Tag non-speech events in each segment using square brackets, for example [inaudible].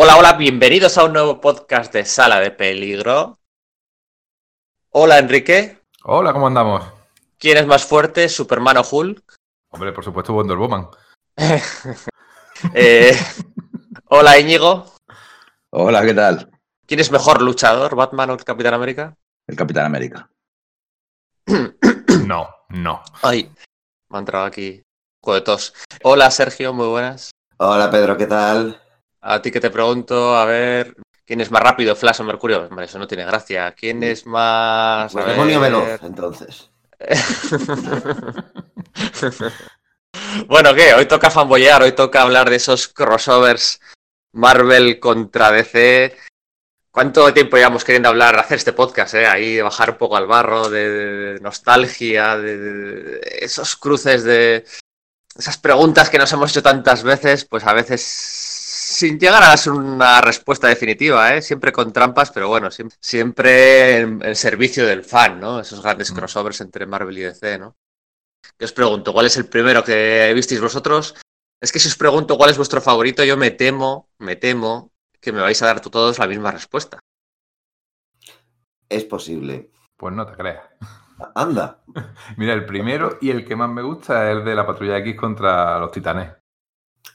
Hola, hola, bienvenidos a un nuevo podcast de Sala de Peligro. Hola, Enrique. Hola, ¿cómo andamos? ¿Quién es más fuerte, Superman o Hulk? Hombre, por supuesto, Wonder Woman. [laughs] Eh, hola, Íñigo. Hola, ¿qué tal? ¿Quién es mejor luchador, Batman o el Capitán América? El Capitán América. No, no. Ay, me ha entrado aquí poco de tos. Hola, Sergio, muy buenas. Hola Pedro, ¿qué tal? A ti que te pregunto, a ver, ¿quién es más rápido, Flash o Mercurio? Hombre, eso no tiene gracia. ¿Quién es más... Pues demonio veloz, entonces. [laughs] bueno, ¿qué? Hoy toca fanboyar, hoy toca hablar de esos crossovers Marvel contra DC. ¿Cuánto tiempo llevamos queriendo hablar, hacer este podcast, eh? Ahí bajar un poco al barro de, de nostalgia, de, de esos cruces de esas preguntas que nos hemos hecho tantas veces, pues a veces sin llegar a dar una respuesta definitiva, ¿eh? Siempre con trampas, pero bueno, siempre, siempre en, en servicio del fan, ¿no? Esos grandes Mm. crossovers entre Marvel y DC, ¿no? Yo os pregunto, ¿cuál es el primero que visteis vosotros? Es que si os pregunto cuál es vuestro favorito, yo me temo, me temo que me vais a dar todos la misma respuesta. Es posible. Pues no te creas. Anda. [laughs] Mira, el primero y el que más me gusta es el de la Patrulla X contra los Titanes.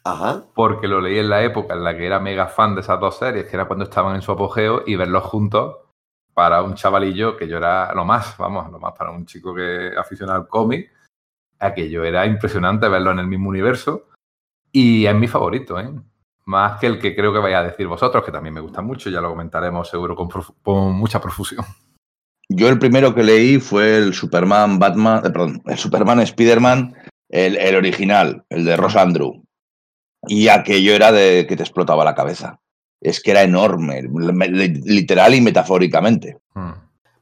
Ajá. Porque lo leí en la época en la que era mega fan de esas dos series, que era cuando estaban en su apogeo, y verlos juntos para un chavalillo que yo era lo más, vamos, lo más para un chico que aficionado al cómic. Aquello era impresionante verlo en el mismo universo. Y es mi favorito, ¿eh? Más que el que creo que vais a decir vosotros, que también me gusta mucho, ya lo comentaremos seguro con mucha profusión. Yo el primero que leí fue el Superman Batman, eh, perdón, el Superman Spider-Man, el, el original, el de Ross Andrew. Y aquello era de que te explotaba la cabeza. Es que era enorme, me- li- literal y metafóricamente. Hmm.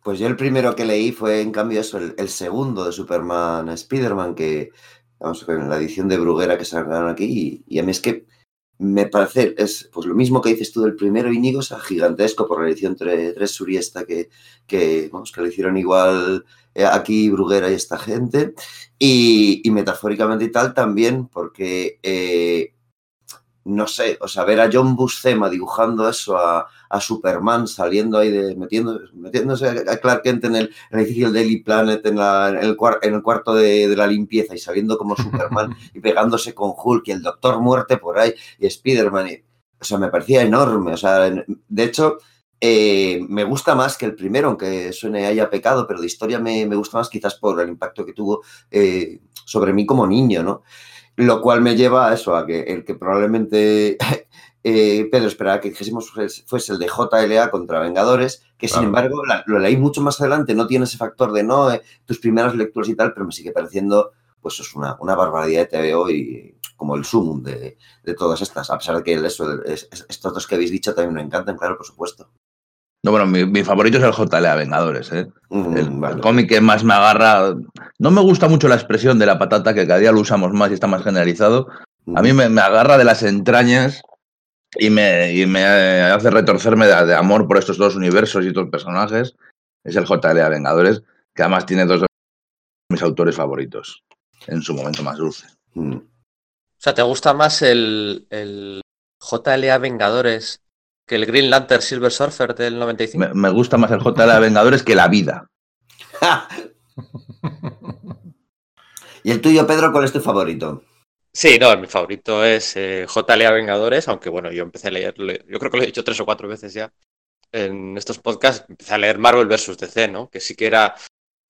Pues yo el primero que leí fue, en cambio, eso, el, el segundo de Superman Spider-Man, que, vamos a ver, en la edición de Bruguera que sacaron aquí, y, y a mí es que me parece, es pues lo mismo que dices tú del primero, Íñigo, o sea, gigantesco por la edición 3, Suriesta, que, que, vamos, que lo hicieron igual eh, aquí Bruguera y esta gente, y, y metafóricamente y tal también, porque... eh, no sé, o sea, ver a John Buscema dibujando eso, a, a Superman saliendo ahí, de, metiendo, metiéndose a Clark Kent en el, en el edificio del Daily Planet, en, la- en el, en el cuarto de, de la limpieza y sabiendo como Superman [laughs] y pegándose con Hulk y el Doctor Muerte por ahí y Spider-Man. o sea, me parecía enorme. O sea, de hecho, eh, me gusta más que el primero, aunque suene haya pecado, pero de historia me, me gusta más quizás por el impacto que tuvo eh, sobre mí como niño, ¿no? Lo cual me lleva a eso, a que el que probablemente [laughs] eh, Pedro esperaba que dijésemos fuese, el de JLA contra Vengadores, que sin embargo la- lo leí mucho más adelante, no tiene ese factor de no, eh, tus primeras lecturas y tal, pero me sigue pareciendo pues es una, una barbaridad de TVO y como el sumum de, de todas estas, a pesar de que el- eso, es- es- estos dos que habéis dicho también me encantan, claro, por supuesto. No, bueno, mi, mi favorito es el JLA Vengadores. ¿eh? Mm, El, vale. el cómic que más me agarra. No me gusta mucho la expresión de la patata, que cada día lo usamos más y está más generalizado. A mí me, me agarra de las entrañas y me, y me hace retorcerme de, de amor por estos dos universos y estos personajes. Es el JLA Vengadores, que además tiene dos de mis autores favoritos en su momento más dulce. Mm. O sea, ¿te gusta más el, el JLA Vengadores que el Green Lantern Silver Surfer del 95? Me, me gusta más el JLA Vengadores que la vida. [laughs] ¿Y el tuyo, Pedro, cuál es tu favorito? Sí, no, mi favorito es eh, JLA Vengadores, aunque bueno, yo empecé a leerlo, yo creo que lo he dicho tres o cuatro veces ya en estos podcasts, empecé a leer Marvel vs. DC, ¿no? Que sí que era...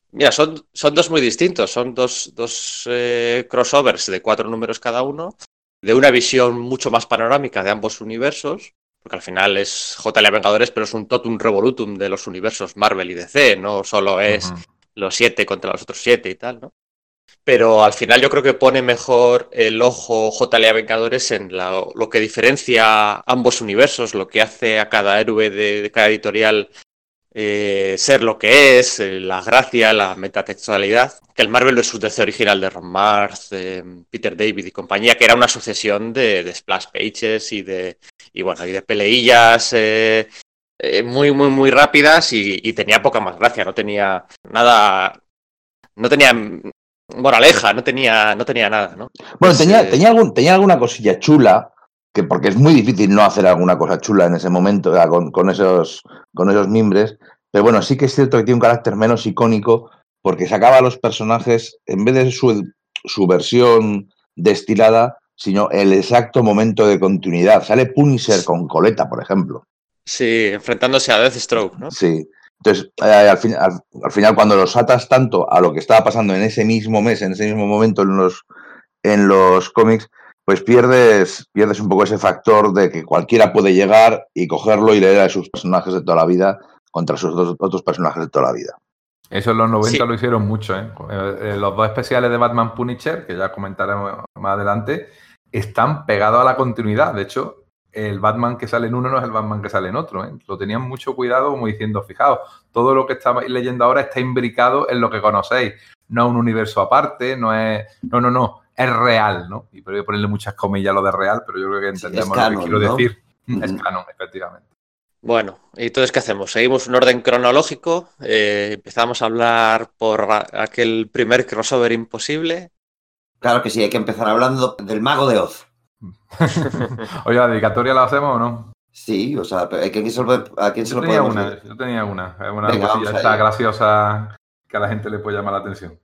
Mira, son, son dos muy distintos, son dos, dos eh, crossovers de cuatro números cada uno, de una visión mucho más panorámica de ambos universos, porque al final es JLA Vengadores, pero es un totum revolutum de los universos Marvel y DC, no solo es los siete contra los otros siete y tal, ¿no? Pero al final yo creo que pone mejor el ojo JLA Vengadores en la- lo que diferencia ambos universos, lo que hace a cada héroe de, de cada editorial eh, ser lo que es, eh, la gracia, la metatextualidad, que el Marvel vs. DC original de Ron Marth, eh, Peter David y compañía, que era una sucesión de, de splash pages y de, y bueno, y de peleillas eh, eh, muy, muy, muy rápidas y, y tenía poca más gracia, no tenía nada, no tenía moraleja, no tenía, no tenía nada, ¿no? Bueno, Pues, tenía, eh, tenía, algún, tenía alguna cosilla chula, que porque es muy difícil no hacer alguna cosa chula en ese momento con, con, esos, con esos mimbres, pero bueno, sí que es cierto que tiene un carácter menos icónico porque sacaba a los personajes, en vez de su, su versión destilada, sino el exacto momento de continuidad. Sale Punisher con coleta, por ejemplo. Sí, enfrentándose a Deathstroke, ¿no? Sí. Entonces, eh, al, al, final, cuando los atas tanto a lo que estaba pasando en ese mismo mes, en ese mismo momento en los, en los cómics, pues pierdes, pierdes un poco ese factor de que cualquiera puede llegar y cogerlo y leer a sus personajes de toda la vida contra sus otros personajes de toda la vida. Eso en los 90 lo hicieron mucho, ¿eh? ¿eh? Los dos especiales de Batman Punisher, que ya comentaremos más adelante, están pegados a la continuidad. De hecho, el Batman que sale en uno no es el Batman que sale en otro. ¿eh? Lo tenían mucho cuidado, como diciendo, fijaos, todo lo que estáis leyendo ahora está imbricado en lo que conocéis. No un universo aparte, no es. No, no, no. Es real, ¿no? Y voy ponerle muchas comillas a lo de real, pero yo creo que entendemos lo que quiero decir. Es canon, efectivamente. Bueno, ¿y entonces qué hacemos? ¿Seguimos un orden cronológico? Eh, ¿Empezamos a hablar por aquel primer crossover imposible? Claro que sí, hay que empezar hablando del mago de Oz. [laughs] Oye, ¿la dedicatoria la hacemos o no? Sí, o sea, ¿a quién se lo, a quién se yo tenía una, Yo tenía una, una cosilla graciosa que a la gente le puede llamar la atención.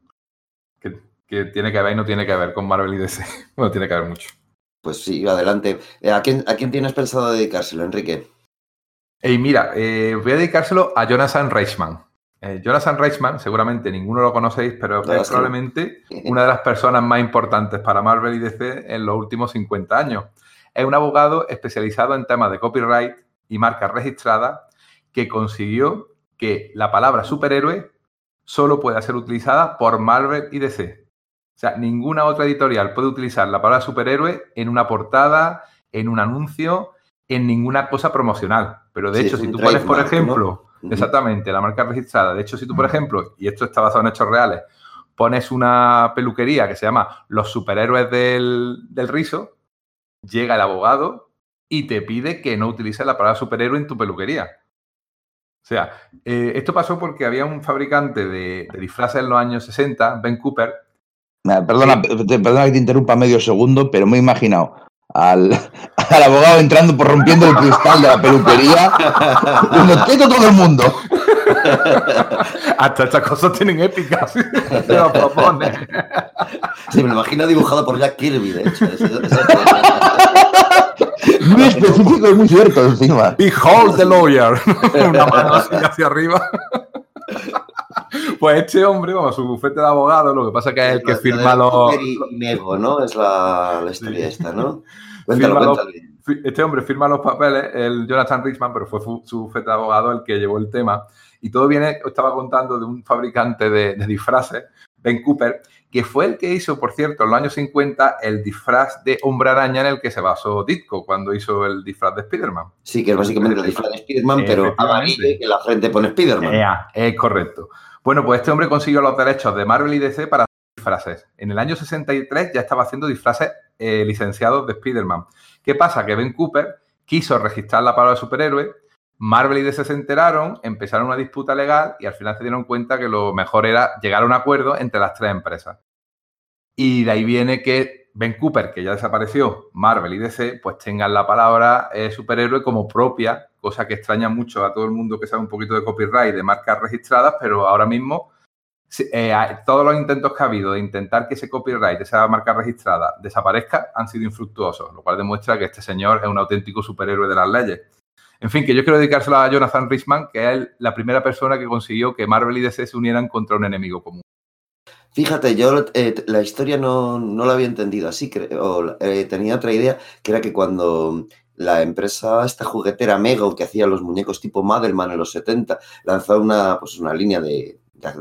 Que, que, tiene que ver y no tiene que ver con Marvel y DC. [laughs] Bueno, tiene que ver mucho. Pues sí, adelante. Eh, ¿A quién, ¿A quién tienes pensado dedicárselo, Enrique? Y mira, eh, voy a dedicárselo a Jonathan Reichman. Eh, Jonathan Reichman, seguramente ninguno lo conocéis, pero es probablemente [laughs] una de las personas más importantes para Marvel y DC en los últimos 50 años. Es un abogado especializado en temas de copyright y marcas registradas que consiguió que la palabra superhéroe solo pueda ser utilizada por Marvel y DC. O sea, ninguna otra editorial puede utilizar la palabra superhéroe en una portada, en un anuncio, en ninguna cosa promocional. Pero de hecho, si tú pones, por ejemplo, exactamente, la marca registrada, de hecho, si tú, por ejemplo, y esto está basado en hechos reales, pones una peluquería que se llama Los Superhéroes del, del Rizo, llega el abogado y te pide que no utilices la palabra superhéroe en tu peluquería. O sea, eh, esto pasó porque había un fabricante de, disfraces en los años 60, Ben Cooper. Perdona, perdona que te interrumpa medio segundo, pero me he imaginado al, [laughs] al abogado entrando por rompiendo el cristal de la peluquería. Uno, quieto todo el mundo. [laughs] Hasta estas cosas tienen épicas. [laughs] Te lo propone. Se me lo imagino dibujado por Jack Kirby, de hecho. Muy específico y muy cierto encima. Behold the lawyer. Una mano así hacia arriba. [laughs] Pues este hombre, vamos, su bufete de abogado, lo que pasa que es el que firma los. Nego, ¿no? Es la, la historia esta, ¿no? [laughs] este hombre firma los papeles, el Jonathan Richman, pero fue su bufete de abogado el que llevó el tema. Y todo viene, estaba contando de un fabricante de, disfraces, Ben Cooper, que fue el que hizo, por cierto, en los años 50 el disfraz de hombre araña en el que se basó Ditko cuando hizo el disfraz de Spider-Man. Sí, que es básicamente el disfraz de Spider-Man, pero amarillo que la gente pone Spider-Man. es correcto. Bueno, pues este hombre consiguió los derechos de Marvel y DC para disfraces. En el año 63 ya estaba haciendo disfraces eh, licenciados de Spider-Man. ¿Qué pasa? Que Ben Cooper quiso registrar la palabra superhéroe, Marvel y DC se enteraron, empezaron una disputa legal y al final se dieron cuenta que lo mejor era llegar a un acuerdo entre las tres empresas. Y de ahí viene que Ben Cooper, que ya desapareció, Marvel y DC, pues tengan la palabra eh, superhéroe como propia, cosa que extraña mucho a todo el mundo que sabe un poquito de copyright, de marcas registradas, pero ahora mismo eh, todos los intentos que ha habido de intentar que ese copyright, esa marca registrada, desaparezca, han sido infructuosos, lo cual demuestra que este señor es un auténtico superhéroe de las leyes. En fin, que yo quiero dedicárselo a Jonathan Richman, que es la primera persona que consiguió que Marvel y DC se unieran contra un enemigo común. Fíjate, yo eh, la historia no, la había entendido así, creo, eh, tenía otra idea, que era que cuando la empresa, esta juguetera Mego, que hacía los muñecos tipo Madelman en los 70, lanzó una, pues una línea de,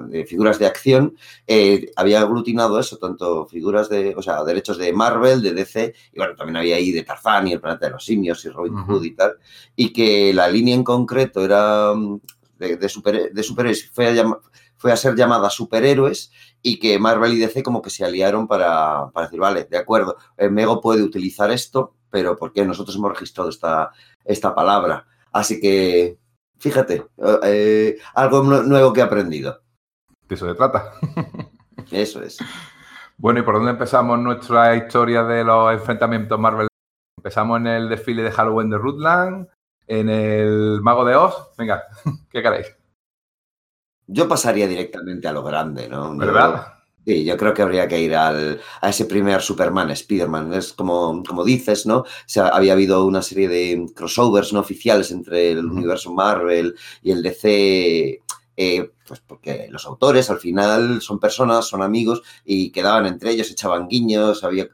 de figuras de acción, eh, había aglutinado eso, tanto figuras de, o sea, derechos de Marvel, de DC, y bueno, también había ahí de Tarzán y el planeta de los simios y Robin Hood y tal, y que la línea en concreto era mm, de, super, de superhéroes, fue a, fue a ser llamada superhéroes y que Marvel y DC como que se aliaron para, para decir, vale, de acuerdo, el Mego puede utilizar esto, pero porque nosotros hemos registrado esta, esta palabra. Así que, fíjate, eh, algo nuevo que he aprendido. De eso se trata. [laughs] Eso es. Bueno, ¿y por dónde empezamos nuestra historia de los enfrentamientos Marvel? Empezamos en el desfile de Halloween de Rutland, en el Mago de Oz. Venga, [laughs] ¿qué queréis? Yo pasaría directamente a lo grande, ¿no? Yo- ¿Verdad? Sí, yo creo que habría que ir al, a ese primer Superman, Spider-Man. Es como, como dices, ¿no? O sea, había habido una serie de crossovers no oficiales entre el universo Marvel y el DC. Eh, pues porque los autores al final son personas, son amigos y quedaban entre ellos, echaban guiños, había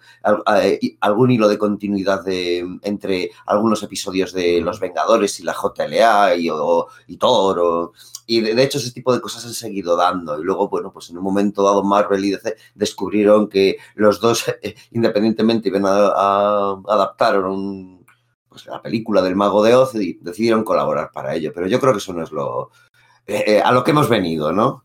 eh, algún hilo de continuidad de, entre algunos episodios de Los Vengadores y la JLA y, o- y Thor. o- y de, de hecho ese tipo de cosas han seguido dando. Y luego, bueno, pues en un momento dado Marvel y DC descubrieron que los dos [laughs] eh, independientemente iban a, a adaptar un, pues, la película del Mago de Oz y decidieron colaborar para ello. Pero yo creo que eso no es lo eh, eh, a lo que hemos venido, ¿no?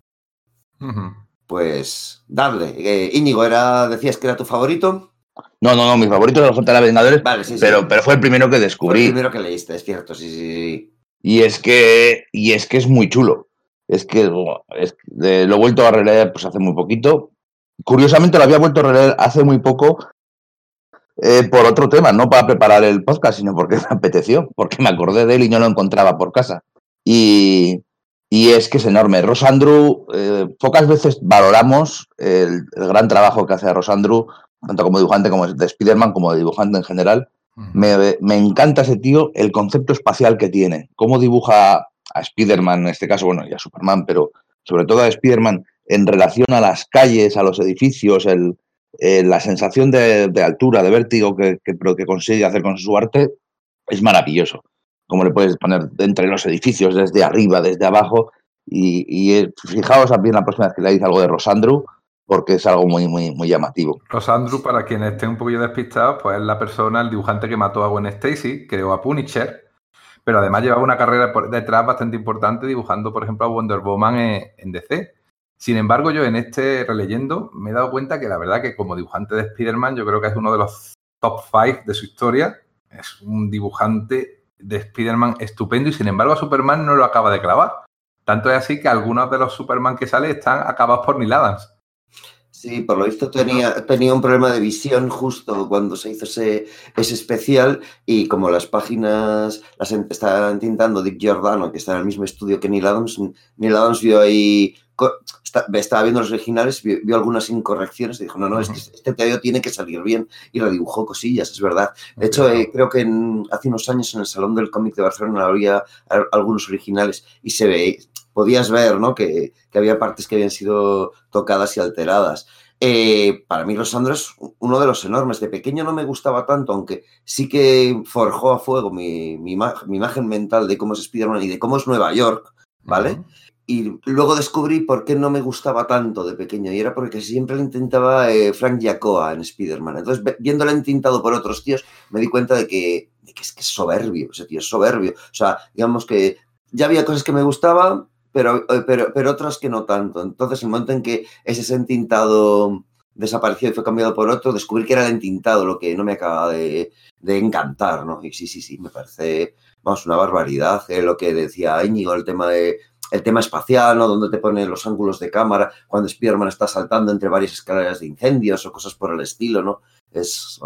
Pues darle. Eh, Íñigo, era, decías que era tu favorito. No, no, no, mi favorito es el J de Vengadores, Vale, sí, sí. pero, pero fue el primero que Fue el descubrí. primero que leíste, es cierto, sí, sí, sí. Y es que, y es que es muy chulo. Es que, buah, es que, lo he vuelto a releer pues hace muy poquito. Curiosamente lo había vuelto a releer hace muy poco eh, por otro tema, no para preparar el podcast, sino porque [laughs] me apeteció, porque me acordé de él y no lo encontraba por casa. Y, y es que es enorme. Rosandru, eh, pocas veces valoramos el, el gran trabajo que hace Rosandru, tanto como dibujante como de Spider-Man, como de dibujante en general. Me, me encanta ese tío, el concepto espacial que tiene, cómo dibuja a Spider-Man, en este caso, bueno, y a Superman, pero sobre todo a Spider-Man en relación a las calles, a los edificios, el, eh, la sensación de, de altura, de vértigo que, que, que consigue hacer con su arte, es maravilloso. Como le puedes poner entre los edificios, desde arriba, desde abajo. Y, y eh, fijaos bien la próxima vez que leáis algo de Rosandru, porque es algo muy, muy, muy llamativo. Rosandru, para quienes estén un poquillo despistados, pues es la persona, el dibujante que mató a Gwen Stacy, creó a Punisher, pero además llevaba una carrera por detrás bastante importante dibujando, por ejemplo, a Wonder Woman en, DC. Sin embargo, yo en este releyendo me he dado cuenta que la verdad que como dibujante de Spider-Man yo creo que es uno de los top 5 de su historia. Es un dibujante de Spider-Man estupendo y sin embargo Superman no lo acaba de clavar. Tanto es así que algunos de los Superman que sale están acabados por Neil. Sí, por lo visto tenía, tenía un problema de visión justo cuando se hizo ese, ese especial y como las páginas las en- está tintando Dick Giordano, que está en el mismo estudio que Neil Adams, Neil Adams vio ahí, está- estaba viendo los originales, vio, vio algunas incorrecciones y dijo, no, no, es que este teatro tiene que salir bien y lo dibujó cosillas, es verdad. De hecho, eh, creo que en- hace unos años en el Salón del Cómic de Barcelona había algunos originales y se ve, podías ver ¿no? que, que había partes que habían sido tocadas y alteradas. Eh, para mí Rosandro es uno de los enormes. De pequeño no me gustaba tanto, aunque sí que forjó a fuego mi, mi, mi imagen mental de cómo es Spider-Man y de cómo es Nueva York, ¿vale? Ujú. Y luego descubrí por qué no me gustaba tanto de pequeño, y era porque siempre le intentaba eh, Frank Giacoa en Spider-Man. Entonces, viéndole intentado por otros tíos, me di cuenta de que, de que es que es soberbio, ese tío es soberbio. O sea, digamos que ya había cosas que me gustaban, pero, eh, pero, pero otras que no tanto. Entonces, el momento en que ese entintado desapareció y fue cambiado por otro, descubrí que era el entintado lo que no me acaba de, de encantar, ¿no? Y sí, sí, sí, me parece, vamos, una barbaridad. eh, lo que decía Íñigo, el tema de el tema espacial, ¿no? Donde te ponen los ángulos de cámara cuando Spider-Man está saltando entre varias escaleras de incendios o cosas por el estilo, ¿no? Es,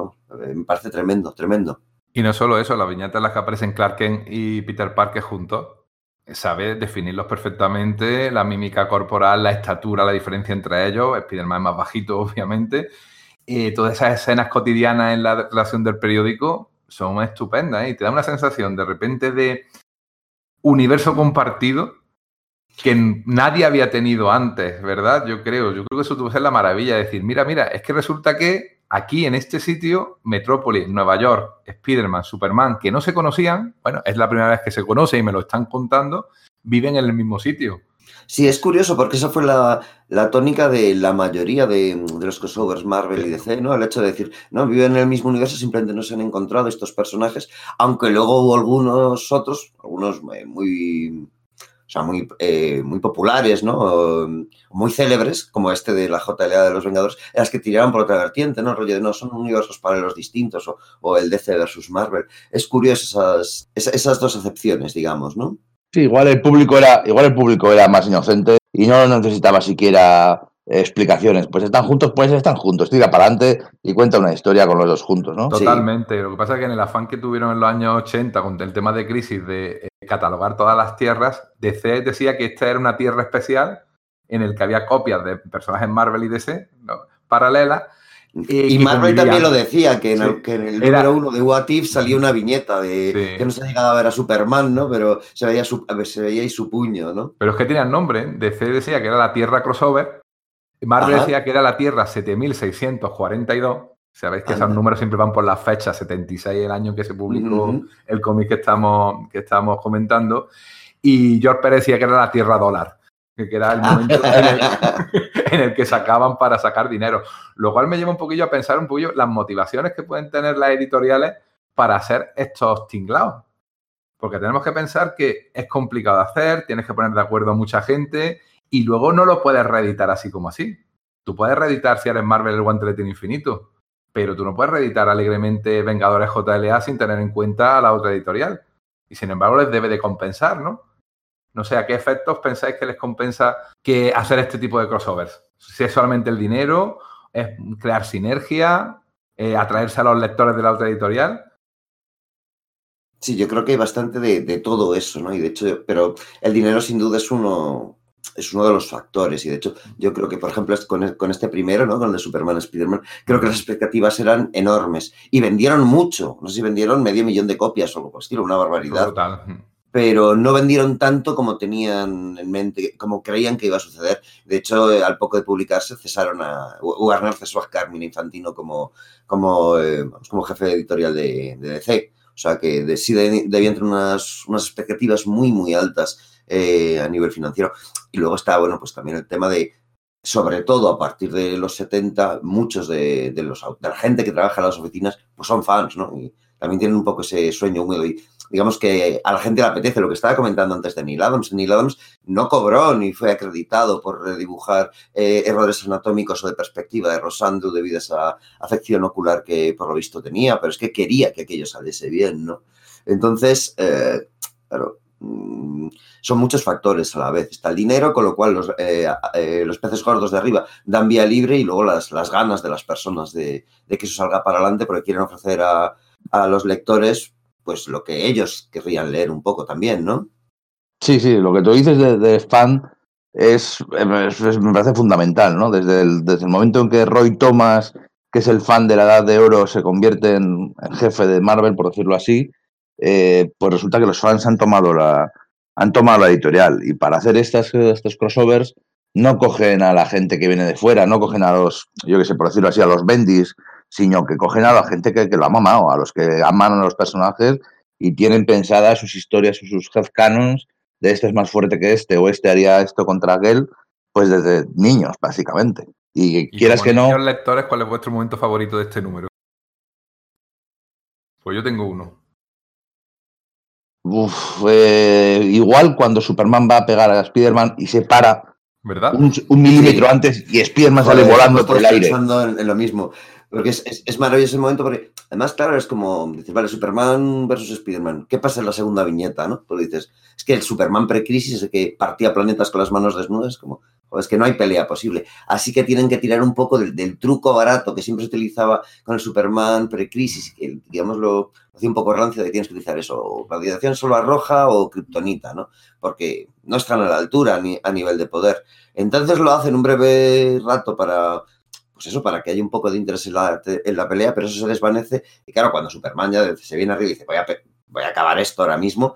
eh, me parece tremendo, tremendo. Y no solo eso, las viñetas en las que aparecen Clark Kent y Peter Parker juntos, sabe definirlos perfectamente, la mímica corporal, la estatura, la diferencia entre ellos, Spider-Man es más bajito, [laughs] obviamente, y todas esas escenas cotidianas en la relación del periódico son estupendas ¿eh? y te da una sensación de repente de universo compartido que nadie había tenido antes, ¿verdad? Yo creo, yo creo que eso tuvo que ser la maravilla, decir, mira, mira, es que resulta que aquí en este sitio, Metrópolis, Nueva York, Spider-Man, Superman, que no se conocían, bueno, es la primera vez que se conoce y me lo están contando, viven en el mismo sitio. Sí, es curioso porque esa fue la, la tónica de la mayoría de, de, los crossovers Marvel y DC, ¿no? El hecho de decir, no, viven en el mismo universo, simplemente no se han encontrado estos personajes, aunque luego hubo algunos otros, algunos muy, o sea, muy, eh, muy populares, ¿no? Muy célebres, como este de la JLA de los Vengadores, en las que tiraron por otra vertiente, ¿no? El rollo de no, son universos paralelos distintos o, o el DC versus Marvel. Es curioso esas, esas dos acepciones, digamos, ¿no? Sí, igual el público era, igual el público era más inocente y no necesitaba siquiera explicaciones. Pues están juntos, pues están juntos. Tira para adelante y cuenta una historia con los dos juntos, ¿no? Totalmente. Lo que pasa es que en el afán que tuvieron en los años 80 con el tema de crisis de eh, catalogar todas las tierras, DC decía que esta era una tierra especial en el que había copias de personajes Marvel y DC paralelas y, Marvel también lo decía, que en, el, número uno de What If salió una viñeta de que no se ha llegado a ver a Superman, ¿no? Pero se veía, su, se veía ahí su puño, ¿no? Pero es que tenían nombre. DC decía que era la Tierra Crossover. Marvel decía que era la Tierra 7642. Sabéis que esos números siempre van por la fecha 76, el año que se publicó el cómic que estamos, que estamos comentando. Y George Pérez decía que era la Tierra Dólar que era el momento [laughs] [laughs] en el, que sacaban para sacar dinero. Lo cual me lleva un poquillo a pensar un poquillo las motivaciones que pueden tener las editoriales para hacer estos tinglados. Porque tenemos que pensar que es complicado de hacer, tienes que poner de acuerdo a mucha gente y luego no lo puedes reeditar así como así. Tú puedes reeditar si eres Marvel el guantelete infinito, pero tú no puedes reeditar alegremente Vengadores JLA sin tener en cuenta a la otra editorial. Y sin embargo les debe de compensar, ¿no? No sé, ¿a qué efectos pensáis que les compensa que hacer este tipo de crossovers? Si es solamente el dinero, es crear sinergia, eh, atraerse a los lectores de la otra editorial. Sí, yo creo que hay bastante de, todo eso, ¿no? Y de hecho, pero el dinero sin duda es uno, es uno de los factores. Y de hecho, yo creo que, por ejemplo, con, con este primero, ¿no? Con el de Superman Spider-Man, creo que las expectativas eran enormes. Y vendieron mucho. No sé si vendieron medio millón de copias o algo por estilo, una barbaridad. Total pero no vendieron tanto como tenían en mente, como creían que iba a suceder. De hecho, al poco de publicarse, cesaron a Warner cesó a Carmine Infantino como, como, eh, como jefe editorial de, DC. O sea que de, sí debían tener unas, unas expectativas muy, muy altas eh, a nivel financiero. Y luego está, bueno, pues también el tema de, sobre todo a partir de los 70, muchos de, los, de la gente que trabaja en las oficinas, pues son fans, ¿no? Y también tienen un poco ese sueño húmedo. Y digamos que a la gente le apetece lo que estaba comentando antes de Neil Adams. Neil Adams no cobró ni fue acreditado por redibujar eh, errores anatómicos o de perspectiva de Rosandu debido a esa afección ocular que por lo visto tenía, pero es que quería que aquello saliese bien, ¿no? Entonces, eh, claro, son muchos factores a la vez. Está el dinero, con lo cual los, eh, los peces gordos de arriba dan vía libre y luego las, las ganas de las personas de, de, que eso salga para adelante porque quieren ofrecer a, a los lectores pues lo que ellos querrían leer un poco también, ¿no? Sí, sí, lo que tú dices de, fan es, me parece fundamental, ¿no? Desde el, desde el momento en que Roy Thomas, que es el fan de la Edad de Oro, se convierte en, jefe de Marvel, por decirlo así, eh, pues resulta que los fans han tomado la, han tomado la editorial y para hacer estas, estos crossovers no cogen a la gente que viene de fuera, no cogen a los, yo qué sé, por decirlo así, a los bendis sino que cogen a la gente que, lo ha mamado, a los que aman a los personajes y tienen pensadas sus historias, sus headcanons de este es más fuerte que este o este haría esto contra aquel, pues desde niños, básicamente. Y, quieras que no. lectores, ¿cuál es vuestro momento favorito de este número? Pues yo tengo uno. Uf, eh, igual cuando Superman va a pegar a Spider-Man y se para ¿verdad? Un, milímetro antes y Spider-Man sale volando por el aire. pensando en, lo mismo. Porque es, es, maravilloso el momento, porque además, claro, es como dices, vale, Superman versus Spider-Man. ¿Qué pasa en la segunda viñeta, no? Tú dices, es que el Superman pre-crisis, es el que partía planetas con las manos desnudas, como, es que no hay pelea posible. Así que tienen que tirar un poco del, truco barato que siempre se utilizaba con el Superman pre-crisis, que digamos lo hacía un poco rancio de tienes que utilizar eso, radiación solo roja o kriptonita, ¿no? Porque no están a la altura ni a nivel de poder. Entonces lo hacen un breve rato para pues eso, para que haya un poco de interés en la, pelea, pero eso se desvanece. Y claro, cuando Superman ya se viene arriba y dice, voy a, voy a acabar esto ahora mismo,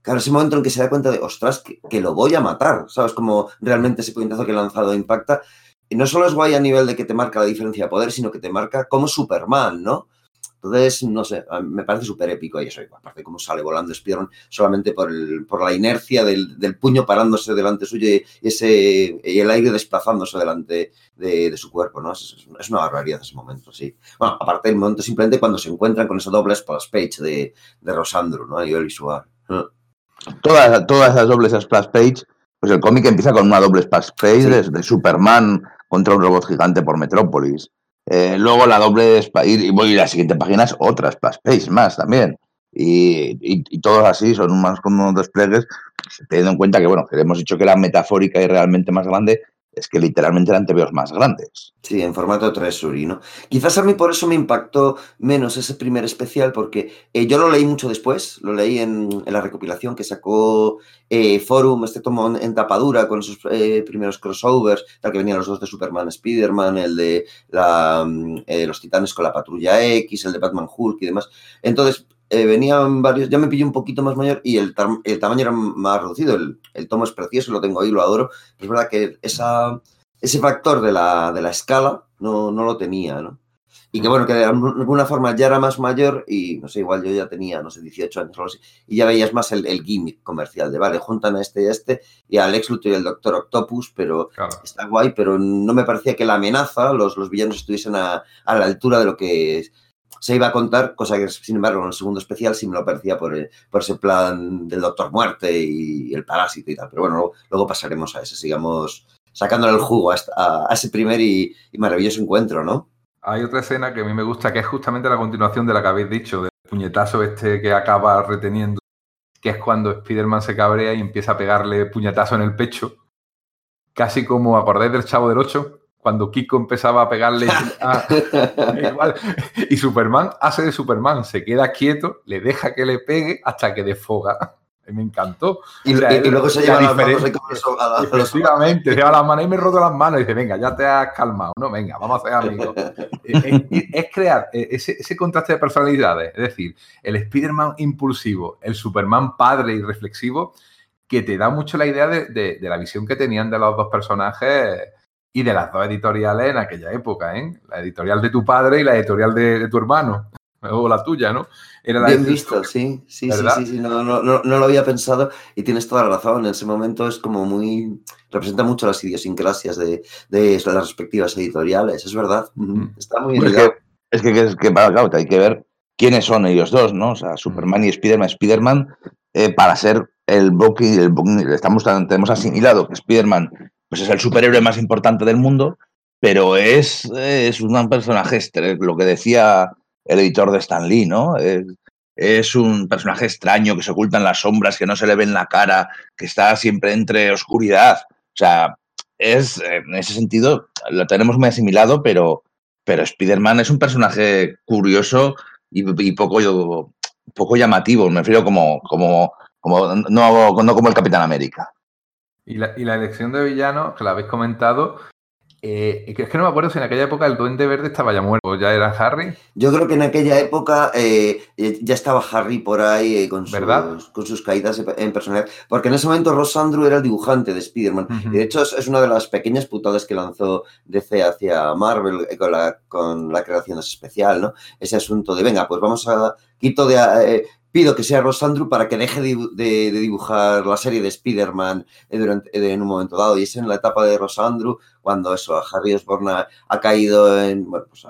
claro, ese momento en que se da cuenta de, ostras, que, lo voy a matar, ¿sabes? Como realmente ese puñetazo que he lanzado impacta. Y no solo es guay a nivel de que te marca la diferencia de poder, sino que te marca como Superman, ¿no? Entonces, no sé, me parece súper épico y eso, aparte de cómo sale volando Spider-Man solamente por, el, por la inercia del, puño parándose delante suyo y, ese, y el aire desplazándose delante de, su cuerpo, ¿no? Es, una barbaridad ese momento, sí. Bueno, aparte del momento simplemente cuando se encuentran con esa doble splash page de, de Rosandro, ¿no? Y el visual. Todas, todas esas dobles splash page, pues el cómic empieza con una doble splash page de Superman contra un robot gigante por Metrópolis. Eh, luego la doble y, voy a la siguiente página es otra splash más también. Y, y, todos así son más como unos despliegues, teniendo en cuenta que, bueno, hemos dicho que la metafórica y realmente más grande, es que literalmente eran TVOs más grandes. Sí, en formato Treasury, ¿no? Quizás a mí por eso me impactó menos ese primer especial, porque eh, yo lo leí mucho después, lo leí en, la recopilación que sacó eh, Forum, este tomo en tapadura con esos eh, primeros crossovers, tal que venían los dos de Superman, Spider-Man, el de mm, los Titanes con la Patrulla X, el de Batman Hulk y demás. Entonces, eh, venían varios, ya me pillé un poquito más mayor y el, el tamaño era más reducido. El, el tomo es precioso, lo tengo ahí, lo adoro. Pero es verdad que esa, ese factor de la, de la escala no, no lo tenía, ¿no? Y que bueno, que de alguna forma ya era más mayor y no sé, igual yo ya tenía, no sé, 18 años o algo así, y ya veías más el, el gimmick comercial de, vale, juntan a este y a este y al Lex Luthor y el Doctor Octopus, pero Claro. está guay, pero no me parecía que la amenaza, los, los villanos estuviesen a, a la altura de lo que se iba a contar, cosa que sin embargo en el segundo especial sí me lo parecía por, el- por ese plan del Doctor Muerte y el Parásito y tal. Pero bueno, luego, pasaremos a ese, sigamos sacándole el jugo a, a- ese primer y maravilloso encuentro, ¿no? Hay otra escena que a mí me gusta, que es justamente la continuación de la que habéis dicho, del puñetazo este que acaba reteniendo, que es cuando Spider-Man se cabrea y empieza a pegarle puñetazo en el pecho. Casi como, ¿acordáis del Chavo del Ocho? Cuando Kiko empezaba a pegarle [laughs] a- igual. Y Superman hace de Superman, se queda quieto, le deja que le pegue hasta que desfoga. [laughs] Me encantó. Y, O sea, y- y luego se lleva las manos a Efectivamente, se lleva las manos y me roto las manos y dice, venga, ya te has calmado, ¿no? Venga, vamos a ser amigos. [laughs] es, es- es crear eh, ese, ese contraste de personalidades, es decir, el Spider-Man impulsivo, el Superman padre y reflexivo, que te da mucho la idea de, de- de la visión que tenían de los dos personajes y de las dos editoriales en aquella época, ¿eh? La editorial de tu padre y la editorial de, de tu hermano, o la tuya, ¿no? Era la Bien visto, sí, sí, sí, ¿Verdad? sí, sí, no, no, no, no lo había pensado y tienes toda la razón. En ese momento es como muy. representa mucho las idiosincrasias de, de las respectivas editoriales, es verdad. Ujú, Está muy Pues es, que, es que, claro, hay que ver quiénes son ellos dos, ¿no? O sea, Superman y Spider-Man. Spider-Man, eh, para ser el Bucky, el Bucky- estamos, tenemos asimilado que Spider-Man pues es el superhéroe más importante del mundo, pero es, es un personaje, lo que decía el editor de Stan Lee, ¿no? Es, un personaje extraño que se oculta en las sombras, que no se le ve en la cara, que está siempre entre oscuridad. O sea, es, en ese sentido, lo tenemos muy asimilado, pero, pero Spider-Man es un personaje curioso y, y poco, poco llamativo, me refiero como, como, como no, no como el Capitán América. Y la, y la elección de villanos, que la habéis comentado, eh, es que no me acuerdo si en aquella época el Duende Verde estaba ya muerto o ya era Harry. Yo creo que en aquella época eh, eh, ya estaba Harry por ahí eh, con, sus, con sus caídas en- personalidad, porque en ese momento Ross Andrew era el dibujante de Spider-Man. Y de hecho es, una de las pequeñas putadas que lanzó DC hacia Marvel con la, con la creación de ese especial, ¿no? Ese asunto de, venga, pues vamos a... Quito de... eh, pido que sea Ross Andrew para que deje de, dibujar la serie de Spider-Man eh, eh, en un momento dado. Y es en la etapa de Ross Andrew cuando eso, Harry Osborn ha, ha caído en, bueno, pues,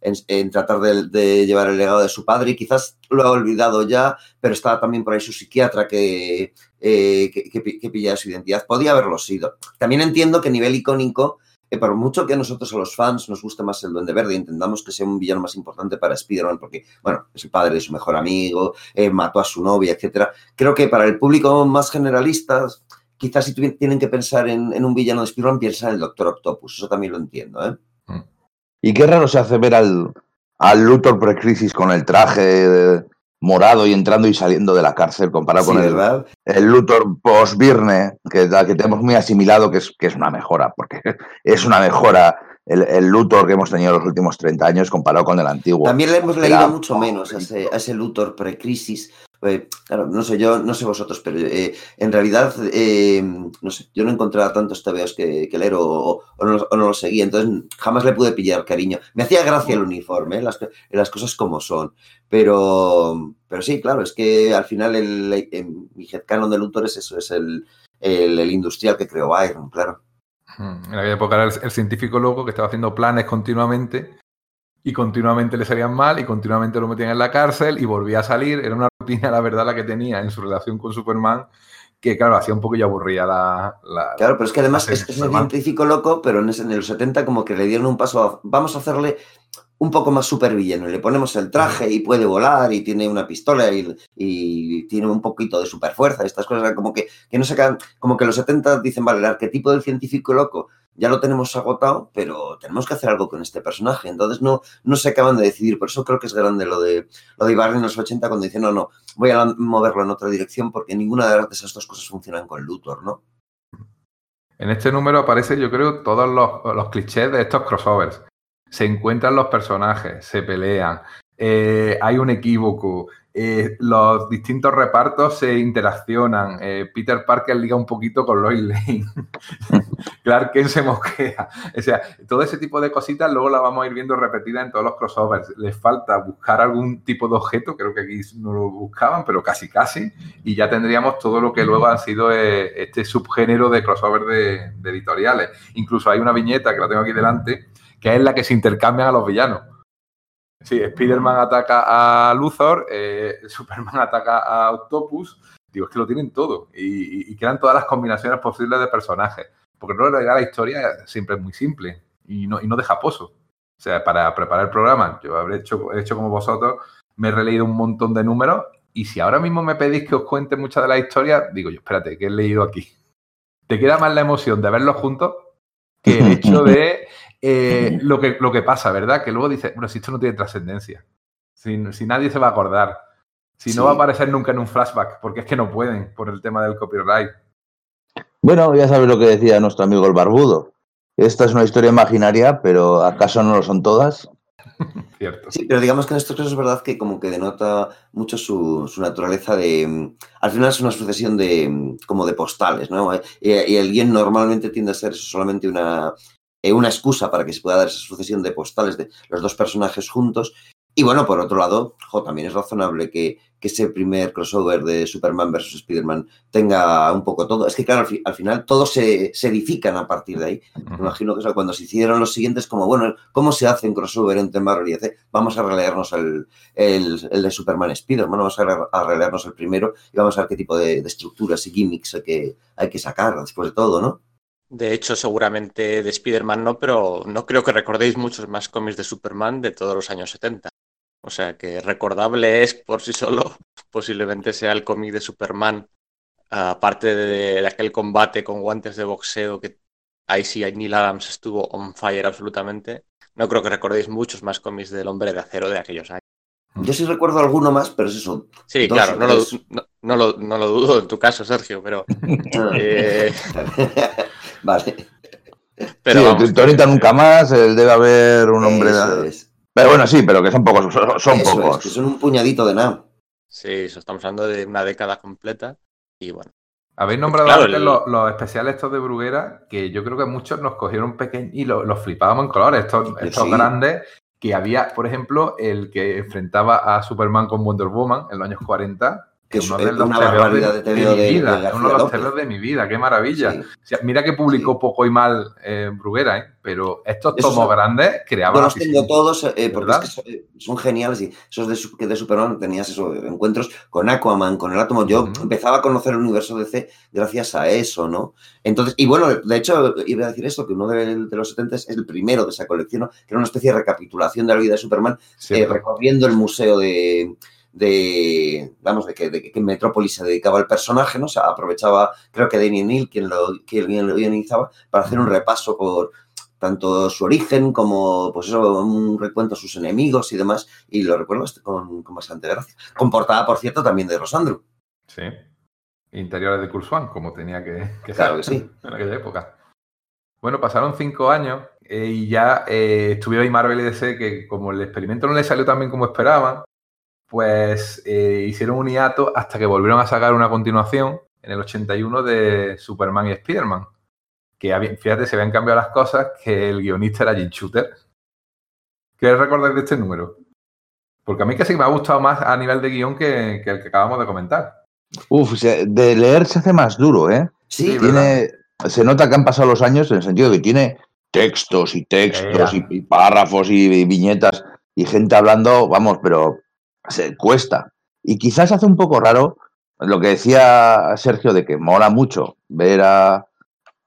en, tratar de, llevar el legado de su padre y quizás lo ha olvidado ya, pero estaba también por ahí su psiquiatra que, eh, que, que, pi- que pillaba su identidad. Podía haberlo sido. También entiendo que a nivel icónico, eh, por mucho que a nosotros, a los fans, nos guste más el Duende Verde, intentamos que sea un villano más importante para Spider-Man, porque, bueno, es el padre de su mejor amigo, eh, mató a su novia, etcétera. Creo que para el público más generalista, quizás si tienen que pensar en, en un villano de Spider-Man, piensan en el Doctor Octopus. Eso también lo entiendo, ¿eh? Y qué raro se hace ver al, al Luthor pre-crisis con el traje eh, morado y entrando y saliendo de la cárcel comparado Sí, con el, ¿verdad? el Luthor post-Virne, que, que tenemos muy asimilado, que es, que es una mejora, porque [laughs] es una mejora el, el Luthor que hemos tenido los últimos 30 años comparado con el antiguo. También le hemos Era- leído mucho menos a ese, a ese Luthor pre-crisis. Eh, claro, no sé yo, no sé vosotros, pero eh, en realidad, eh, no sé, yo no encontraba tantos TVOs que, leer o, o- no, o no los seguía, entonces jamás le pude pillar cariño. Me hacía gracia el uniforme, las, las cosas como son, pero, pero sí, claro, es que al final el, en mi headcanon de es eso, es el, el, el industrial que creó Byron, claro. Mm, En aquella época era el, el científico loco que estaba haciendo planes continuamente y continuamente le salían mal y continuamente lo metían en la cárcel y volvía a salir. Era una rutina, la verdad, la que tenía en su relación con Superman, que claro, hacía un poco ya aburrida la... la- Claro, pero es que además es, es un científico loco, pero en, ese- en los 70 como que le dieron un paso, a- vamos a hacerle un poco más supervillano. y Le ponemos el traje y puede volar y tiene una pistola y, y tiene un poquito de superfuerza. Estas cosas como que, que no sacan, como que los 70 dicen, vale, el arquetipo del científico loco ya lo tenemos agotado, pero tenemos que hacer algo con este personaje. Entonces no, no se acaban de decidir. Por eso creo que es grande lo de, lo de en los 80 cuando dice, no, no, voy a moverlo en otra dirección porque ninguna de esas dos cosas funcionan con Luthor, ¿no? En este número aparece, yo creo, todos los, los clichés de estos crossovers. Se encuentran los personajes, se pelean, eh, hay un equívoco, eh, los distintos repartos se interaccionan. Eh, Peter Parker liga un poquito con Lois Lane. [laughs] Clark Kent se mosquea. O sea, todo ese tipo de cositas luego la vamos a ir viendo repetida en todos los crossovers. Les falta buscar algún tipo de objeto, creo que aquí no lo buscaban, pero casi casi. Y ya tendríamos todo lo que luego ha sido este subgénero de crossover de, de editoriales. Incluso hay una viñeta que la tengo aquí delante, que es la que se intercambian a los villanos Sí, Spider-Man ataca a Luthor, eh, [laughs] Superman ataca a Octopus. Digo, es que lo tienen todo y, y, crean todas las combinaciones posibles de personajes. Porque no la historia siempre es muy simple y no, y no deja pozo. O sea, para preparar el programa, yo habré hecho, he hecho como vosotros, me he releído un montón de números y si ahora mismo me pedís que os cuente muchas de las historias, digo yo, espérate, ¿qué he leído aquí? Te queda más la emoción de verlos juntos que el [laughs] hecho de eh, lo, que, lo que pasa, ¿verdad? Que luego dice, bueno, si esto no tiene trascendencia, si, nadie se va a acordar, si no va a aparecer nunca en un flashback, porque es que no pueden por el tema del copyright. Bueno, ya sabes lo que decía nuestro amigo el barbudo. Esta es una historia imaginaria, pero ¿acaso no lo son todas? [laughs] Cierto. Sí, pero digamos que en estos casos es verdad que como que denota mucho su, naturaleza de... Al final es una sucesión de como de postales, ¿no? Y, y el guion normalmente tiende a ser solamente una, eh, una excusa para que se pueda dar esa sucesión de postales de los dos personajes juntos. Y bueno, por otro lado, también es razonable que, ese primer crossover de Superman versus Spider-Man tenga un poco todo. Es que, claro, al, final todos se, edifican a partir de ahí. Me imagino que cuando se hicieron los siguientes, como, bueno, ¿cómo se hace un crossover entre Marvel y DC? Vamos a releernos el, el, de Superman Spider-Man, vamos a, releernos el primero y vamos a ver qué tipo de, de estructuras y gimmicks hay que, hay que sacar después de todo, ¿no? De hecho, seguramente de Spider-Man no, pero no creo que recordéis muchos más cómics de Superman de todos los años 70. O sea que recordable es por sí solo, [laughs] posiblemente sea el cómic de Superman, aparte de, aquel combate con guantes de boxeo que ahí sí Neil Adams estuvo on fire absolutamente. No creo que recordéis muchos más cómics del hombre de acero de aquellos años. Yo sí recuerdo alguno más, pero es eso. Sí, claro, no lo, no, lo, dudo en tu caso, Sergio, pero. [laughs] eh... [laughs] vale. Pero sí, nunca más, debe haber un hombre. Pero bueno, sí, pero que son pocos, son pocos. que son un puñadito de nada. Sí, eso estamos hablando de una década completa y bueno. Habéis nombrado los, especiales estos de Bruguera, que yo creo que muchos nos cogieron pequeños y los, flipábamos en colores, estos, estos grandes que había, por ejemplo, el que enfrentaba a Superman con Wonder Woman en los años 40, que es uno de los de, de, mi vida, uno de los telos de mi vida, qué maravilla. mira que publicó poco y mal eh, Bruguera, ¿eh? pero estos tomos grandes creaban. Yo los tengo todos eh, porque eh, son geniales y esos de, que de Superman tenías esos encuentros con Aquaman, con el átomo. Yo empezaba a conocer el universo DC gracias a eso, ¿no? Entonces, y bueno, de hecho, iba a decir esto, que uno de, los 70 es el primero de esa colección, ¿no? que era una especie de recapitulación de la vida de Superman, recorriendo el museo de de, vamos, de que, de que Metrópolis se dedicaba al personaje, ¿no? O sea, aprovechaba, creo que Danny Neal, quien lo, quien lo guionizaba, para hacer un repaso por tanto su origen como, pues eso, un recuento a sus enemigos y demás, y lo recuerdo con, con bastante gracia. Con portada, por cierto, también de Rosandro. Sí. Interiores de Kurzwan, como tenía que, que claro que sí. [laughs] en aquella época. Bueno, pasaron cinco años eh, y ya eh, estuvieron ahí Marvel y DC que como el experimento no le salió tan bien como esperaban, pues eh, hicieron un hiato hasta que volvieron a sacar una continuación en el 81 de Superman y Spider-Man. Que fíjate, se habían cambiado las cosas, que el guionista era Jim Shooter. ¿Qué recordar de este número? Porque a mí casi me ha gustado más a nivel de guion que, el que acabamos de comentar. Uf, de leer se hace más duro, ¿eh? Sí, tiene, se nota que han pasado los años en el sentido de que tiene textos y textos y, párrafos y viñetas y gente hablando, vamos, pero se cuesta. Y quizás hace un poco raro lo que decía Sergio de que mola mucho ver a,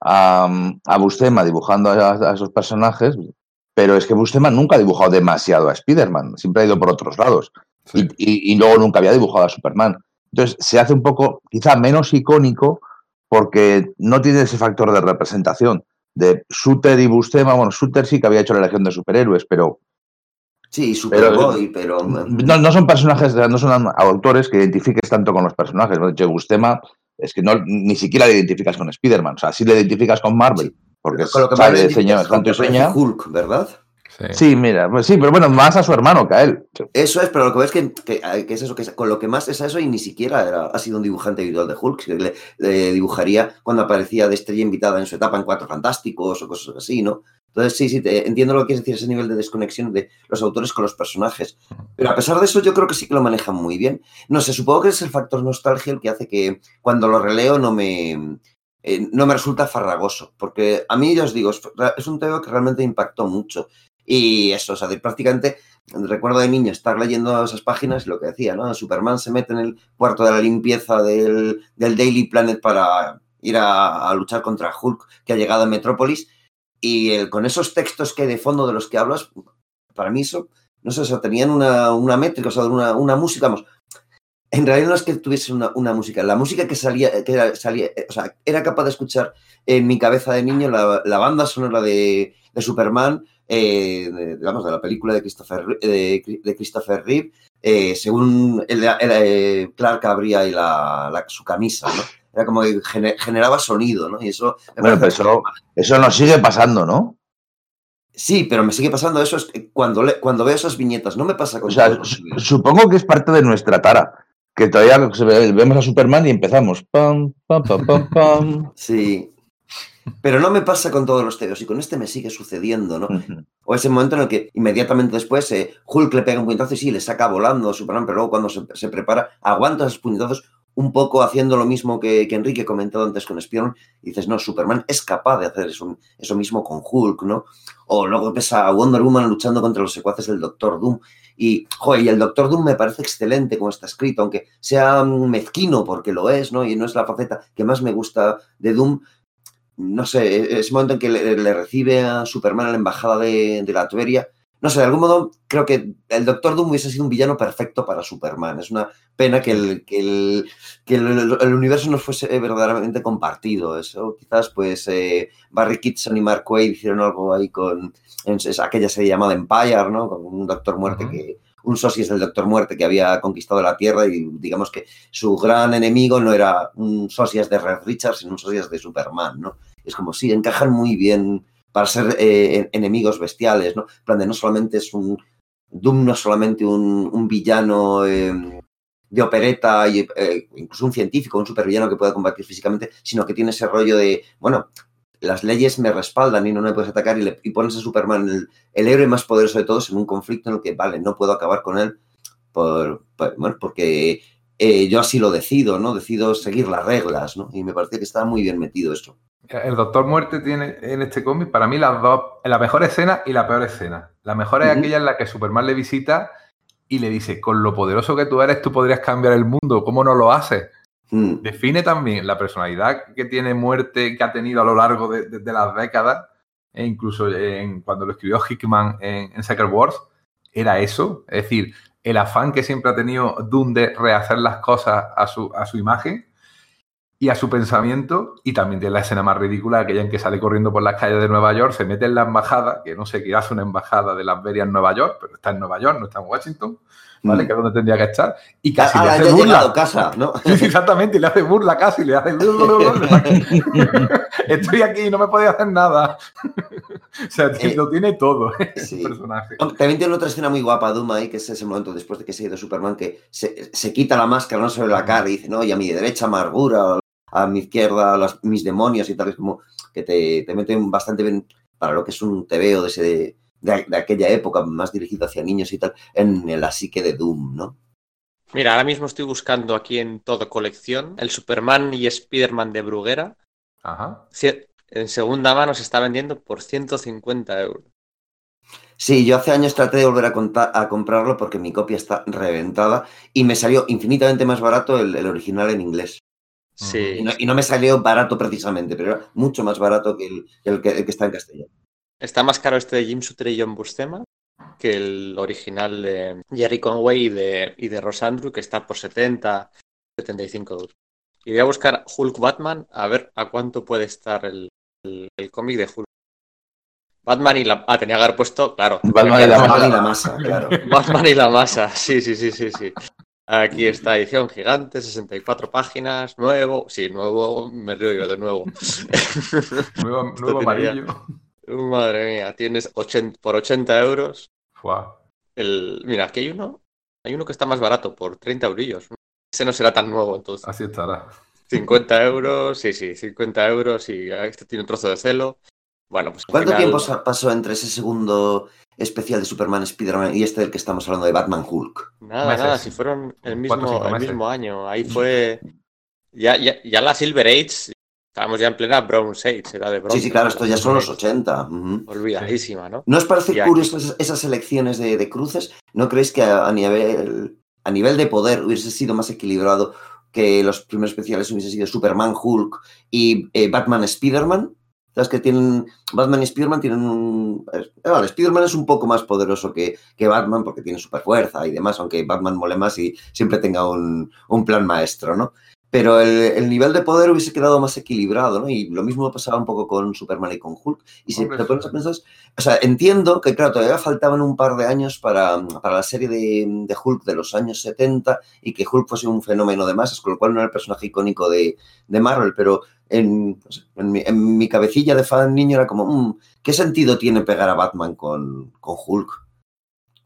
a, Bustema dibujando a, esos personajes, pero es que Bustema nunca ha dibujado demasiado a Spider-Man, siempre ha ido por otros lados. Y, luego nunca había dibujado a Superman. Entonces se hace un poco, quizá menos icónico, porque no tiene ese factor de representación. de Shooter y Bustema. Bueno, Shooter sí que había hecho la Legión de Superhéroes, pero Sí, Superboy, pero... No, no son personajes, no son autores que identifiques tanto con los personajes. De hecho, Bustema es que no, ni siquiera le identificas con Spider-Man. O sea, sí le identificas con Marvel, porque Con lo que sabe diseño, tanto y seña. Hulk, ¿verdad? Sí. Sí, mira, pues sí, pero bueno, más a su hermano que a él. Eso es, pero lo que ves es que, que- que es eso, que es- con lo que más es eso y ni siquiera era- ha sido un dibujante habitual de Hulk, que le, le dibujaría cuando aparecía de estrella invitada en su etapa en Cuatro Fantásticos o cosas así, ¿no? Entonces, sí, sí, te- entiendo lo que quieres decir, ese nivel de desconexión de los autores con los personajes. Pero a pesar de eso, yo creo que sí que lo manejan muy bien. No sé, supongo que es el factor nostalgia el que hace que cuando lo releo no me, eh, no me resulta farragoso. Porque a mí, ya os digo, es, es un tema que realmente impactó mucho. Y eso, o sea, de prácticamente recuerdo de niño estar leyendo esas páginas y lo que decía, ¿no? Superman se mete en el cuarto de la limpieza del, del Daily Planet para ir a, a luchar contra Hulk que ha llegado a Metrópolis y el- con esos textos que de fondo de los que hablas, para mí eso, no sé, o sea, tenían una, una métrica, o sea, una, una música, vamos, en realidad no es que tuviese una, una música, la música que salía, que era, salía, eh, o sea, era capaz de escuchar en mi cabeza de niño la, la banda sonora de, de Superman, eh, de, digamos, de la película de Christopher, Ri- de, de Christopher Reeve, eh, según el, el, eh, Clark abría y la- su camisa, ¿no? Era como que gene- generaba sonido, ¿no? Y eso... Bueno, pero eso, eso nos sigue pasando, ¿no? Sí, pero me sigue pasando eso es cuando, le- cuando veo esas viñetas. No me pasa con O sea, supongo que es parte de nuestra tara. Que todavía vemos a Superman y empezamos. Pam, pam, pam, pam, pam. [laughs] Sí. Pero no me pasa con todos los teos y con este me sigue sucediendo, ¿no? O ese momento en el que inmediatamente después eh, Hulk le pega un puñetazo y sí, le saca volando a Superman, pero luego cuando se, se prepara, aguanta esos puñetazos un poco haciendo lo mismo que, que Enrique comentó antes con Spion y dices, no, Superman es capaz de hacer eso, eso mismo con Hulk, ¿no? O luego ves a Wonder Woman luchando contra los secuaces del Doctor Doom y, joder, y el Doctor Doom me parece excelente como está escrito, aunque sea mm, mezquino porque lo es, ¿no? Y no es la faceta que más me gusta de Doom, no sé, ese momento en que le, recibe a Superman en la embajada de, de la Tuberia, no sé, de algún modo creo que el Doctor Doom hubiese sido un villano perfecto para Superman. Es una pena que el, que el, que el, el universo no fuese verdaderamente compartido. Eso quizás pues eh, Barry Kitson y Mark Waid hicieron algo ahí con en aquella serie llamada Empire, ¿no? Con un Doctor Muerte que un sosis del Doctor Muerte que había conquistado la Tierra y digamos que su gran enemigo no era un socias de Red Richards, sino un socias de Superman, ¿no? Es como, sí, encajan muy bien para ser eh, en- enemigos bestiales, ¿no? Plan de no solamente es un... Doom no solamente un, un villano eh, de opereta, y, eh, incluso un científico, un supervillano que pueda combatir físicamente, sino que tiene ese rollo de, bueno, las leyes me respaldan y no me puedes atacar y, pones a Superman, el, héroe más poderoso de todos, en un conflicto en el que, vale, no puedo acabar con él por, bueno, porque eh, yo así lo decido, ¿no? Decido seguir las reglas, ¿no? Y me parece que está muy bien metido eso. El Doctor Muerte tiene en este cómic, para mí, las dos, la mejor escena y la peor escena. La mejor es aquella en la que Superman le visita y le dice, con lo poderoso que tú eres, tú podrías cambiar el mundo, ¿cómo no lo haces? Mm. Define también la personalidad que tiene Muerte, que ha tenido a lo largo de, de- de las décadas, e incluso en, cuando lo escribió Hickman en, en Secret Wars, era eso. Es decir, el afán que siempre ha tenido Doom de rehacer las cosas a su, a su imagen y a su pensamiento. Y también tiene la escena más ridícula, aquella en que sale corriendo por las calles de Nueva York, se mete en la embajada, que no sé qué hace una embajada de las Veria en Nueva York, pero está en Nueva York, no está en Washington, ¿vale? Mm. Que es donde tendría que estar. Y casi Ah, le ya hace burla. casa, ¿no? [laughs] Sí, exactamente, y le hace burla casi, le hace... [laughs] Estoy aquí y no me podía hacer nada. o sea, Eh, lo tiene todo [laughs] sí. personaje. También tiene otra escena muy guapa, Doom, ahí, que es ese momento después de que se ha ido Superman, que se, se quita la máscara, no se ve la cara y dice, no, y a mi derecha amargura, a mi izquierda las- mis demonios y tal, es como que te, te meten bastante bien para lo que es un tebeo de, ese, de, de aquella época, más dirigido hacia niños y tal, en la psique de Doom, ¿no? Mira, ahora mismo estoy buscando aquí en todo colección el Superman y Spider-Man de Bruguera. Ajá. En segunda mano se está vendiendo por 150 euros. Sí, yo hace años traté de volver a, comprarlo porque mi copia está reventada y me salió infinitamente más barato el, el original en inglés. Y Sí. no, y no me salió barato precisamente, pero era mucho más barato que el, que el que, el que está en castellano. Está más caro este de Jim Shooter y John Buscema que el original de Jerry Conway y de, y de Ross Andrew, que está por 70, 75 euros. Y voy a buscar Hulk Batman a ver a cuánto puede estar el, el, el cómic de Hulk. Batman y la... Ah, tenía que haber puesto, claro. Batman y la Batman masa. y la masa, claro. [laughs] Batman y la masa, sí, sí, sí, sí, sí. Aquí está, edición gigante, 64 páginas, nuevo, sí, nuevo, me río yo de nuevo. [laughs] Nuevo, nuevo amarillo. Madre mía, tienes 80, por 80 euros. Fua. El... Mira, aquí hay uno, hay uno que está más barato, por 30 eurillos. Ese no será tan nuevo, entonces. Así estará. 50 euros, sí, sí, 50 euros y este tiene un trozo de celo. Bueno, pues ¿Cuánto final- tiempo pasó entre ese segundo especial de Superman Spider-Man y este del que estamos hablando de Batman Hulk? Nada, Meses. nada, si fueron el mismo, el mismo año. Ahí fue. Ya, ya, ya la Silver Age, estábamos ya en plena Bronze Age, era de bronce. Sí, sí, claro, esto ya son los Bronze 80. ujú. Age. Olvidadísima, ¿no? ¿No os parece curioso esas, esas elecciones de, de cruces? ¿No creéis que a, a nivel, a nivel de poder hubiese sido más equilibrado que los primeros especiales hubiesen sido Superman, Hulk y eh, Batman, Spider-Man? ¿Sabes que tienen. Batman y Spider-Man tienen un. eh, vale, Spider-Man es un poco más poderoso que, que Batman porque tiene super fuerza y demás, aunque Batman mole más y siempre tenga un, un plan maestro, ¿no? Pero el, el nivel de poder hubiese quedado más equilibrado, ¿no? Y lo mismo pasaba un poco con Superman y con Hulk. Y si Hombre, te pones a pensar, o sea, entiendo que, claro, todavía faltaban un par de años para, para la serie de, de Hulk de los años 70 y que Hulk fuese un fenómeno de masas, con lo cual no era el personaje icónico de, de Marvel, pero en, no sé, en, mi, en mi cabecilla de fan niño era como, mm, ¿qué sentido tiene pegar a Batman con, con Hulk?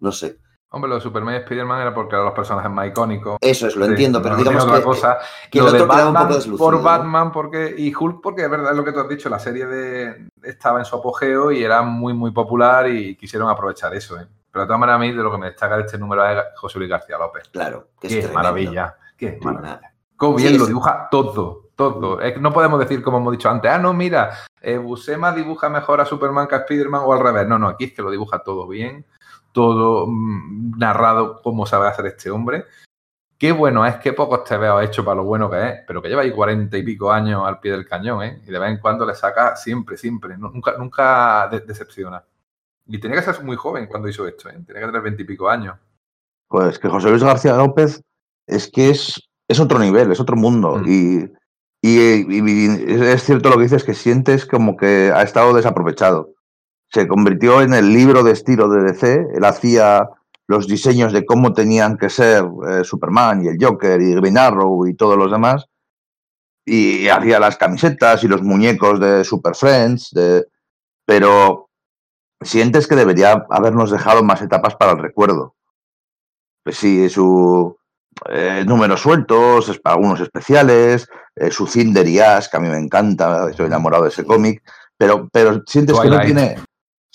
No sé. Hombre, lo de Superman y Spider-Man era porque eran los personajes más icónicos. Eso es, lo Sí, entiendo, pero no digamos tiene que, otra cosa. que lo el de otro un Batman poco deslucido. por. Batman porque y Hulk porque es verdad es lo que tú has dicho la serie de estaba en su apogeo y era muy muy popular y quisieron aprovechar eso ¿eh? pero de todas maneras a mí de lo que me destaca de este número es José Luis García López Claro, que es qué tremendo. maravilla qué maravilla cómo bien lo dibuja todo todo Es que no podemos decir como hemos dicho antes ah no mira eh, Buscema dibuja mejor a Superman que a Spiderman o al revés no no aquí es que lo dibuja todo bien todo mm, narrado como sabe hacer este hombre Qué bueno es, qué pocos te veo hecho para lo bueno que es, pero que lleva ahí cuarenta y pico años al pie del cañón, ¿eh? Y de vez en cuando le saca siempre, siempre, nunca, nunca de- decepciona. Y tenía que ser muy joven cuando hizo esto, ¿eh? Tenía que tener veintipico años. Pues que José Luis García López es que es, es otro nivel, es otro mundo. Mm. Y, y- es cierto lo que dices, que sientes como que ha estado desaprovechado. Se convirtió en el libro de estilo de DC, él hacía los diseños de cómo tenían que ser eh, Superman y el Joker y Green Arrow y todos los demás. Y hacía las camisetas y los muñecos de Super Friends, pero sientes que debería habernos dejado más etapas para el recuerdo. Pues sí, su eh, números sueltos, es- algunos especiales, eh, su Cinder y Ash, que a mí me encanta, estoy enamorado de ese cómic, pero, pero sientes que no tiene.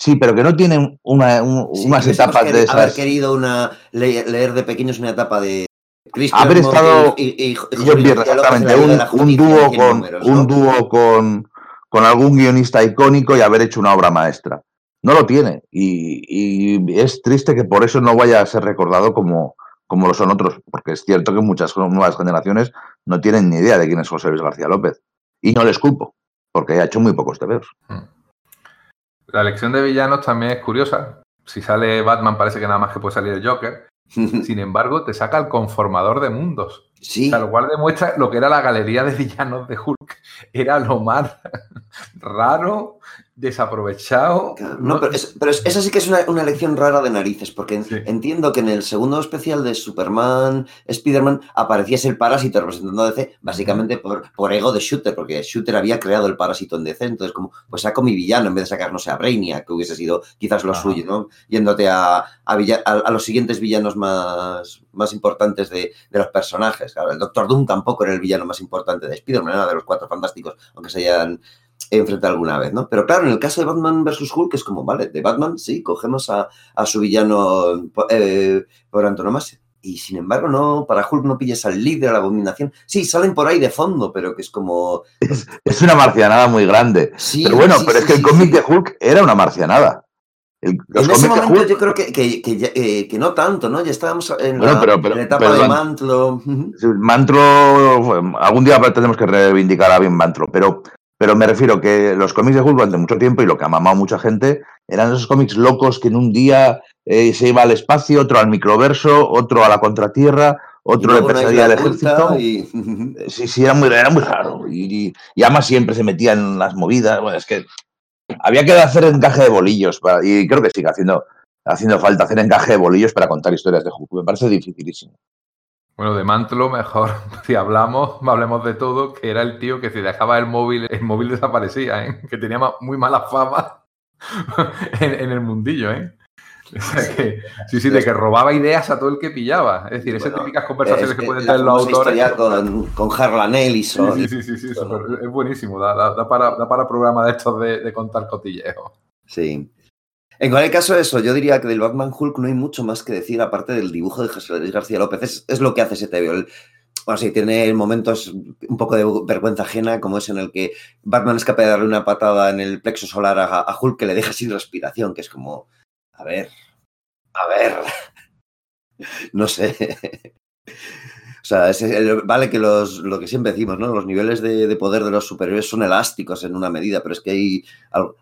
Sí, pero que no tiene una, un- Sí, unas etapas de quer- haber esas. querido una, le- leer de pequeños una etapa de Christian Haber estado- y, y, y José John Luis Byrne, García López en exactamente, un, dúo con números, un dúo con, con algún guionista icónico y haber hecho una obra maestra. No lo tiene. Y, y es triste que por eso no vaya a ser recordado como, como lo son otros, porque es cierto que muchas nuevas generaciones no tienen ni idea de quién es José Luis García López. Y no les culpo, porque ha hecho muy pocos tebeos. La elección de villanos también es curiosa. Si sale Batman parece que nada más que puede salir el Joker. [laughs] Sin embargo, te saca el conformador de mundos. sí, O sea, lo cual demuestra lo que era la galería de villanos de Hulk. Era lo más [laughs] raro, desaprovechado. No, pero, es- pero es- esa sí que es una, una elección rara de narices, porque Sí. entiendo que en el segundo especial de Superman, Spider-Man, apareciese el parásito representando a DC, básicamente por, por ego de Shooter, porque Shooter había creado el parásito en DC, entonces como, pues saco mi villano en vez de sacar, no sé, a Brainiac, que hubiese sido quizás lo Ajá. suyo, ¿no? Yéndote a, a, villa- a- a los siguientes villanos más, más importantes de, de los personajes. Claro, el Doctor Doom tampoco era el villano más importante de Spider-Man, era de los cuatro fantásticos, aunque se hayan enfrentado alguna vez, ¿no? Pero claro, en el caso de Batman vs. Hulk es como, vale, de Batman sí, cogemos a, a su villano eh, por antonomasia. Y sin embargo, no, para Hulk no pilles al líder, a la abominación. Sí, salen por ahí de fondo, pero que es como. Es una marcianada muy grande. Sí, pero bueno, sí, pero sí, es que el cómic de Hulk era una marcianada. El- En ese momento Hulk yo creo que, que, que, ya- eh, que no tanto, ¿no? Ya estábamos en, Bueno, la, pero- pero- en la etapa pero de Mantlo. Bueno, algún día tenemos que reivindicar a bien Mantro, pero, pero me refiero que los cómics de Hulk durante mucho tiempo y lo que ha mamado mucha gente eran esos cómics locos que en un día eh, se iba al espacio, otro al microverso, otro a la contratierra, otro le perseguía al ejército. Sí, sí, era muy, era muy raro. Y, y, además siempre se metía en las movidas. Bueno, es que había que hacer encaje de bolillos. Para, y creo que sigue haciendo, haciendo falta hacer encaje de bolillos para contar historias de Hulk. Me parece dificilísimo. Bueno, de Mantlo, mejor [laughs] si hablamos, hablemos de todo, que era el tío que si dejaba el móvil, el móvil desaparecía, ¿eh? que tenía muy mala fama [laughs] en, el mundillo, ¿eh? sí, sí, de que robaba ideas a todo el que pillaba. Es decir, esas típicas conversaciones que, pueden tener los autores. Con, con Harlan Ellison. Sí, sí, sí, sí, es buenísimo. Da, para, da para programa de estos de, de contar cotilleos. Sí. En cualquier caso, eso, yo diría que del Batman Hulk no hay mucho más que decir, aparte del dibujo de José Luis García López. Es, lo que hace ese TVO. bueno, sí, tiene momentos un poco de vergüenza ajena, como es en el que Batman es capaz de darle una patada en el plexo solar a, Hulk que le deja sin respiración, que es como, a ver, a ver, [laughs] no sé. [laughs] O sea, vale que los, lo que siempre decimos, ¿no? Los niveles de, poder de los superiores son elásticos en una medida, pero es que hay,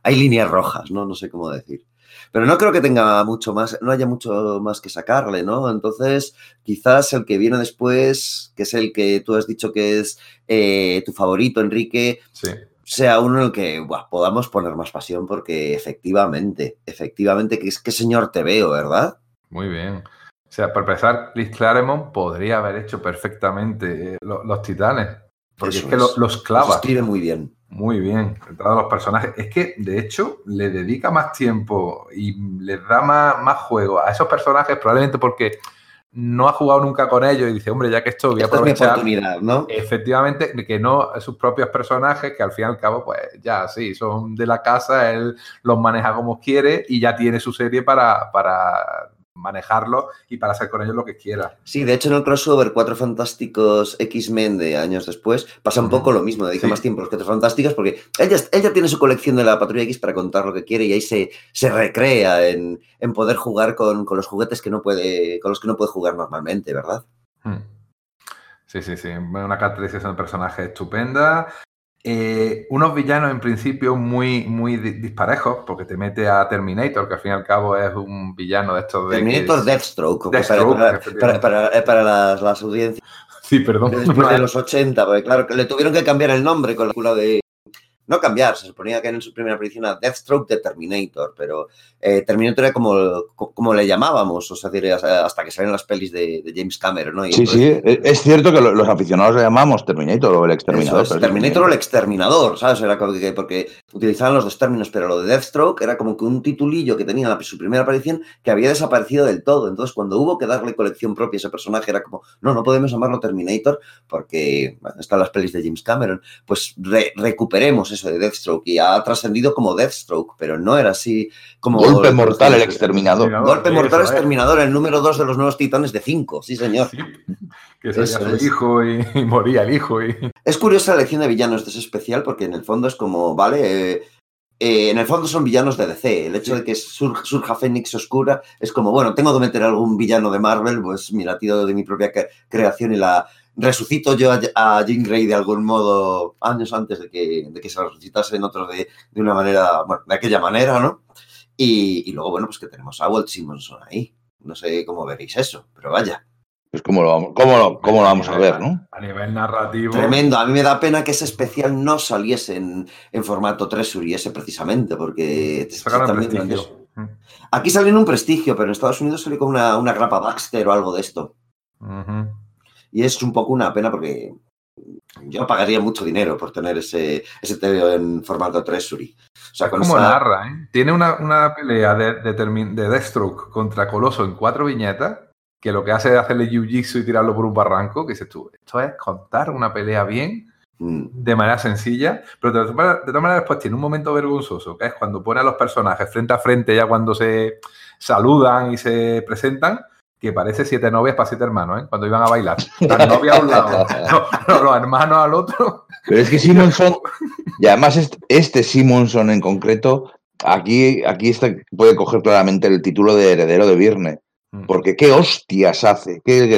hay líneas rojas, ¿no? No sé cómo decir. Pero no creo que tenga mucho más, no haya mucho más que sacarle, ¿no? Entonces, quizás el que viene después, que es el que tú has dicho que es eh, tu favorito, Enrique, sea uno en el que podamos poner más pasión, porque efectivamente, efectivamente, que es que señor te veo, ¿verdad? Muy bien. O sea, para empezar, Liz Claremont podría haber hecho perfectamente eh, los, titanes. Porque es que los clava. escribe muy bien. Muy bien, entrado los personajes. Es que, de hecho, le dedica más tiempo y les da más, más juego a esos personajes, probablemente porque no ha jugado nunca con ellos y dice, hombre, ya que esto voy a aprovechar. ¿no? Efectivamente, que no sus propios personajes, que al fin y al cabo, pues ya sí, son de la casa, él los maneja como quiere y ya tiene su serie para, para manejarlo y para hacer con ellos lo que quiera. Sí, de hecho en el crossover Cuatro Fantásticos X-Men de años después pasa un poco lo mismo, dedica más tiempo a los Cuatro Fantásticos porque ella, ella tiene su colección de la Patrulla X para contar lo que quiere y ahí se, se recrea en, poder jugar con, los juguetes que no puede, con los que no puede jugar normalmente, ¿verdad? Hmm. Sí, sí, sí. Una caracterización de personaje estupenda. Eh, unos villanos en principio muy, muy disparejos, porque te mete a Terminator, que al fin y al cabo es un villano de estos de. Terminator Deathstroke, para, para, para, las, las, audiencias. Sí, perdón. Después de [laughs] los 80, porque claro, le tuvieron que cambiar el nombre con la de no cambiar, se suponía que en su primera aparición era Deathstroke de Terminator, pero eh, Terminator era como, como le llamábamos, o sea, hasta que salen las pelis de, James Cameron, ¿no? sí, sí, e, es cierto que los aficionados le llamamos Terminator o el exterminador. Terminator o el exterminador, ¿sabes? Era porque, porque utilizaban los dos términos, pero lo de Deathstroke era como que un titulillo que tenía en su primera aparición que había desaparecido del todo. Entonces, cuando hubo que darle colección propia a ese personaje, era como, no, no podemos llamarlo Terminator porque están las pelis de James Cameron, pues recuperemos eso de Deathstroke y ha trascendido como Deathstroke, pero no era así como... Golpe mortal el exterminador. Golpe mortal exterminador, el número dos de los nuevos titanes de cinco, sí señor. que sería su hijo y, moría el hijo. Y... Es curiosa la elección de villanos de ese especial porque en el fondo es como, vale... Eh, eh, en el fondo son villanos de DC. El hecho de que surja Fénix Oscura es como, bueno, tengo que meter algún villano de Marvel, pues mira, tío de mi propia creación y la, resucito yo a, Jean Grey de algún modo años antes de que, de que se resucitase en otro de, de, una manera, bueno, de aquella manera, ¿no? Y, luego, bueno, pues que tenemos a Walt Simonson ahí. No sé cómo veréis eso, pero vaya. Pues cómo lo, vamos, cómo lo, cómo lo vamos a ver, ¿no? A nivel narrativo. Tremendo. A mí me da pena que ese especial no saliese en, en formato 3 ese precisamente, porque... Mm. Aquí salió en un prestigio, pero en Estados Unidos salió con una, una grapa Baxter o algo de esto. Y es un poco una pena porque yo pagaría mucho dinero por tener ese, ese en formato Treasury. O sea, con como narra, ¿eh? Tiene una, pelea de, de, de, Deathstroke contra Coloso en cuatro viñetas que lo que hace es hacerle jiu-jitsu y tirarlo por un barranco, que dices tú, esto es contar una pelea bien, mm. de manera sencilla, pero de todas maneras después tiene un momento vergonzoso, que es cuando pone a los personajes frente a frente, ya cuando se saludan y se presentan, que parece siete novias para siete hermanos, ¿eh? cuando iban a bailar. Las novias a un lado, [laughs] los, hermanos al otro. Pero es que Simonson, y además este, este Simonson en concreto, aquí, aquí está, puede coger claramente el título de heredero de Virne. Mm. Porque qué hostias hace, qué,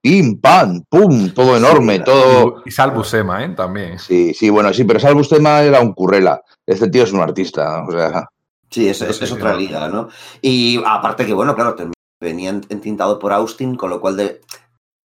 pim, pam, pum, todo enorme, todo. Y Salbusema, ¿eh? También. Sí, sí, bueno, sí, pero Salbusema era un currela. Este tío es un artista, o sea. Sí, es, es, otra liga, ¿no? Y aparte que, bueno, claro, venía entintado por Austin, con lo cual de,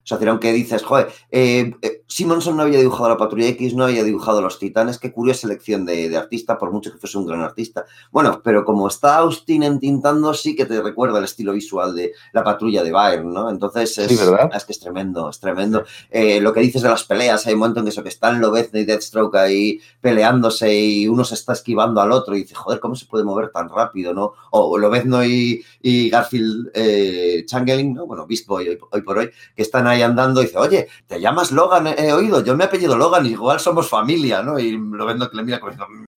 O sea, aunque dices, joder, eh, eh, Simonson no había dibujado la Patrulla X, no había dibujado los Titanes, qué curiosa selección de, artista, por mucho que fuese un gran artista. Bueno, pero como está Austin entintando, sí que te recuerda el estilo visual de la Patrulla de Byrne, ¿no? Entonces, es, es que es tremendo, es tremendo. Eh, lo que dices de las peleas, hay un momento en que eso, que están Lobezno y Deathstroke ahí peleándose y uno se está esquivando al otro y dice, joder, ¿cómo se puede mover tan rápido, no? O Lobezno y, y Garfield eh, Changeling, ¿no? Bueno, Beast Boy hoy, por hoy, que están ahí andando y dice, oye, ¿te llamas Logan? He oído, yo me apellido Logan, igual somos familia, ¿no? Y lo vendo que le mira como,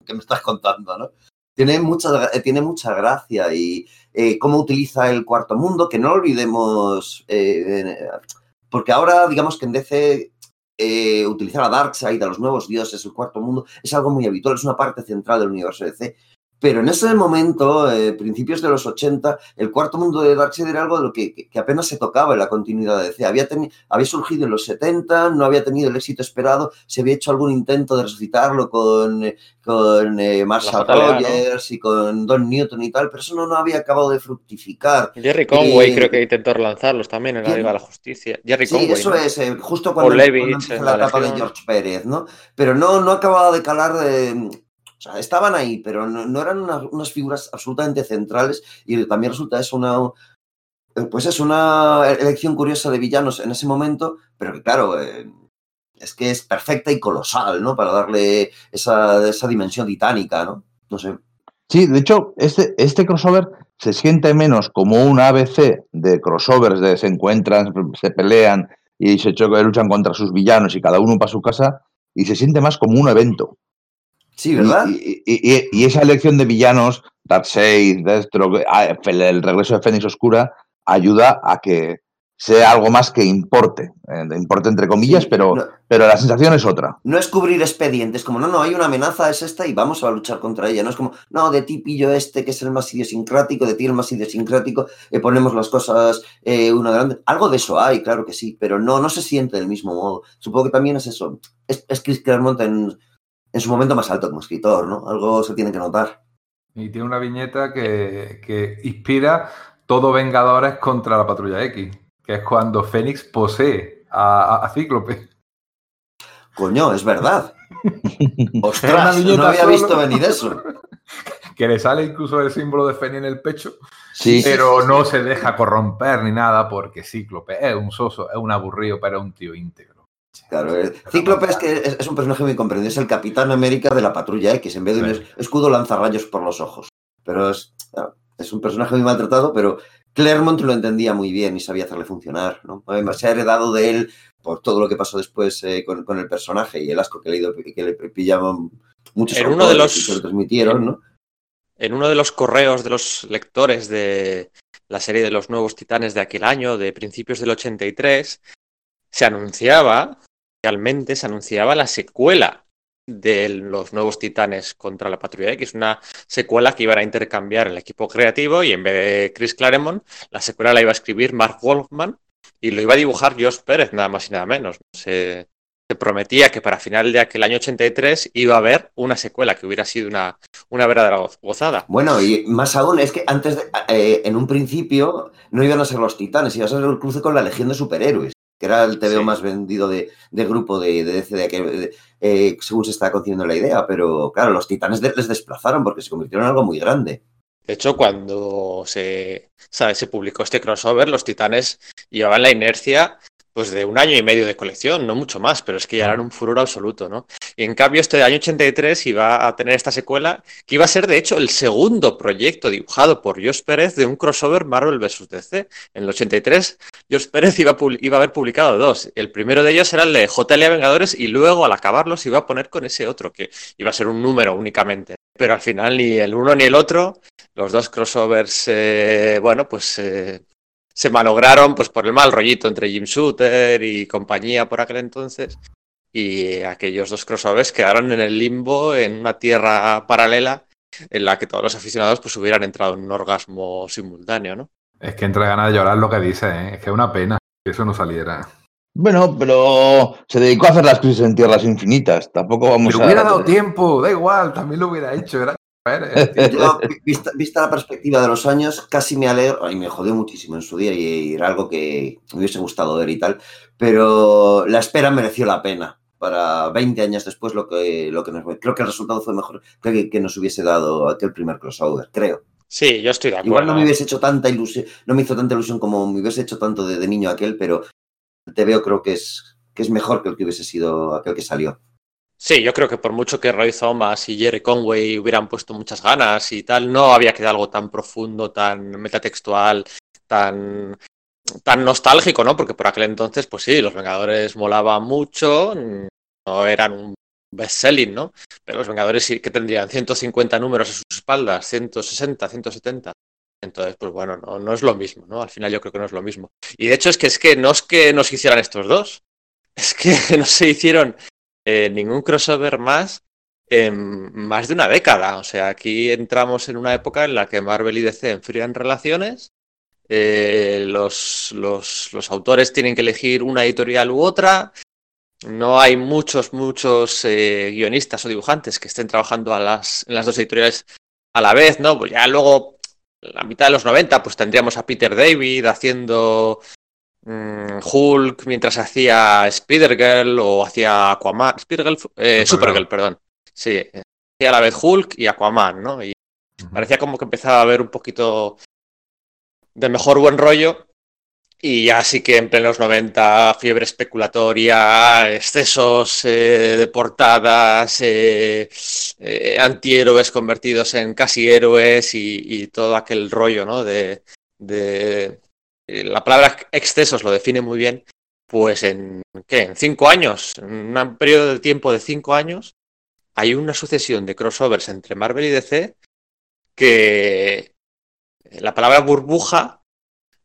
¿qué me estás contando, no? Tiene mucha, tiene mucha gracia y eh, cómo utiliza el cuarto mundo, que no olvidemos, eh, porque ahora digamos que en DC eh, utilizar a Darkseid, a los nuevos dioses, el cuarto mundo, es algo muy habitual, es una parte central del universo DC. Pero en ese momento, eh, principios de los 80, el cuarto mundo de Darkseid era algo de lo que, apenas se tocaba en la continuidad de DC. Había, había surgido en los 70, no había tenido el éxito esperado, se había hecho algún intento de resucitarlo con, con eh, Marshall Rogers y con Don Newton y tal, pero eso no, no había acabado de fructificar. Jerry Conway creo que intentó relanzarlos también en la Liga de la Justicia. Jerry sí, eso es, eh, justo cuando, cuando empieza la etapa de George Pérez, ¿no? Pero no, no acababa de calar de sea, estaban ahí, pero no, eran unas, figuras absolutamente centrales y también resulta eso una, pues es una elección curiosa de villanos en ese momento, pero que claro, eh, es que es perfecta y colosal, ¿no? Para darle esa, esa dimensión titánica, ¿no? Sí, de hecho, este, este crossover se siente menos como un ABC de crossovers de se encuentran, se pelean y se luchan contra sus villanos y cada uno para su casa, y se siente más como un evento. Sí, ¿verdad? Y, esa elección de villanos, Darkseid, Deathstroke, ah, el regreso de Fénix Oscura, ayuda a que sea algo más que importe. Eh, importe entre comillas, pero, pero la sensación es otra. No es cubrir expedientes, como no, no, hay una amenaza, es esta y vamos a luchar contra ella. No es como, no, de ti pillo este que es el más idiosincrático, de ti el más idiosincrático, eh, ponemos las cosas eh, una grande. Algo de eso hay, claro que sí, pero no, no se siente del mismo modo. Supongo que también es eso. Es, es Chris Claremont en en su momento más alto como escritor, ¿no? Algo se tiene que notar. Y tiene una viñeta que, inspira todo Vengadores contra la Patrulla X, que es cuando Fénix posee a, Cíclope. Coño, es verdad. [laughs] Ostras, no había visto venir eso. [laughs] que le sale incluso el símbolo de Fénix en el pecho, sí. pero no se deja corromper ni nada porque Cíclope es un soso, es un aburrido, pero es un tío íntegro. Claro, el Cíclope es que es, un personaje muy comprendido, es el Capitán América de la Patrulla X, en vez de un escudo lanza rayos por los ojos. Pero es, es un personaje muy maltratado, pero Claremont lo entendía muy bien y sabía hacerle funcionar. ¿no? Se ha heredado de él por todo lo que pasó después eh, con, el personaje y el asco que le, que le pillaban muchos en uno de los que se lo transmitieron, ¿no? En uno de los correos de los lectores de la serie de los nuevos titanes de aquel año, de principios del 83, se anunciaba, realmente se anunciaba la secuela de los nuevos titanes contra la Patrulla X, una secuela que iban a intercambiar el equipo creativo y en vez de Chris Claremont, la secuela la iba a escribir Mark Wolfman y lo iba a dibujar Josh Pérez, nada más y nada menos. Se, prometía que para final de aquel año 83 iba a haber una secuela que hubiera sido una, una verdadera gozada. Bueno, y más aún, es que antes, eh, en un principio, no iban a ser los titanes, iba a ser el cruce con la Legión de Superhéroes que era el TVO más vendido de, grupo de, de DC, que, eh, según se estaba concibiendo la idea, pero claro, los titanes les desplazaron porque se convirtieron en algo muy grande. De hecho, cuando se, ¿sabes? se publicó este crossover, los titanes llevaban la inercia pues de un año y medio de colección, no mucho más, pero es que ya eran un furor absoluto, ¿no? Y en cambio, este de año 83 iba a tener esta secuela, que iba a ser de hecho el segundo proyecto dibujado por Josh Pérez de un crossover Marvel vs. DC. En el 83, Josh Pérez iba a, iba a haber publicado dos. El primero de ellos era el de JLA Vengadores y luego al acabarlos iba a poner con ese otro, que iba a ser un número únicamente. Pero al final ni el uno ni el otro, los dos crossovers, eh, bueno, pues eh, se malograron pues por el mal rollito entre Jim Shooter y compañía por aquel entonces. Y aquellos dos crossovers quedaron en el limbo, en una tierra paralela, en la que todos los aficionados pues hubieran entrado en un orgasmo simultáneo, ¿no? Es que entra ganas de llorar lo que dice, ¿eh? es que es una pena que eso no saliera. Bueno, pero se dedicó a hacer las crisis en tierras infinitas. Tampoco vamos a. hubiera dado tiempo, da igual, también lo hubiera hecho. Era [laughs] Yo, vista, vista, la perspectiva de los años, casi me alegro, y me jodió muchísimo en su día y era algo que me hubiese gustado ver y tal, pero la espera mereció la pena. Para 20 años después, lo que, lo que nos, creo que el resultado fue mejor que, que nos hubiese dado aquel primer crossover, creo. Sí, yo estoy de acuerdo. Igual no me hubiese hecho tanta ilusión, no me hizo tanta ilusión como me hubiese hecho tanto de, de niño aquel, pero te veo creo que es, que es mejor que el que hubiese sido aquel que salió. Sí, yo creo que por mucho que Roy Thomas y Jerry Conway hubieran puesto muchas ganas y tal, no había quedado algo tan profundo, tan metatextual, tan, tan nostálgico, ¿no? Porque por aquel entonces, pues sí, los Vengadores molaban mucho, no eran un best-selling, ¿no? Pero los Vengadores sí que tendrían 150 números a sus espaldas, 160, 170. Entonces, pues bueno, no, no, es lo mismo, ¿no? Al final yo creo que no es lo mismo. Y de hecho es que es que no es que nos hicieran estos dos, es que [laughs] no se hicieron eh, ningún crossover más en más de una década. O sea, aquí entramos en una época en la que Marvel y DC enfrían relaciones. Eh, los, los, los, autores tienen que elegir una editorial u otra. No hay muchos, muchos eh, guionistas o dibujantes que estén trabajando a las, en las dos editoriales a la vez, ¿no? Pues ya luego, la mitad de los 90, pues tendríamos a Peter David haciendo Mm, Hulk mientras hacía Spider-Girl o hacía Aquaman. Spider-Girl, eh, Supergirl, perdón. Sí, hacía a la vez Hulk y Aquaman, ¿no? Y uh -huh. parecía como que empezaba a haber un poquito de mejor buen rollo. Y ya sí que en plenos 90, fiebre especulatoria, excesos eh, de portadas, eh, eh, antihéroes convertidos en casi héroes y, y, todo aquel rollo, ¿no? De, de, la palabra excesos lo define muy bien, pues en, ¿qué? en cinco años, en un periodo de tiempo de cinco años, hay una sucesión de crossovers entre Marvel y DC que la palabra burbuja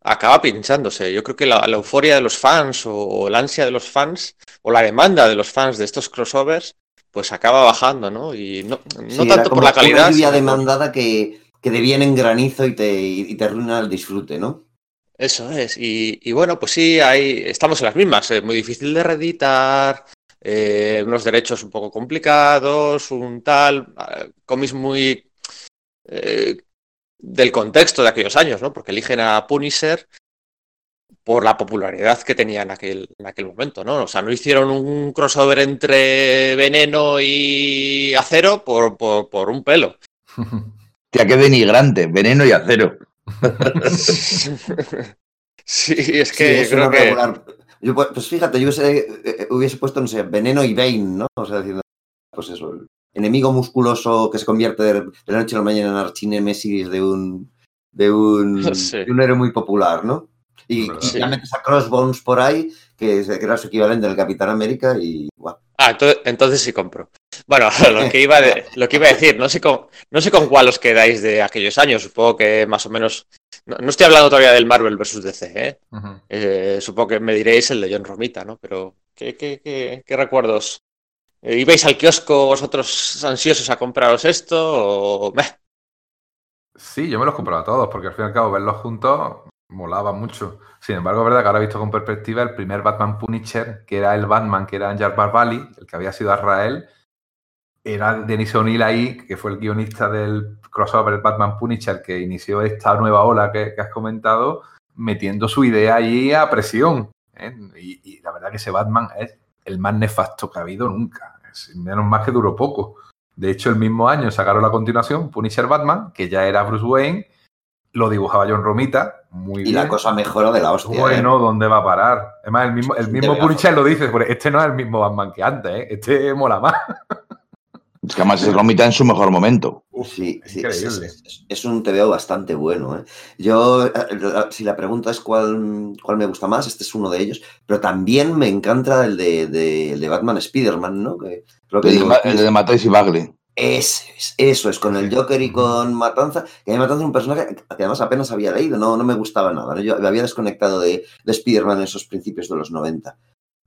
acaba pinchándose. Yo creo que la, la euforia de los fans o, o, la ansia de los fans o la demanda de los fans de estos crossovers pues acaba bajando, ¿no? Y no, no sí, tanto por la calidad. Una lluvia demandada que, que deviene en granizo y te, y te arruina el disfrute, ¿no? Eso es. Y, y, bueno, pues sí, hay, estamos en las mismas. Es muy difícil de reeditar, eh, unos derechos un poco complicados, un tal, cómics muy eh, del contexto de aquellos años, ¿no? Porque eligen a Punisher por la popularidad que tenía en aquel, en aquel momento, ¿no? O sea, no hicieron un crossover entre Veneno y Acero por, por, por un pelo. [laughs] Tía, qué denigrante, Veneno y Acero. [laughs] sí, es que sí, creo que... Yo, pues fíjate, yo hubiese, eh, hubiese, puesto, no sé, Veneno y Bane, ¿no? O sea, diciendo, pues eso, el enemigo musculoso que se convierte de, de la noche a la mañana en archinémesis de un, de un, [laughs] sí. de un héroe muy popular, ¿no? Y, sí. ya metes a Crossbones por ahí, que, que era su equivalente del Capitán América, y wow. Ah, entonces, sí compro. Bueno, [laughs] lo que iba, de, lo que iba a decir, no sé, con, no sé con cuál os quedáis de aquellos años, supongo que más o menos... No, no estoy hablando todavía del Marvel versus DC, ¿eh? Uh -huh. eh, supongo que me diréis el de John Romita, ¿no? Pero, ¿qué, qué, qué, qué recuerdos? Eh, ¿Ibais al kiosco vosotros ansiosos a compraros esto o...? Meh? Sí, yo me los compraba todos, porque al fin y al cabo verlos juntos molaba mucho. Sin embargo, es verdad que ahora visto con perspectiva, el primer Batman Punisher, que era el Batman que era Anjar Barbali, el que había sido Azrael, era Denis O'Neill ahí, que fue el guionista del crossover Batman Punisher, que inició esta nueva ola que, has comentado, metiendo su idea allí a presión. ¿eh? Y, la verdad que ese Batman es el más nefasto que ha habido nunca. Menos más que duró poco. De hecho, el mismo año sacaron la continuación, Punisher Batman, que ya era Bruce Wayne, lo dibujaba John Romita, muy y bien. la cosa mejora de la hostia. Bueno, ¿eh? ¿dónde va a parar? Además, el mismo, el mismo Punisher lo dice, este no es el mismo Batman que antes, ¿eh? este mola más. [laughs] Es que además es Romita en su mejor momento. Uf, sí, sí es, es, es, un TVO bastante bueno. ¿eh? Yo, eh, si la pregunta es cuál, cuál me gusta más, este es uno de ellos, pero también me encanta el de, de, el de Batman Spider-Man, ¿no? Que, el, digo, de, el de y Bagley. Eso es, eso es, con el Joker y con Matanza, que a mí Matanza es un personaje que además apenas había leído, no, no me gustaba nada, ¿no? yo me había desconectado de, de Spider-Man en esos principios de los 90.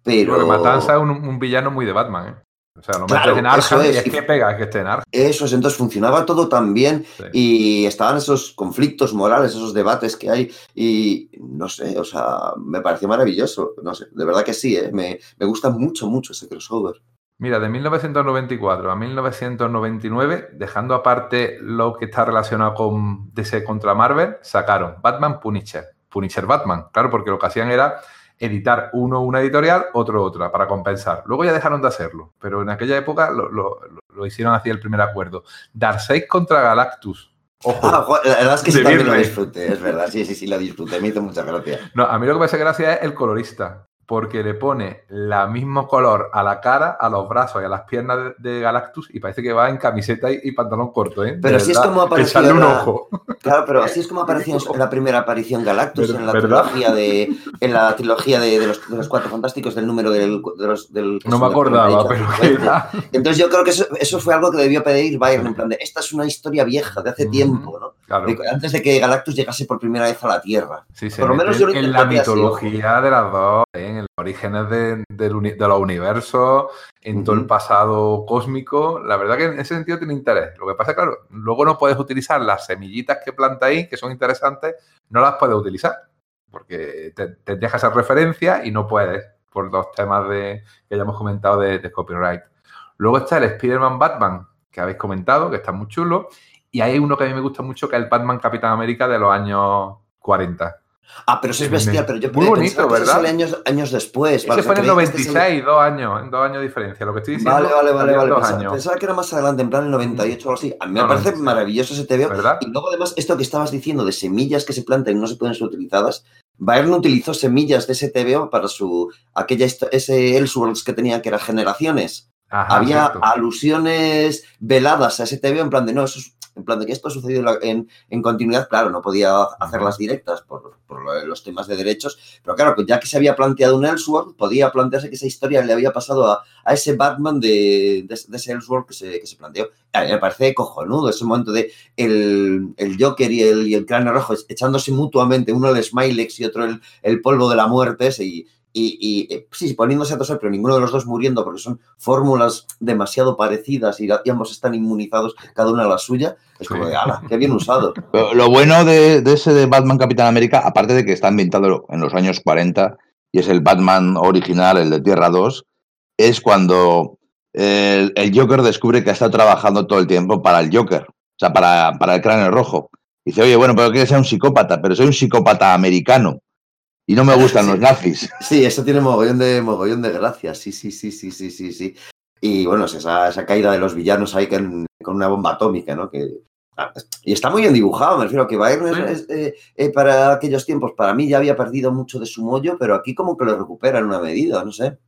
Pero... Porque Matanza es un, un, villano muy de Batman, ¿eh? O sea, lo metes claro, en Arkham es. y es que pega que esté en Arkham. Eso es, entonces funcionaba todo tan bien sí. y estaban esos conflictos morales, esos debates que hay y no sé, o sea, me pareció maravilloso, no sé, de verdad que sí, ¿eh? me, me gusta mucho, mucho ese crossover. Mira, de 1994 a 1999, dejando aparte lo que está relacionado con DC contra Marvel, sacaron Batman Punisher. Punisher Batman, claro, porque lo que hacían era editar uno una editorial, otro otra, para compensar. Luego ya dejaron de hacerlo, pero en aquella época lo, lo- lo hicieron así el primer acuerdo. Darkseid contra Galactus. Ojo. Ah, la verdad es que sí también lo disfruté, es verdad. Sí, sí, sí, lo disfruté. Me hizo mucha gracia. No, a mí lo que me hace gracia es el colorista, porque le pone la mismo color a la cara, a los brazos y a las piernas de, de Galactus y parece que va en camiseta y, y pantalón corto, ¿eh? Pero así es como apareció un ojo. Claro, pero así es como [laughs] apareció en la primera aparición Galactus en la ¿verdad? trilogía de en la trilogía de, de los, de los cuatro fantásticos del número del, de los, del No me acordaba, pero era... entonces yo creo que eso, eso fue algo que debió pedir Bayern en plan de esta es una historia vieja de hace tiempo, ¿no? Claro, antes de que Galactus llegase por primera vez a la Tierra. sí, por lo menos yo meten en la así, mitología de las dos, ¿eh? En los orígenes de, los universos, en todo el pasado cósmico. La verdad que en ese sentido tiene interés. Lo que pasa es claro, luego no puedes utilizar las semillitas que planta ahí, que son interesantes, no las puedes utilizar, porque te, te deja esa referencia y no puedes, por los temas de, que ya hemos comentado de, de copyright. Luego está el Spider-Man Batman, que habéis comentado, que está muy chulo, y hay uno que a mí me gusta mucho, que es el Batman Capitán América de los años 40. Ah, pero eso es bestial, pero yo Muy bonito, que ¿verdad? sale años, años después. Ese vale, o sea, fue en el creía que este es 96, dos años, dos años de diferencia. Lo que estoy diciendo. Vale, vale, vale, vale. Dos Pensaba, años, pensaba que era más adelante, en plan el 98 o algo así. A mí me No, parece 96. maravilloso ese TVO. ¿verdad? Y luego, además, esto que estabas diciendo de semillas que se plantan y no se pueden ser utilizadas, Bayern utilizó semillas de ese TVO para su aquella ese Elseworlds que tenía que era generaciones. Ajá, Había cierto. alusiones veladas a ese TVO en plan de no, eso es- en plan de que esto ha sucedido en la- en, en continuidad, claro, no podía hacerlas directas por, por los temas de derechos, pero claro, pues ya que se había planteado un Elseworld, podía plantearse que esa historia le había pasado a, a ese Batman de, de, de ese Elseworld que se, que se planteó. A mí me parece cojonudo ese momento de el, el Joker y el, y el cráneo rojo echándose mutuamente, uno el Smilex y otro el, el polvo de la muerte ese, y, y, y, eh, sí, poniéndose a toser, pero ninguno de los dos muriendo porque son fórmulas demasiado parecidas y, y ambos están inmunizados, cada una a la suya, es como de, ala, qué bien usado. [laughs] Pero Lo bueno de, de ese de Batman Capitán América, aparte de que está ambientado en los años 40 y es el Batman original, el de Tierra 2, es cuando el, el Joker descubre que ha estado trabajando todo el tiempo para el Joker, o sea, para, para el cráneo rojo. Dice, oye, bueno, pero que sea un psicópata, pero soy un psicópata americano y no me gustan [laughs] los nazis. Sí, eso tiene mogollón de, mogollón de gracia, sí, sí, sí, sí, sí, sí, sí. Y bueno, es esa, esa caída de los villanos ahí con, con una bomba atómica, ¿no? Que, ah, y está muy bien dibujado, me refiero a que Bayern es- Sí. es, eh, eh, para aquellos tiempos, para mí ya había perdido mucho de su mollo, pero aquí como que lo recupera en una medida, no sé.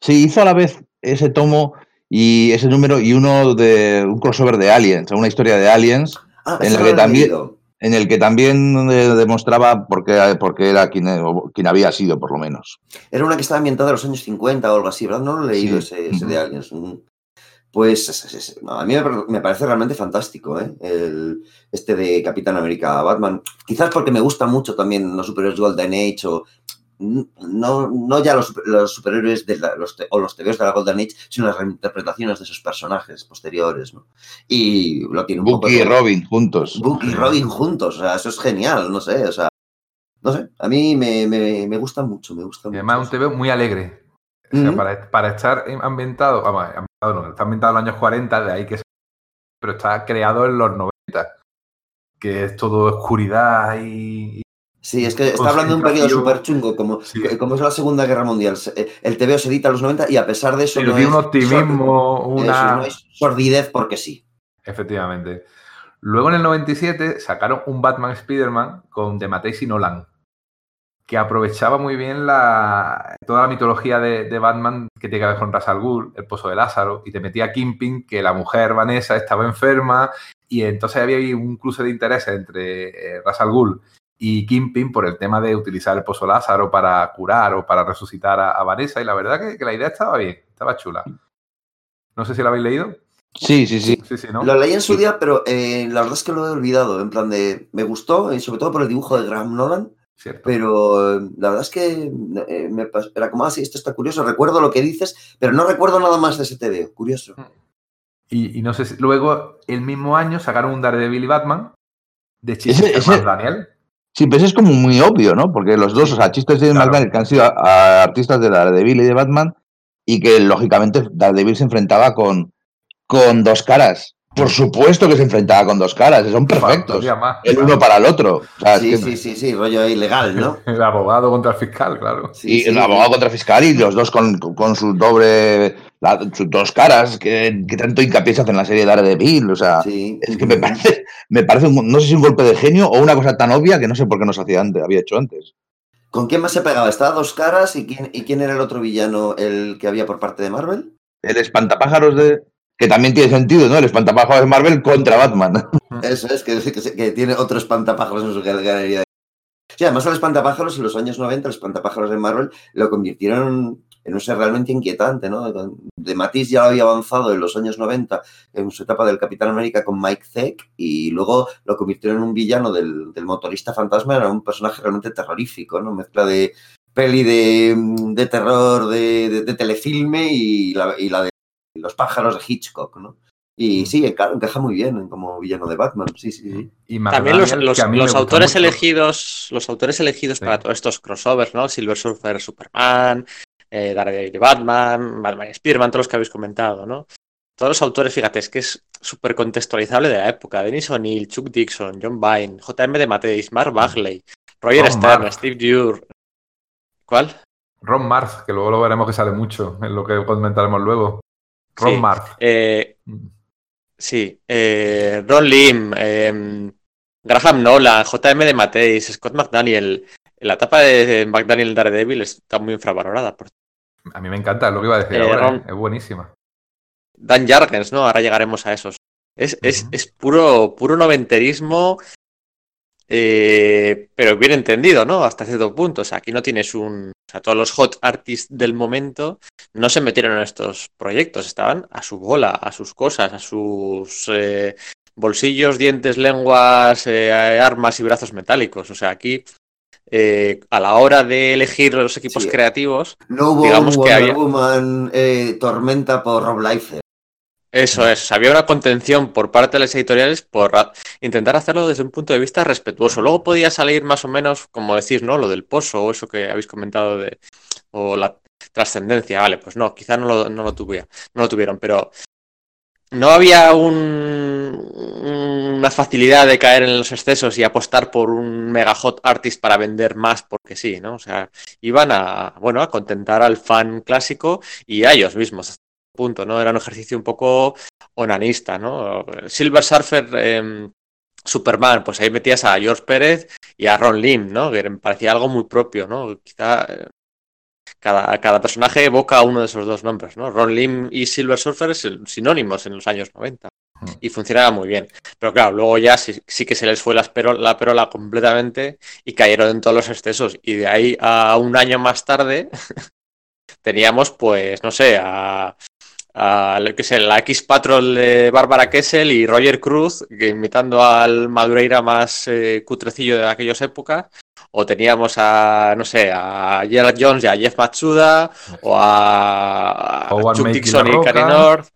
Sí, hizo a la vez ese tomo y ese número y uno de un crossover de Aliens, una historia de Aliens, Ah, En la que también- leído. En el que también eh, demostraba por qué, por qué era quien, quien había sido, por lo menos. Era una que estaba ambientada en los años 50 o algo así, ¿verdad? No lo he leído Sí. ese, ese de. Aliens. Pues es- es- es- no, a mí me, par- me parece realmente fantástico, ¿eh? El, este de Capitán América Batman. Quizás porque me gustan mucho también los superhéroes Golden Age o no, no ya los, super- los superhéroes de la- los te- o los TVs de la Golden Age, sino las reinterpretaciones de esos personajes posteriores, ¿no? Y lo tiene un poco Bucky y todo. Robin juntos. Book y Robin juntos, o sea, eso es genial, no sé, o sea, no sé, a mí me, me, me gusta mucho, me gusta Y mucho. además un TV muy alegre. O sea, Ujú. para, para estar ambientado, vamos, ambientado no, está ambientado en los años 40, de ahí que pero está creado en los 90, que es todo oscuridad y, y- Sí, es que está hablando de un periodo súper chungo, como, Sí. como es la Segunda Guerra Mundial. Eh, El TVO se edita a los 90 y a pesar de eso pero no es un optimismo, una... eso, no es sordidez porque sí. Efectivamente. Luego en el 97 sacaron un Batman Spider-Man con The Matisse y Nolan, que aprovechaba muy bien la, toda la mitología de, de Batman que tiene que ver con Ra's al Ghul, el pozo de Lázaro, y te metía a Kingpin, que la mujer Vanessa estaba enferma, y entonces había un cruce de intereses entre eh, Ra's al Ghul y Kingpin por el tema de utilizar el pozo Lázaro para curar o para resucitar a, a Vanessa, y la verdad que, que la idea estaba bien, estaba chula. No sé si la habéis leído. Sí, sí, sí. Sí, sí, ¿no? Lo leí en su día, pero eh, la verdad es que lo he olvidado. En plan de. Me gustó, y sobre todo por el dibujo de Graham Nolan, Cierto. pero eh, la verdad es que eh, me era como así, esto está curioso. Recuerdo lo que dices, pero no recuerdo nada más de ese TVO. Curioso. Y, y no sé si luego, el mismo año, sacaron un Daredevil y Batman de ese- Daniel. Sí, pues es como muy obvio, ¿no? Porque los dos, o sea, chistes de Claro. McDaniel, que han sido a- artistas de Daredevil y de Batman, y que lógicamente Daredevil se enfrentaba con, con dos caras. Por supuesto que se enfrentaba con dos caras, son perfectos. El uno para el otro. O sea, es Sí, que- sí, sí, sí, rollo ilegal, ¿no? [laughs] El abogado contra el fiscal, claro. Sí, y sí, el abogado contra fiscal y los dos con, con su doble, la- sus dos caras, que, que tanto hincapié se hace en la serie de Daredevil. O sea, sí. es que me parece, me parece un- no sé si un golpe de genio o una cosa tan obvia que no sé por qué no se hacía antes, había hecho antes. ¿Con quién más se pegaba? ¿Estaba dos caras? ¿Y quién, ¿Y quién era el otro villano, el que había por parte de Marvel? El espantapájaros de. Que también tiene sentido, ¿no? El espantapájaros de Marvel contra Batman. [laughs] Eso es, que, tiene otro espantapájaros en su gal- galería. Sí, además al espantapájaros en los años 90, el espantapájaros de Marvel lo convirtieron en un ser realmente inquietante, ¿no? De Matisse ya lo había avanzado en los años 90 en su etapa del Capitán América con Mike Zeck y luego lo convirtieron en un villano del, del motorista fantasma, era un personaje realmente terrorífico, ¿no? Mezcla de peli de, de terror de, de- de telefilme y la, y la de los pájaros de Hitchcock, ¿no? Y sí, claro, encaja muy bien como villano de Batman, sí, sí, sí. Y También los, autores mucho. elegidos, los autores elegidos Sí. para todos estos crossovers, ¿no? Silver Surfer, Superman, eh, Daredevil, Batman, Batman y Spearman, todos los que habéis comentado, ¿no? Todos los autores, fíjate, es que es súper contextualizable de la época. Denis O'Neill, Chuck Dixon, John Vine, J.M. de Mateis, Mark Bagley, Roger Ron Stern. Steve Dure. ¿Cuál? Ron Marth, que luego lo veremos que sale mucho, en lo que comentaremos luego. Ron Sí. Marth. Eh, Sí, eh, Ron Lim, eh, Graham Nolan, JM de Mateis, Scott McDaniel. La etapa de McDaniel Daredevil está muy infravalorada. Por A mí me encanta, lo que iba a decir Eh, ahora. Ron-. Es buenísima. Dan Jargens, ¿no? Ahora llegaremos a esos. Es, es, es puro, puro noventerismo, eh, pero bien entendido, ¿no? Hasta cierto punto. O sea, aquí no tienes un. O sea, todos los hot artists del momento no se metieron en estos proyectos, estaban a su bola, a sus cosas, a sus eh, bolsillos, dientes, lenguas, eh, armas y brazos metálicos. O sea, aquí. a la hora de elegir los equipos Sí. creativos, No hubo Digamos un que Wonder había- Woman Tormenta por Rob Liefeld. Eso es, había una contención por parte de las editoriales por intentar hacerlo desde un punto de vista respetuoso. Luego podía salir más o menos, como decís, ¿no? Lo del pozo o eso que habéis comentado de o la trascendencia, vale, pues no, quizá no lo, no lo tuviera, no lo tuvieron, pero no había un- una facilidad de caer en los excesos y apostar por un mega hot artist para vender más porque sí, ¿no? O sea, iban a, bueno, a contentar al fan clásico y a ellos mismos punto, ¿no? Era un ejercicio un poco onanista, ¿no? Silver Surfer, em, Superman, pues ahí metías a George Pérez y a Ron Lim, ¿no? Que me parecía algo muy propio, ¿no? Quizá eh, cada, cada personaje evoca uno de esos dos nombres, ¿no? Ron Lim y Silver Surfer son sinónimos en los años 90 y funcionaba muy bien. Pero claro, luego ya sí, sí que se les fue la, espero- la perola completamente y cayeron en todos los excesos. Y de ahí a un año más tarde [laughs] teníamos, pues, no sé, a, a lo que sé, la X Patrol de Bárbara Kessel y Roger Cruz, que imitando al Madureira más eh, cutrecillo de aquellas épocas. O teníamos a, no sé, a Gerard Jones y a Jeff Matsuda, o a, a Chuck Dixon y. Cary North.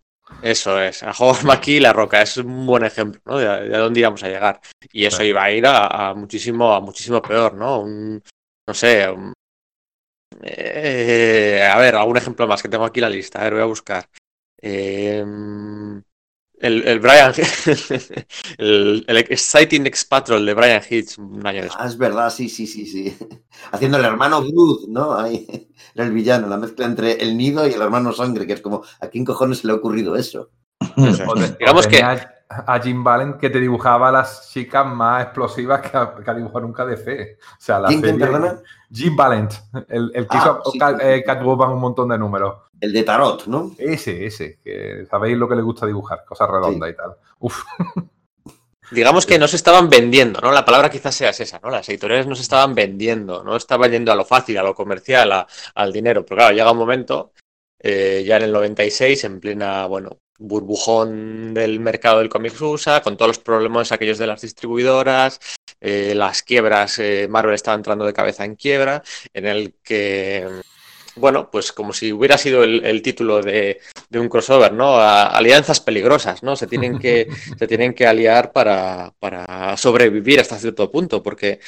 Eso es, a Howard [laughs] McKee y La Roca, es un buen ejemplo, ¿no? De, de dónde íbamos a llegar. Y eso iba a ir a, a muchísimo, a muchísimo peor, ¿no? Un, no sé, un- eh, a ver, algún ejemplo más que tengo aquí la lista, a ver, voy a buscar. Eh, el, el Brian, [laughs] el, el Exciting X Patrol de Brian Hitch un año después. Ah, es verdad, sí, sí, sí, sí. [laughs] Haciendo el hermano Blood, ¿no? Ahí [laughs] era el villano, la mezcla entre el nido y el hermano sangre, que es como, ¿a quién cojones se le ha ocurrido eso? Digamos que a Jim Valent que te dibujaba las chicas más explosivas que ha, que ha dibujado nunca DC. O sea, la ¿Quién, quién, serie- perdona? Jim Valent, el, el que Ah, hizo sí, Cat- sí, eh. Catwoman un montón de números. El de Tarot, ¿no? Ese, ese, que sabéis lo que le gusta dibujar, cosas redondas y tal. Uf, [laughs] digamos que no se estaban vendiendo, ¿no? La palabra quizás sea esa, ¿no? Las editoriales no se estaban vendiendo, no estaban yendo a lo fácil, a lo comercial, a- al dinero. Pero claro, llega un momento, eh, ya en el 96, en plena, bueno, burbujón del mercado del cómic USA, con todos los problemas aquellos de las distribuidoras, eh, las quiebras, eh, Marvel estaba entrando de cabeza en quiebra, en el que, bueno, pues como si hubiera sido el, el título de, de un crossover, ¿no? A- alianzas peligrosas, ¿no? Se tienen que, [laughs] se tienen que aliar para, para sobrevivir hasta cierto punto, porque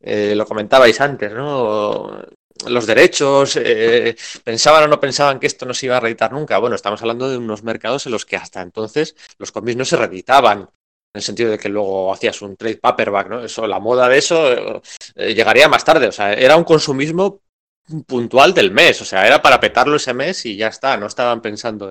eh, lo comentabais antes, ¿no? Los derechos, eh, pensaban o no pensaban que esto no se iba a reeditar nunca. Bueno, estamos hablando de unos mercados en los que hasta entonces los cómics no se reeditaban, en el sentido de que luego hacías un trade paperback, ¿no? Eso, la moda de eso eh, llegaría más tarde. O sea, era un consumismo puntual del mes, o sea, era para petarlo ese mes y ya está, no estaban pensando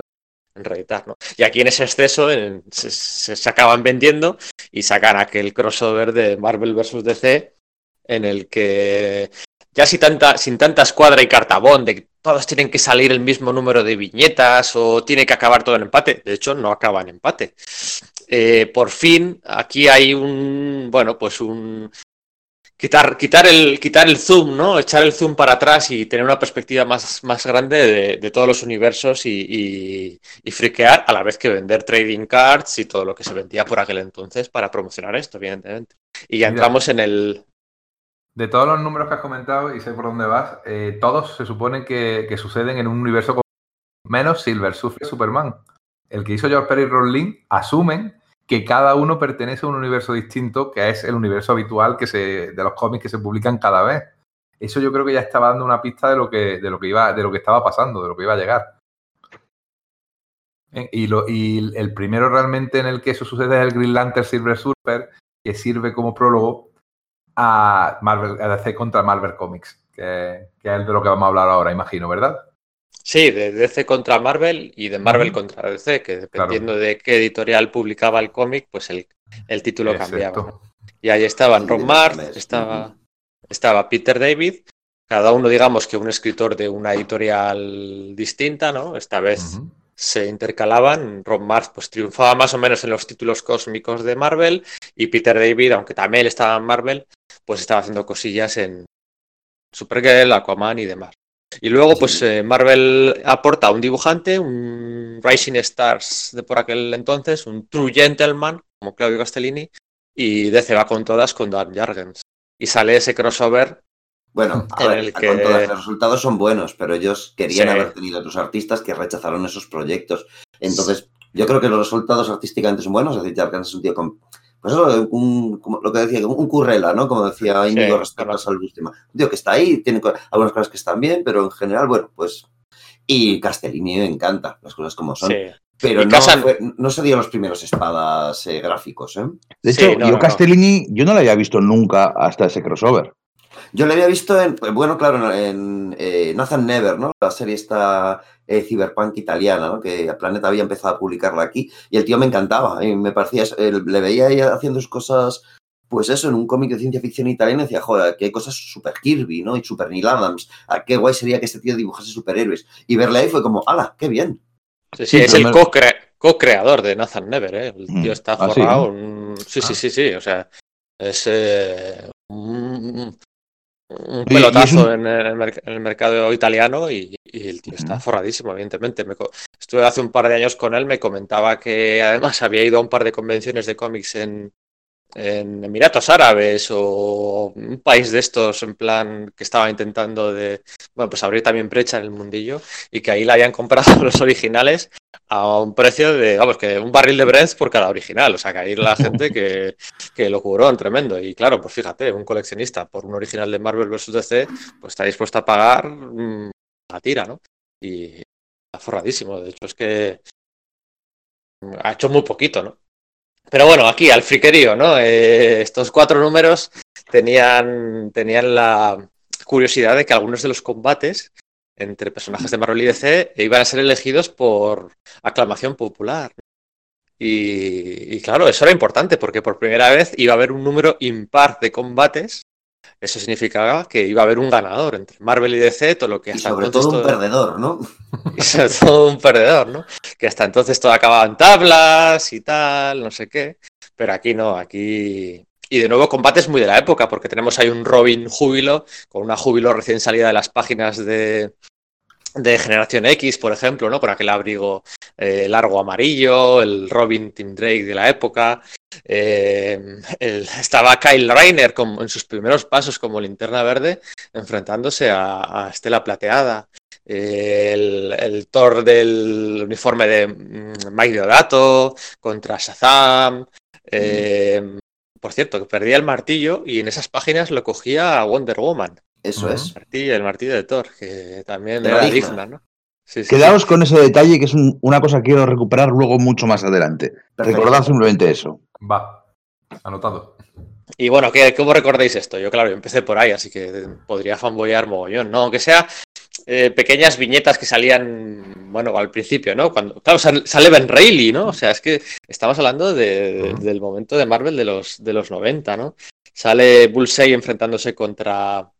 en reeditar, ¿no? Y aquí en ese exceso se, se, acaban vendiendo y sacan aquel crossover de Marvel vs. DC en el que ya sin tanta, sin tanta escuadra y cartabón de que todos tienen que salir el mismo número de viñetas o tiene que acabar todo en empate. De hecho, no acaba en empate. Eh, por fin, aquí hay un, bueno, pues un, quitar, quitar, el, quitar el zoom, ¿no? Echar el zoom para atrás y tener una perspectiva más, más grande de, todos los universos y, y, friquear a la vez que vender trading cards y todo lo que se vendía por aquel entonces para promocionar esto, evidentemente. Y ya entramos en el... De todos los números que has comentado, y sé por dónde vas, eh, todos se supone que, suceden en un universo menos Silver Surfer Superman. El que hizo George Perry y Ron asumen que cada uno pertenece a un universo distinto, que es el universo habitual que se, de los cómics que se publican cada vez. Eso yo creo que ya estaba dando una pista de lo que, de lo que iba, de lo que estaba pasando, de lo que iba a llegar. Eh, y, lo, y el primero realmente en el que eso sucede es el Green Lantern Silver Surfer, que sirve como prólogo a, Marvel, a DC contra Marvel Comics, que, que es de lo que vamos a hablar ahora, imagino, ¿verdad? Sí, de DC contra Marvel y de Marvel contra DC, que dependiendo de qué editorial publicaba el cómic, pues el, título cambiaba. Y ahí estaban Ron Mars, estaba, estaba Peter David, cada uno digamos que un escritor de una editorial distinta, ¿no? Esta vez se intercalaban, Ron Mars pues triunfaba más o menos en los títulos cósmicos de Marvel y Peter David, aunque también estaba en Marvel, pues estaba haciendo cosillas en Supergirl, Aquaman y demás. Y luego, pues eh, Marvel aporta un dibujante, un Rising Stars de por aquel entonces, un True Gentleman, como Claudio Castellini, y DC va con todas con Dan Jargens. Y sale ese crossover. Bueno, a ver, los resultados son buenos, pero ellos querían haber tenido otros artistas que rechazaron esos proyectos. Entonces, yo creo que los resultados artísticamente son buenos. Es decir, Jargens es un tío con pues eso, un, como lo que decía, un currela, ¿no? Como decía Íñigo respecto a Salud Digo que está ahí, tiene algunas cosas que están bien, pero en general, bueno, pues. Y Castellini me encanta, las cosas como son. Pero no, no serían los primeros espadas eh, gráficos, ¿eh? De hecho, yo Castellini, yo no lo había visto nunca hasta ese crossover. Yo lo había visto en, bueno, claro, en, eh, Nathan Never, ¿no? La serie esta eh, cyberpunk italiana, ¿no? Que Planeta había empezado a publicarla aquí y el tío me encantaba. Y me parecía, le veía ahí haciendo sus cosas, pues eso, en un cómic de ciencia ficción italiana y decía, joder, que hay cosas super Kirby, ¿no? Y super Neil Adams. ¿A ah, qué guay sería que este tío dibujase superhéroes? Y verle ahí fue como, ¡hala, qué bien! Sí, es el co-creador de Nathan Never, ¿eh? El tío mm. está ah, forrado. sí, sí, sí, sí, o sea, es eh, un pelotazo en, el, mercado italiano y, el tío está forradísimo, evidentemente. estuve hace un par de años con él, me comentaba que además había ido a un par de convenciones de cómics en, en Emiratos Árabes o un país de estos en plan que estaba intentando de, bueno, pues abrir también brecha en el mundillo y que ahí le habían comprado [laughs] los originales a un precio de, vamos, que un barril de Brent por cada original, o sea, que ahí la [laughs] gente que, que lo cubró tremendo y claro, pues fíjate, un coleccionista por un original de Marvel vs. DC, pues está dispuesto a pagar mm, la tira, ¿no? Y está forradísimo, de hecho es que ha hecho muy poquito, ¿no? Pero bueno, aquí al friquerío, ¿no? Eh, estos cuatro números tenían, tenían la curiosidad de que algunos de los combates entre personajes de Marvel y DC iban a ser elegidos por aclamación popular. Y, y, claro, eso era importante porque por primera vez iba a haber un número impar de combates eso significaba que iba a haber un ganador entre Marvel y DC, todo lo que hasta y sobre todo un perdedor, ¿no? [laughs] Y sobre todo un perdedor, ¿no? Que hasta entonces todo acababa en tablas y tal, no sé qué. Pero aquí no, aquí. Y de nuevo combates muy de la época, porque tenemos ahí un Robin júbilo, con una júbilo recién salida de las páginas de, de Generación X, por ejemplo, ¿no? Con aquel abrigo eh, largo amarillo, el Robin Tim Drake de la época. Eh, estaba Kyle Reiner en sus primeros pasos como linterna verde, enfrentándose a, Estela Plateada. el, Thor del uniforme de mm, Mike Deodato contra Shazam. Eh, por cierto, que perdía el martillo y en esas páginas lo cogía Wonder Woman. Eso es. Martillo, el martillo de Thor, que también De era digna. digna, ¿no? Sí, sí, Quedaos sí. con ese detalle que es un- una cosa que quiero recuperar luego mucho más adelante. Perfecto. Recordad simplemente eso. Va. Anotado. Y bueno, ¿qué, ¿cómo recordáis esto? Yo, claro, yo empecé por ahí, así que podría fanboyar mogollón, ¿no? Aunque sea eh, pequeñas viñetas que salían, bueno, al principio, ¿no? Cuando, claro, sal- sale Ben Reilly, ¿no? O sea, es que estamos hablando de- del momento de Marvel de los, de los 90, ¿no? Sale Bullseye enfrentándose contra,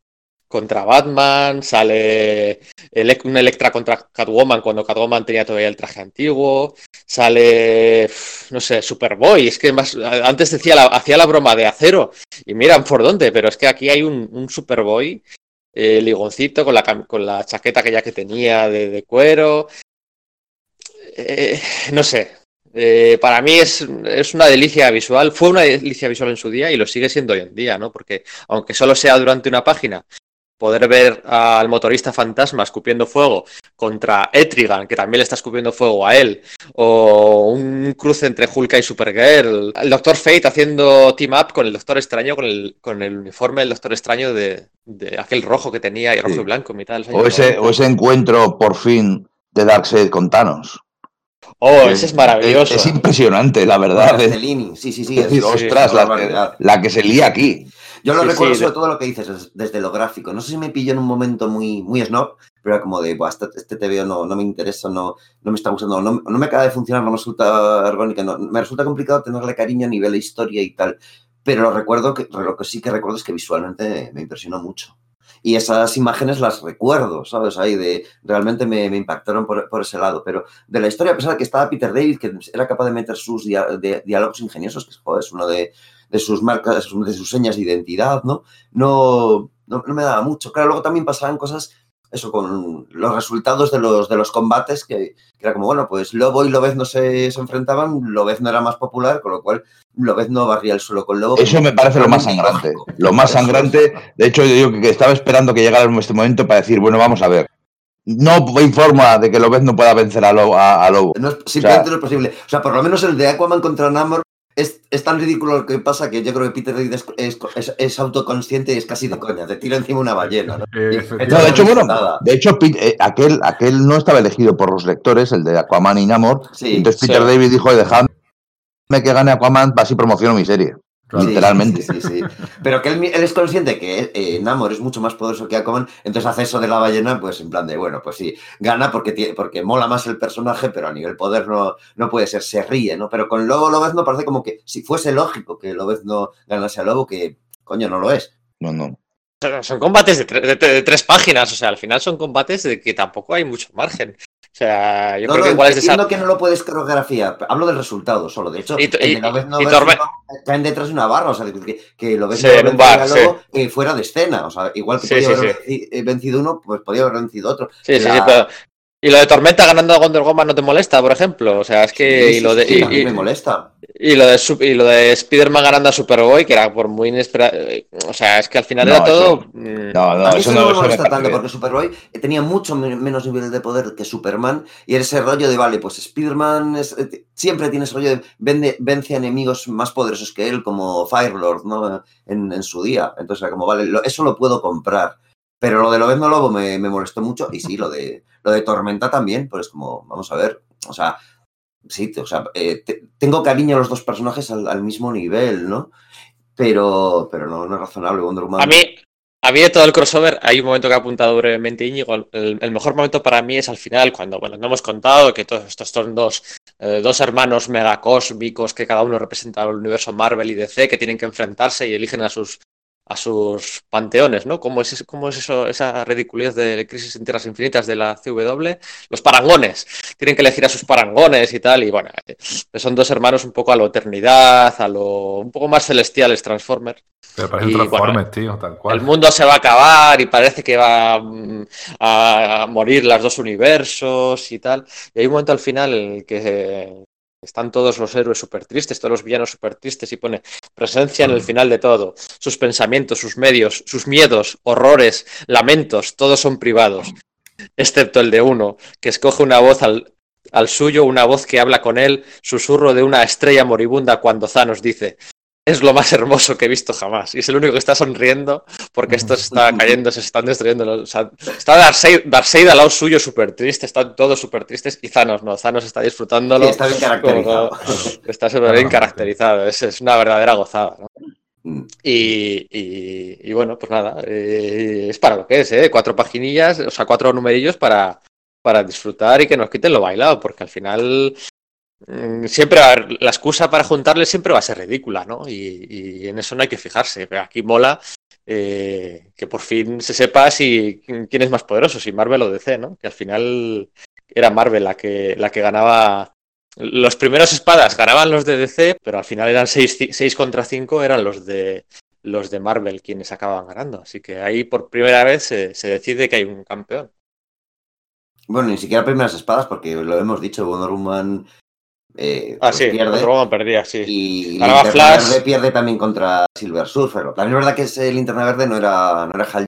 contra Batman, sale Elec- un Electra contra Catwoman cuando Catwoman tenía todavía el traje antiguo, sale, no sé, Superboy, es que más, antes decía la- hacía la broma de acero y miran por dónde, pero es que aquí hay un, Superboy eh, ligoncito con la, con la chaqueta que ya que tenía de, de cuero. Eh, no sé. Eh, para mí es, es una delicia visual. Fue una delicia visual en su día y lo sigue siendo hoy en día, ¿no? Porque aunque solo sea durante una página, poder ver al motorista fantasma escupiendo fuego contra Etrigan, que también le está escupiendo fuego a él, o un cruce entre Hulka y Supergirl, el Doctor Fate haciendo team up con el Doctor Extraño, con el, con el uniforme del Doctor Extraño de, de aquel rojo que tenía y rojo Sí. y blanco en mitad de los O ese, 90. o ese encuentro por fin de Darkseid con Thanos. Oh, ese es maravilloso. Es, es impresionante, la verdad. Es [laughs] sí, sí, sí. es decir, es- sí, ostras, la, que, la que se lía aquí. Yo lo Sí, recuerdo sí, sobre de- todo lo que dices des- desde lo gráfico. No sé si me pilló en un momento muy, muy snob, pero era como de, "Buah, este, este no, no me interesa, no, no me está gustando, no, no me acaba de funcionar, no me resulta orgánica, no, me resulta complicado tenerle cariño a nivel de historia y tal. Pero lo recuerdo que lo que sí que recuerdo es que visualmente me impresionó mucho. Y esas imágenes las recuerdo, ¿sabes? Ahí de realmente me, me impactaron por, por ese lado. Pero de la historia, a pesar de que estaba Peter David, que era capaz de meter sus dia- de- diálogos ingeniosos, que joder, es uno de, de sus marcas, de sus señas de identidad, ¿no? No, no, no me daba mucho. Claro, luego también pasaban cosas, eso, con los resultados de los, de los combates, que, que era como, bueno, pues Lobo y Lobezno se, se enfrentaban, Lobezno era más popular, con lo cual Lobezno barría el suelo con Lobo. Eso me parece lo más sangrante. Lo más Eso es. sangrante, de hecho, yo digo que, estaba esperando que llegara este momento para decir, bueno, vamos a ver. No hay forma de que Lobez no pueda vencer a Lobo. A, a Lobo. No es, simplemente no es posible. O sea, por lo menos el de Aquaman contra Namor es, es tan ridículo lo que pasa que yo creo que Peter David es, es, es- es autoconsciente y es casi de coña. Te tira encima una ballena, ¿no? Eh. No, de hecho, bueno, Nada. de hecho, Pete- eh, aquel, aquel no estaba elegido por los lectores, el de Aquaman y Namor. Sí, Entonces sí. Peter David dijo, dejadme que gane Aquaman, así promociono mi serie. Sí, literalmente. Sí, sí, sí. Pero que él, él es consciente que eh, Namor es mucho más poderoso que Aquaman, entonces hace eso de la ballena, pues en plan de, bueno, pues sí, gana porque, tiene, porque mola más el personaje, pero a nivel poder no, no puede ser, se ríe, ¿no? Pero con Lobo Lobezno parece como que si fuese lógico que Lobezno ganase a Lobo, que coño no lo es. No, no. Son- Son combates de, tre- de- de tres páginas, o sea, al final son combates de que tampoco hay mucho margen. O sea, yo no, creo no, que igual es esa- que no lo puedes coreografiar, hablo del resultado solo. De hecho, Y y- y Lobo caen detrás de una barra, o sea, que, que lo ves Sí, en un bar, que fuera de escena, o sea, igual que Sí, podía sí, haber eh, vencido uno, pues podía haber vencido otro. Sí, sí, sí, pero... ¿Y lo de Tormenta ganando a Wonder Woman no te molesta, por ejemplo? O sea, es que... Sí, y, lo de, sí, y, a mí y- me molesta. y lo de, y lo de Spider-Man ganando a Superboy, que era por muy inesperado... O sea, es que al final No, era todo... eso- mm, No, no, a mí eso eso no, no me molesta tanto bien. porque Superboy eh, tenía mucho men- menos nivel de poder que Superman y era ese rollo de, vale, pues Spider-Man es- eh, siempre tiene ese rollo de vende- vence a enemigos más poderosos que él, como Firelord, ¿no? En, en su día. Entonces era como, vale, lo- eso lo puedo comprar. Pero lo de Lobezno Lobo me, me molestó mucho y sí, lo de, lo de Tormenta también, pues como, vamos a ver, o sea, sí, o sea, eh, te- tengo cariño a los dos personajes al, mismo nivel, ¿no? Pero, pero no, es razonable Wonder Woman. A mí, a mí de todo el crossover, hay un momento que ha apuntado brevemente Íñigo. El, el mejor momento para mí es al final, cuando, bueno, no hemos contado que todos estos son dos, eh, dos hermanos megacósmicos que cada uno representa el universo Marvel y DC, que tienen que enfrentarse y eligen a sus a sus panteones, ¿no? ¿Cómo es, eso- cómo es eso, esa ridiculez de Crisis en Tierras Infinitas de la CW? Los parangones. Tienen que elegir a sus parangones y tal. Y bueno, eh, son dos hermanos un poco a lo eternidad, a lo un poco más celestiales, Transformers. Pero parece Y, un Transformers, bueno, tío, tal cual. El mundo se va a acabar y parece que va mm, a morir los dos universos y tal. Y hay un momento al final en el que eh, están todos los héroes súper tristes, todos los villanos súper tristes y pone presencia en el final de todo. Sus pensamientos, sus medios, sus miedos, horrores, lamentos, todos son privados, excepto el de uno, que escoge una voz al, al suyo, una voz que habla con él, susurro de una estrella moribunda cuando Thanos dice, es lo más hermoso que he visto jamás. Y es el único que está sonriendo porque esto está cayendo, se están destruyendo. O sea, está Darkseid, Darkseid al lado suyo súper triste, están todos súper tristes y Thanos no. Thanos está disfrutándolo. Sí, está bien caracterizado. como- [laughs] está súper bien caracterizado. Es, es una verdadera gozada. ¿no? Mm. Y, y- y bueno, pues nada, eh, es para lo que es, ¿eh? Cuatro paginillas, o sea, cuatro numerillos para, para disfrutar y que nos quiten lo bailado, porque al final siempre a haber- la excusa para juntarles siempre va a ser ridícula, ¿no? Y, en eso no hay que fijarse, aquí mola eh, que por fin se sepa si quién es más poderoso, si Marvel o DC, ¿no? Que al final era Marvel la que, la que ganaba los primeros espadas ganaban los de DC, pero al final eran 6 contra 5, eran los de los de Marvel quienes acababan ganando. Así que ahí por primera vez se, se decide que hay un campeón. Bueno, ni siquiera primeras espadas, porque lo hemos dicho, Wonder Woman eh, Ah, pues sí, pierde. Perdía, sí. Y Ganaba Linterna Flash. Verde pierde también contra Silver Surfer. También es verdad que ese Linterna Verde no era, no era Hal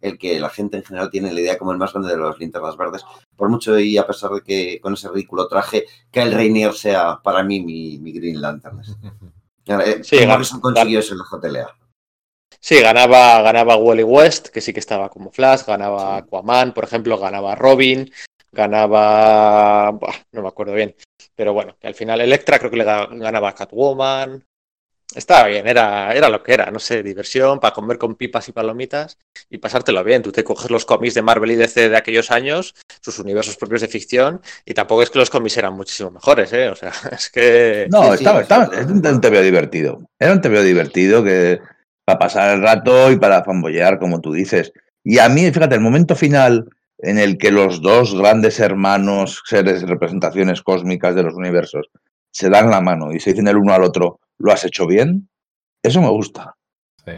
el que la gente en general tiene la idea como el más grande de los linternas verdes. Por mucho y a pesar de que con ese ridículo traje, que el Rainier sea para mí mi, mi Green Lantern. [laughs] Eh, Sí, Morrison gan- consiguió eso en la JLA. Sí, ganaba, ganaba Wally West, que sí que estaba como Flash, ganaba Aquaman, por ejemplo, ganaba Robin, ganaba. no me acuerdo bien. Pero bueno, que al final Electra creo que le ga- ganaba a Catwoman. Estaba bien, era, era lo que era, no sé, diversión para comer con pipas y palomitas y pasártelo bien. Tú te coges los cómics de Marvel y DC de aquellos años, sus universos propios de ficción, y tampoco es que los cómics eran muchísimo mejores, ¿eh? O sea, [laughs] es que. No, estaba, sí, estaba, es un, un TVO divertido. Era un TVO divertido que para pasar el rato y para fanboyear, como tú dices. Y a mí, fíjate, el momento final en el que los dos grandes hermanos, seres, representaciones cósmicas de los universos, se dan la mano y se dicen el uno al otro, ¿lo has hecho bien? Eso me gusta. Sí.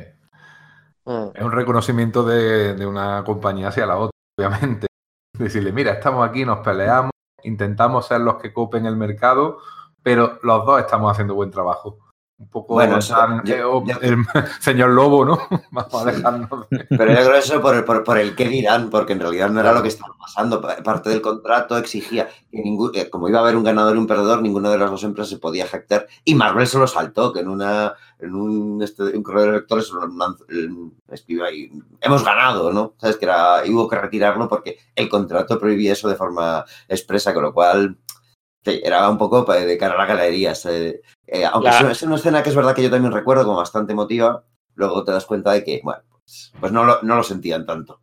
Mm. Es un reconocimiento de, de una compañía hacia la otra, obviamente. [laughs] Decirle, mira, estamos aquí, nos peleamos, intentamos ser los que copen el mercado, pero los dos estamos haciendo buen trabajo. Un poco Bueno, eso, tan, yo- yo- el [laughs] señor Lobo, ¿no? Vamos a dejarnos de... Pero yo creo eso por, por, por el qué dirán, porque en realidad no era lo que estaba pasando. Pa- Parte del contrato exigía que ningún, eh, como iba a haber un ganador y un perdedor, ninguna de las dos empresas se podía jactar. Y Marvel se lo saltó, que en una en un, este, un correo de lectores lo lanzó- el- escribió ahí, hemos ganado, ¿no? ¿Sabes? Que era, y hubo que retirarlo porque el contrato prohibía eso de forma expresa, con lo cual era un poco pa- de cara a la galería. eh, aunque La- es una- es una escena que es verdad que yo también recuerdo como bastante emotiva, luego te das cuenta de que, bueno, pues, pues no, lo, no lo sentían tanto.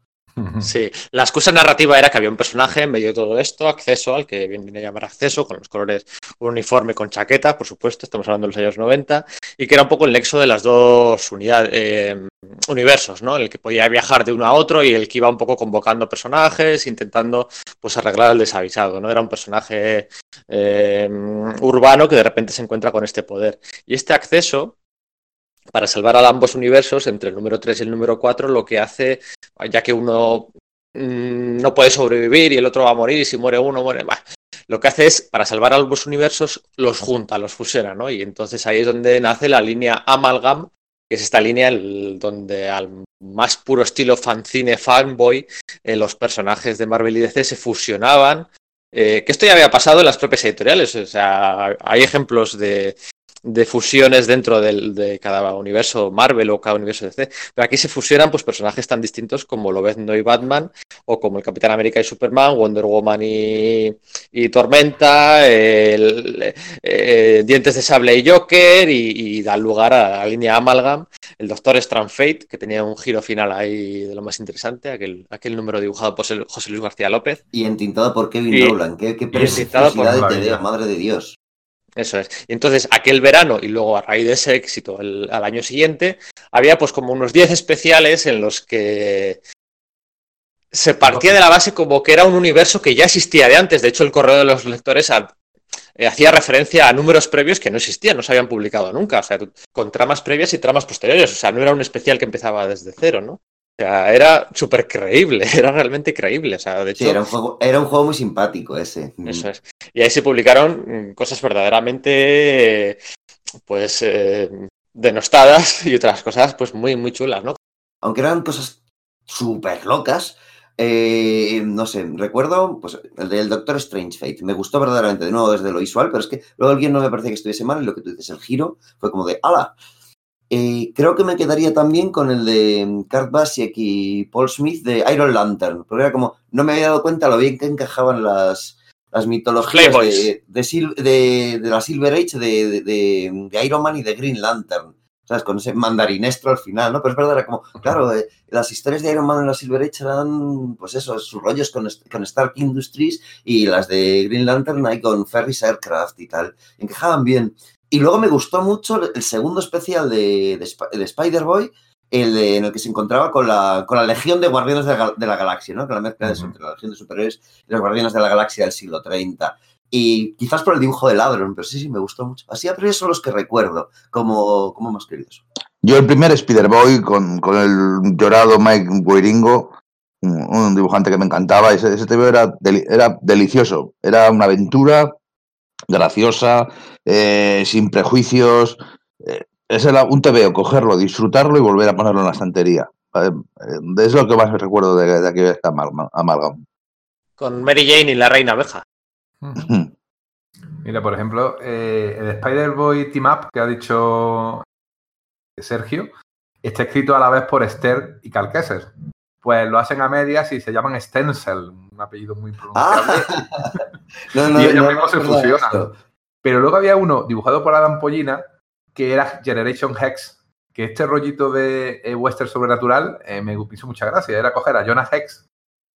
Sí, la excusa narrativa era que había un personaje en medio de todo esto, acceso al que viene a llamar acceso, con los colores, un uniforme con chaqueta, por supuesto, estamos hablando de los años 90, y que era un poco el nexo de las dos unidades, eh, universos, ¿no? El que podía viajar de uno a otro y el que iba un poco convocando personajes, intentando pues arreglar el desavisado, ¿no? Era un personaje eh, urbano que de repente se encuentra con este poder. Y este acceso, para salvar a ambos universos, entre el número 3 y el número 4, lo que hace ya que uno mm, no puede sobrevivir y el otro va a morir y si muere uno muere bah, lo que hace es para salvar a ambos universos los junta los fusiona ¿no? y entonces ahí es donde nace la línea Amalgam que es esta línea donde al más puro estilo fanzine fanboy eh, los personajes de Marvel y DC se fusionaban eh, que esto ya había pasado en las propias editoriales o sea hay ejemplos de de fusiones dentro del- de cada universo Marvel o cada universo DC. Pero aquí se fusionan pues, personajes tan distintos como Lobezno y Batman, o como el Capitán América y Superman, Wonder Woman y, y Tormenta, el- eh, Dientes de Sable y Joker, y, y dan lugar a la línea Amalgam, el Doctor Strange Fate, que tenía un giro final ahí de lo más interesante, aquel, aquel número dibujado por José Luis García López. Y entintado por Kevin Y- Nolan. Qué, qué entintado por preciosidad de madre de Dios. Eso es. Entonces, aquel verano y luego a raíz de ese éxito al año siguiente, había pues como unos 10 especiales en los que se partía de la base como que era un universo que ya existía de antes. De hecho, el correo de los lectores eh, hacía referencia a números previos que no existían, no se habían publicado nunca. O sea, con tramas previas y tramas posteriores. O sea, no era un especial que empezaba desde cero, ¿no? O sea, era súper creíble, [laughs] era realmente creíble. O sea, de hecho, Sí, era un juego, era un juego muy simpático ese. eso es. Y ahí se publicaron mm, cosas verdaderamente, pues, eh, denostadas y otras cosas, pues, muy, muy chulas, ¿no? Aunque eran cosas súper locas, eh, no sé, recuerdo pues, el del Doctor Strange Fate. Me gustó verdaderamente, de nuevo desde lo visual, pero es que luego el guion no me parecía que estuviese mal y lo que tú dices, el giro fue como de ¡ala! Eh, creo que me quedaría también con el de Kurt Basiek y Paul Smith de Iron Lantern, porque era como, no me había dado cuenta lo bien que encajaban las, las mitologías de, de, de, la Silver Age, de, de, Iron Man y de Green Lantern. ¿Sabes? Con ese mandarinestro al final, ¿no? Pero es verdad, era como, claro, eh, las historias de Iron Man en la Silver Age eran, pues eso, sus rollos con, con Stark Industries y las de Green Lantern ahí con Ferris Aircraft y tal. Encajaban bien. Y luego me gustó mucho el segundo especial de, de, Spider-Boy, el en el que se encontraba con la, con la Legión de Guardianes de la, Galaxia, ¿no? Con la mezcla de entre la Legión de Superhéroes y los Guardianes de la Galaxia del siglo 30. Y quizás por el dibujo de Ladron, pero sí, sí, me gustó mucho. Así a priori son los que recuerdo como, como más queridos. Yo el primer Spider-Boy con, con, el llorado Mike Guiringo, un, dibujante que me encantaba, ese, ese TV era, era delicioso, era una aventura graciosa, eh, sin prejuicios. Eh, es un TVO, cogerlo, disfrutarlo y volver a ponerlo en la estantería. Eh, es lo que más me recuerdo de, de aquí de Amalgam. Con Mary Jane y la Reina Abeja. [laughs] Mira, por ejemplo, el Spider-Boy Team Up que ha dicho Sergio está escrito a la vez por Esther y Calqueser. Pues lo hacen a medias y se llaman Stencil, un apellido muy pronunciable. [laughs] y ellos mismos se fusionan. Pero luego había uno dibujado por Adam Pollina que era Generation Hex, que este rollito de eh, western sobrenatural eh, me hizo mucha gracia. Era coger a Jonah Hex,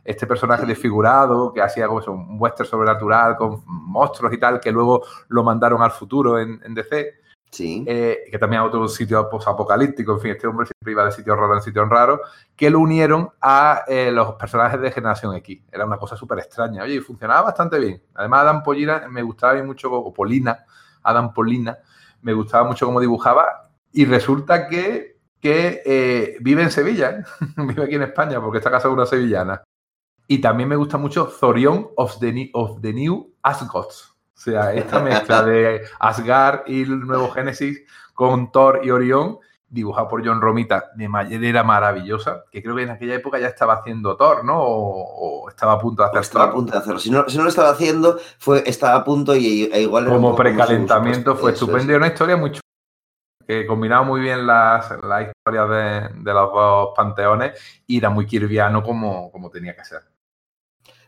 este personaje desfigurado que hacía como un western sobrenatural con monstruos y tal, que luego lo mandaron al futuro en, en DC Eh, que también otro sitio apocalíptico, en fin, este hombre siempre iba de sitio raro en sitio raro, que lo unieron a eh, los personajes de Generación X. Era una cosa súper extraña. Oye, y funcionaba bastante bien. Además, Adam Polina me gustaba mucho, o Polina, Adam Polina, me gustaba mucho cómo dibujaba y resulta que, que eh, vive en Sevilla, [laughs] vive aquí en España, porque está casado con una sevillana. Y también me gusta mucho Zorion of the, of the New Asgods o sea, esta mezcla de Asgard y el nuevo Génesis con Thor y Orión, dibujado por John Romita de manera maravillosa, que creo que en aquella época ya estaba haciendo Thor, ¿no? O, estaba a punto de hacer Estaba a punto de hacerlo. Si no, si no, lo estaba haciendo, fue, estaba a punto y e igual... Como precalentamiento fue estupendo y una historia muy que combinaba muy bien las, historias de, de, los dos panteones y era muy kirviano como, como tenía que ser.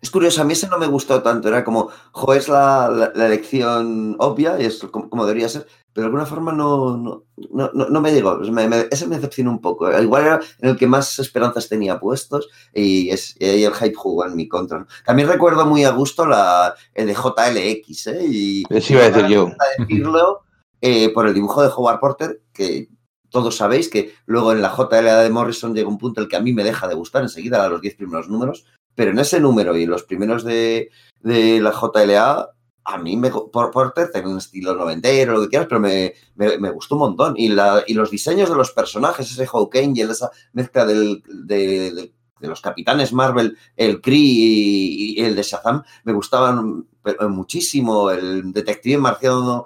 Es curioso, a mí ese no me gustó tanto, era como, jo, es la, elección obvia y es como, debería ser, pero de alguna forma no, no, no, no me llegó, ese me decepcionó un poco, igual era en el que más esperanzas tenía puestos y, es, el hype jugó en mi contra. También recuerdo muy a gusto la, el de JLX, ¿eh? Y, Eso iba a decir yo. Decirlo, eh, por el dibujo de Howard Porter, que todos sabéis que luego en la JLA de Morrison llega un punto el que a mí me deja de gustar enseguida a los 10 primeros números, pero en ese número y en los primeros de, de la JLA, a mí me, por Porter tenía un estilo noventero, lo que quieras, pero me, me, gustó un montón. Y, la, y los diseños de los personajes, ese Hawk Angel, esa mezcla del, de, de, los capitanes Marvel, el Kree y, el de Shazam, me gustaban muchísimo. El detective marciano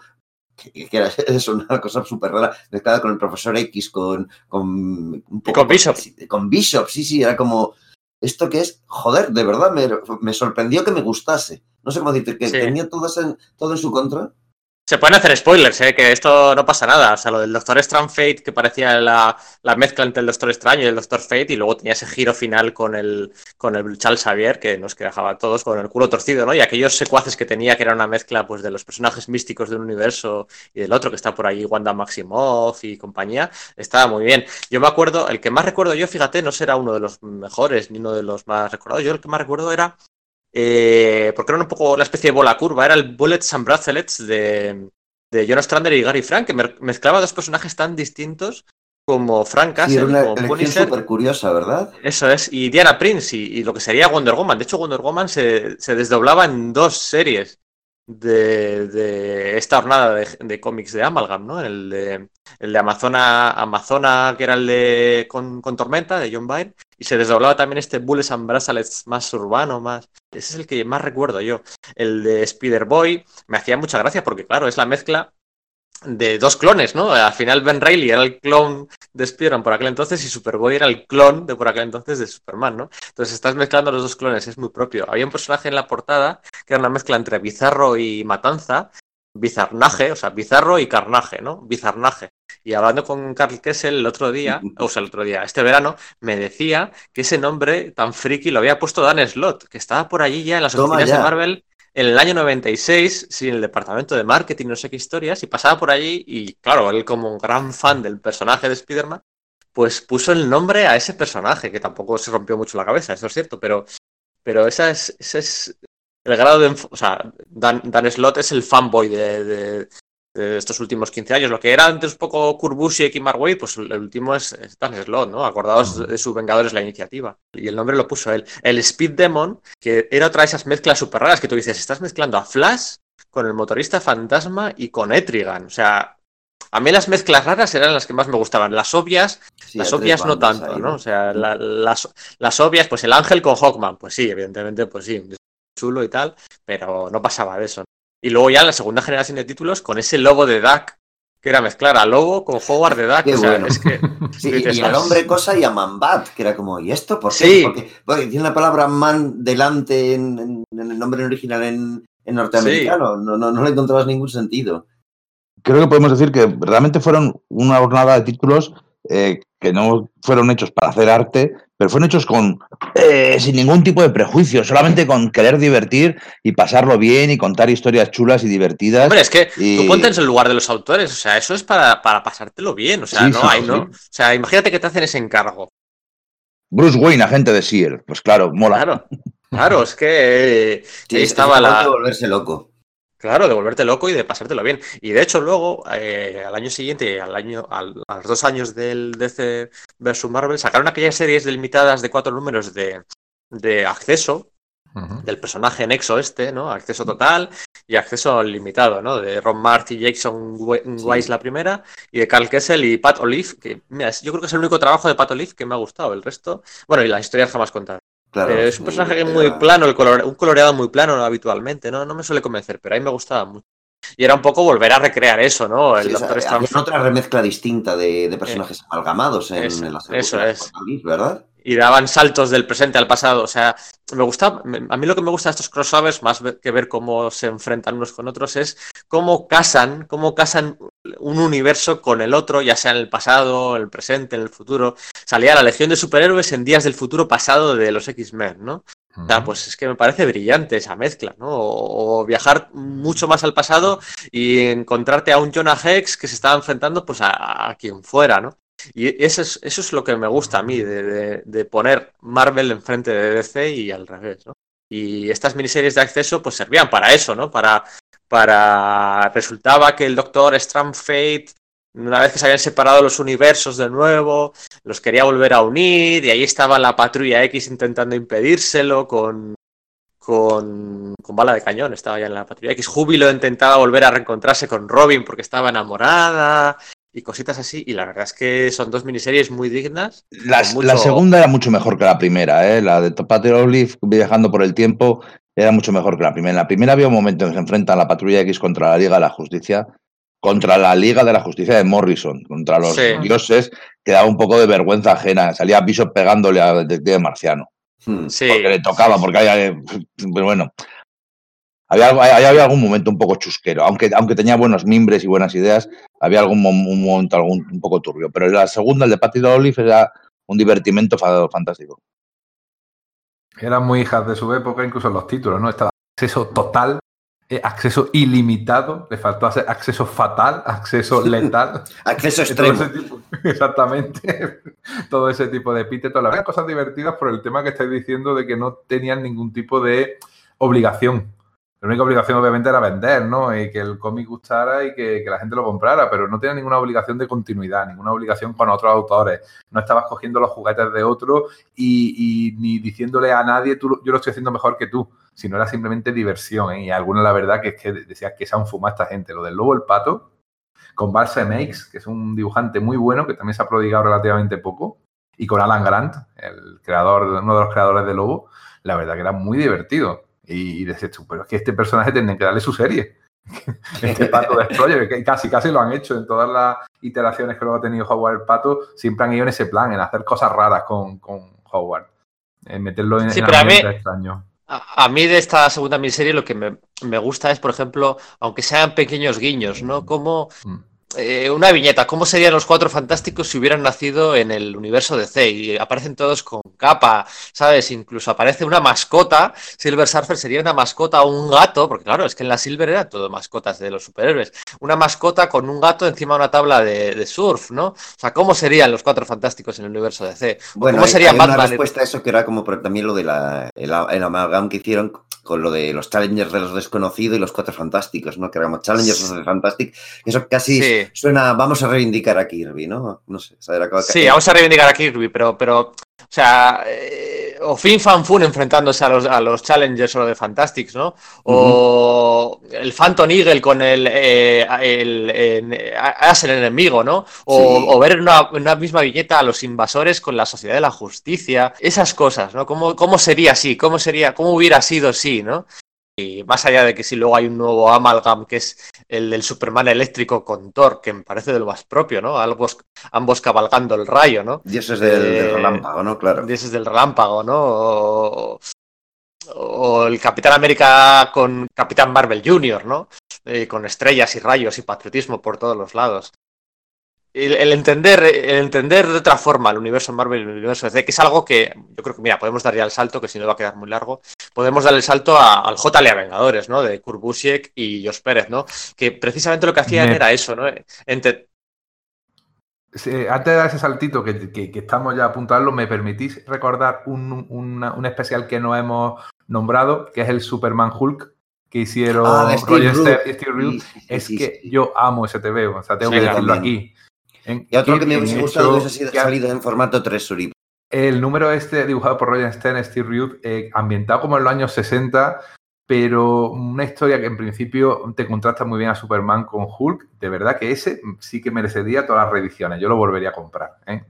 que, era [laughs] es una cosa súper rara, mezclada con el profesor X, con, con, un poco, con Bishop. Con Bishop, sí, sí, era como, esto que es, joder, de verdad me, me sorprendió que me gustase. No sé cómo decir, que tenía todo, todo en su contra. Se pueden hacer spoilers, ¿eh? que esto no pasa nada. O sea, lo del Doctor Strange Fate, que parecía la, la, mezcla entre el Doctor Strange y el Doctor Fate, y luego tenía ese giro final con el, con el Charles Xavier, que nos dejaba todos con el culo torcido, ¿no? Y aquellos secuaces que tenía, que era una mezcla pues, de los personajes místicos de un universo y del otro, que está por ahí, Wanda Maximoff y compañía, estaba muy bien. Yo me acuerdo, el que más recuerdo yo, fíjate, no será uno de los mejores ni uno de los más recordados. Yo el que más recuerdo era eh, porque era un poco la especie de bola curva, era el Bullets and Bracelets de, de Jonas Strander y Gary Frank, que mezclaba dos personajes tan distintos como Frank Castle, sí, como súper curiosa, ¿verdad? Eso es, y Diana Prince, y, lo que sería Wonder Woman. De hecho, Wonder Woman se, se desdoblaba en dos series de, esta jornada de, cómics de Amalgam, ¿no? El de, el de Amazona, Amazona, que era el de con, Tormenta, de John Byrne, y se desdoblaba también este Bulls and Bracelets más urbano, más... Ese es el que más recuerdo yo. El de Spider-Boy me hacía mucha gracia porque, claro, es la mezcla de dos clones, ¿no? Al final Ben Reilly era el clon de Spider-Man por aquel entonces y Superboy era el clon de por aquel entonces de Superman, ¿no? Entonces estás mezclando los dos clones, es muy propio. Había un personaje en la portada que era una mezcla entre Bizarro y Matanza, Bizarnaje, o sea, Bizarro y Carnaje, ¿no? Bizarnaje. Y hablando con Carl Kessel el otro día, o sea, el otro día, este verano, me decía que ese nombre tan friki lo había puesto Dan Slott, que estaba por allí ya en las Toma oficinas ya. de Marvel en el año 96, sin el departamento de marketing, no sé qué historias, y pasaba por allí y, claro, él como gran fan del personaje de Spider-Man, pues puso el nombre a ese personaje, que tampoco se rompió mucho la cabeza, eso es cierto, pero, pero esa es, ese es el grado de... O sea, Dan, Dan Slott es el fanboy de- de estos últimos 15 años. Lo que era antes un poco Kurt Busiek y Mark Waid, pues el último es, es Dan Slott, ¿no? Acordados de su Vengadores la iniciativa. Y el nombre lo puso él. El Speed Demon, que era otra de esas mezclas súper raras que tú dices, estás mezclando a Flash con el motorista fantasma y con Etrigan. O sea, a mí las mezclas raras eran las que más me gustaban. Las obvias, Sí, las obvias no tanto, ahí, ¿no? O sea, la- las, las obvias, pues el ángel con Hawkman, pues sí, evidentemente, pues sí, chulo y tal, pero no pasaba de eso. Y luego ya en la segunda generación de títulos, con ese logo de Duck, que era mezclar a Lobo con Howard de Duck. Qué o sea, bueno. es que Sí, dices, y al "Ah, hombre cosa y a Manbat, que era como, ¿y esto por qué? Sí. Porque, porque tiene la palabra man delante en, en- en el nombre original en, en norteamericano. No, no, no le encontrabas ningún sentido. creo que podemos decir que realmente fueron una jornada de títulos eh, que no fueron hechos para hacer arte, pero fueron hechos con eh, sin ningún tipo de prejuicio, solamente con querer divertir y pasarlo bien y contar historias chulas y divertidas. Hombre, es que Y- tú ponte en el lugar de los autores, o sea, eso es para, para pasártelo bien, o sea, Sí, no sí, hay, sí. ¿no? O sea, imagínate que te hacen ese encargo. Bruce Wayne, agente de SEAL, pues claro, mola. Claro, claro, es que eh, Sí, ahí es- estaba es la... de volverse loco. Claro, de volverte loco y de pasártelo bien. Y de hecho, luego, eh, al año siguiente, al año, al- a los dos años del DC vs Marvel, sacaron aquellas series delimitadas de cuatro números de, de acceso del personaje Nexo este, ¿no? Acceso total y acceso limitado, ¿no? De Ron Mart y Jason We- Weiss la primera y de Carl Kessel y Pat Olive, que mira, yo creo que es el único trabajo de Pat Olive que me ha gustado. El resto, bueno, y las historias jamás contadas. Claro, Eh, es un personaje era- muy plano, el color, un coloreado muy plano habitualmente, ¿no? No me suele convencer, pero a mí me gustaba mucho. Y era un poco volver a recrear eso, ¿no? El Sí, Doctor Strange. otra remezcla distinta de, de personajes amalgamados en, eso- en la eso es. ¿verdad? Y daban saltos del presente al pasado. O sea, me gusta, a mí lo que me gusta de estos crossovers, más que ver cómo se enfrentan unos con otros, es cómo casan, cómo casan un universo con el otro, ya sea en el pasado, en el presente, en el futuro. Salía la Legión de Superhéroes en días del futuro pasado de los X-Men, ¿no? O sea, pues es que me parece brillante esa mezcla, ¿no? O, o viajar mucho más al pasado y encontrarte a un Jonah Hex que se estaba enfrentando pues a, a quien fuera, ¿no? Y eso es, eso es lo que me gusta a mí, de, de- poner Marvel enfrente de DC y al revés, ¿no? Y estas miniseries de acceso pues servían para eso, ¿no? Para, para... Resultaba que el Doctor Strange Fate, una vez que se habían separado los universos de nuevo, los quería volver a unir y ahí estaba la Patrulla X intentando impedírselo con... Con, con bala de cañón, estaba ya en la patrulla X. Júbilo intentaba volver a reencontrarse con Robin porque estaba enamorada y cositas así. Y la verdad es que son dos miniseries muy dignas. La, con mucho- la segunda era mucho mejor que la primera, ¿eh? la de Patty Olive viajando por el tiempo era mucho mejor que la primera. En la primera había un momento en que se enfrentan la Patrulla X contra la Liga de la Justicia, contra la Liga de la Justicia de Morrison, contra los Sí. dioses, que daba un poco de vergüenza ajena. Salía Bishop pegándole al detective marciano, Hmm. Sí, porque le tocaba, porque había, pero bueno. Había, había algún momento un poco chusquero, aunque, aunque tenía buenos mimbres y buenas ideas, había algún un momento algún, un poco turbio. Pero la segunda, el de Patty Olive, era un divertimento fa- fantástico. Eran muy hijas de su época, incluso en los títulos, ¿no? Estaba acceso total, eh, acceso ilimitado, le faltó hacer acceso fatal, acceso [laughs] letal. Acceso [laughs] extremo. tipo- [laughs] exactamente. Todo ese tipo de epítetos. La verdad, cosas divertidas por el tema que estáis diciendo de que no tenían ningún tipo de obligación. La única obligación, obviamente, era vender, ¿no? Y que el cómic gustara y que, la gente lo comprara, pero no tenía ninguna obligación de continuidad, ninguna obligación con otros autores. No estabas cogiendo los juguetes de otro y, ni diciéndole a nadie, tú, yo lo estoy haciendo mejor que tú, sino era simplemente diversión. ¿eh? Y alguna, la verdad, que es que decías que se han fumado esta gente. Lo del lobo, el pato, con Barça Makes, que es un dibujante muy bueno, que también se ha prodigado relativamente poco, y con Alan Grant, el creador, uno de los creadores de Lobo, la verdad que era muy divertido. Y, y decías tú, pero es que este personaje tendría que darle su serie. [laughs] este Pato Destroyer, que casi casi lo han hecho en todas las iteraciones que luego ha tenido Howard el Pato, siempre han ido en ese plan, en hacer cosas raras con, con Howard, en meterlo en, Sí, en pero a mí- ambientes extraños. A, a mí de esta segunda miniserie lo que me, me gusta es, por ejemplo, aunque sean pequeños guiños, ¿no? Como Mm. Eh, una viñeta, ¿cómo serían los cuatro fantásticos si hubieran nacido en el universo de C? Y aparecen todos con capa, ¿sabes? Incluso aparece una mascota. Silver Surfer sería una mascota o un gato, porque claro, es que en la Silver era todo mascotas de los superhéroes. Una mascota con un gato encima de una tabla de, de surf, ¿no? O sea, ¿cómo serían los cuatro fantásticos en el universo de C? Bueno, ¿Cómo sería hay Batman? respuesta a eso que era como también lo de la, el, el amalgam que hicieron con lo de los Challengers de los desconocidos y los Cuatro Fantásticos, ¿no? Que éramos Challengers de Fantastic. Eso casi Sí. suena, vamos a reivindicar a Kirby, ¿no? No sé, o sea, era como que- Sí, vamos a reivindicar a Kirby, pero, pero o sea, eh, o Fin Fan Fun enfrentándose a los, a los Challengers o de Fantastics, ¿no? O el Phantom Eagle con el, eh, el, As el enemigo, ¿no? O, Sí. o ver en una, una misma viñeta a los invasores con la Sociedad de la Justicia, esas cosas, ¿no? ¿Cómo, cómo sería así? ¿Cómo sería, cómo hubiera sido así, ¿no? Y más allá de que si luego hay un nuevo amalgam que es el del Superman eléctrico con Thor, que me parece de lo más propio, ¿no? Ambos, ambos cabalgando el rayo, ¿no? Dioses del, del Eh, relámpago, ¿no? Claro. Dioses del relámpago, ¿no? O, o el Capitán América con Capitán Marvel Jr., ¿no? Eh, con estrellas y rayos y patriotismo por todos los lados. El, el entender, el entender de otra forma el universo Marvel y el universo DC, que es algo que yo creo que, mira, podemos dar ya el salto, que si no va a quedar muy largo, podemos dar el salto a- al JLA Vengadores, ¿no? De Kurt Busiek y Josh Pérez, ¿no? Que precisamente lo que hacían Me- era eso, ¿no? Ente- Sí, antes de dar ese saltito que, que- que estamos ya a apuntarlo, ¿me permitís recordar un, una- un especial que no hemos nombrado, que es el Superman Hulk que hicieron Ah, Steve Roger Steve? Sí, sí, sí, es sí, que sí. yo amo ese TV, o sea, tengo Sí, que decirlo también. aquí. Y otro que me hubiese gustado hubiese sido salido en formato Treasury. El número este dibujado por Roger Stern, Steve Rude, eh, ambientado como en los años 60, pero una historia que en principio te contrasta muy bien a Superman con Hulk. De verdad que ese sí que merecería todas las reediciones. Yo lo volvería a comprar. ¿eh?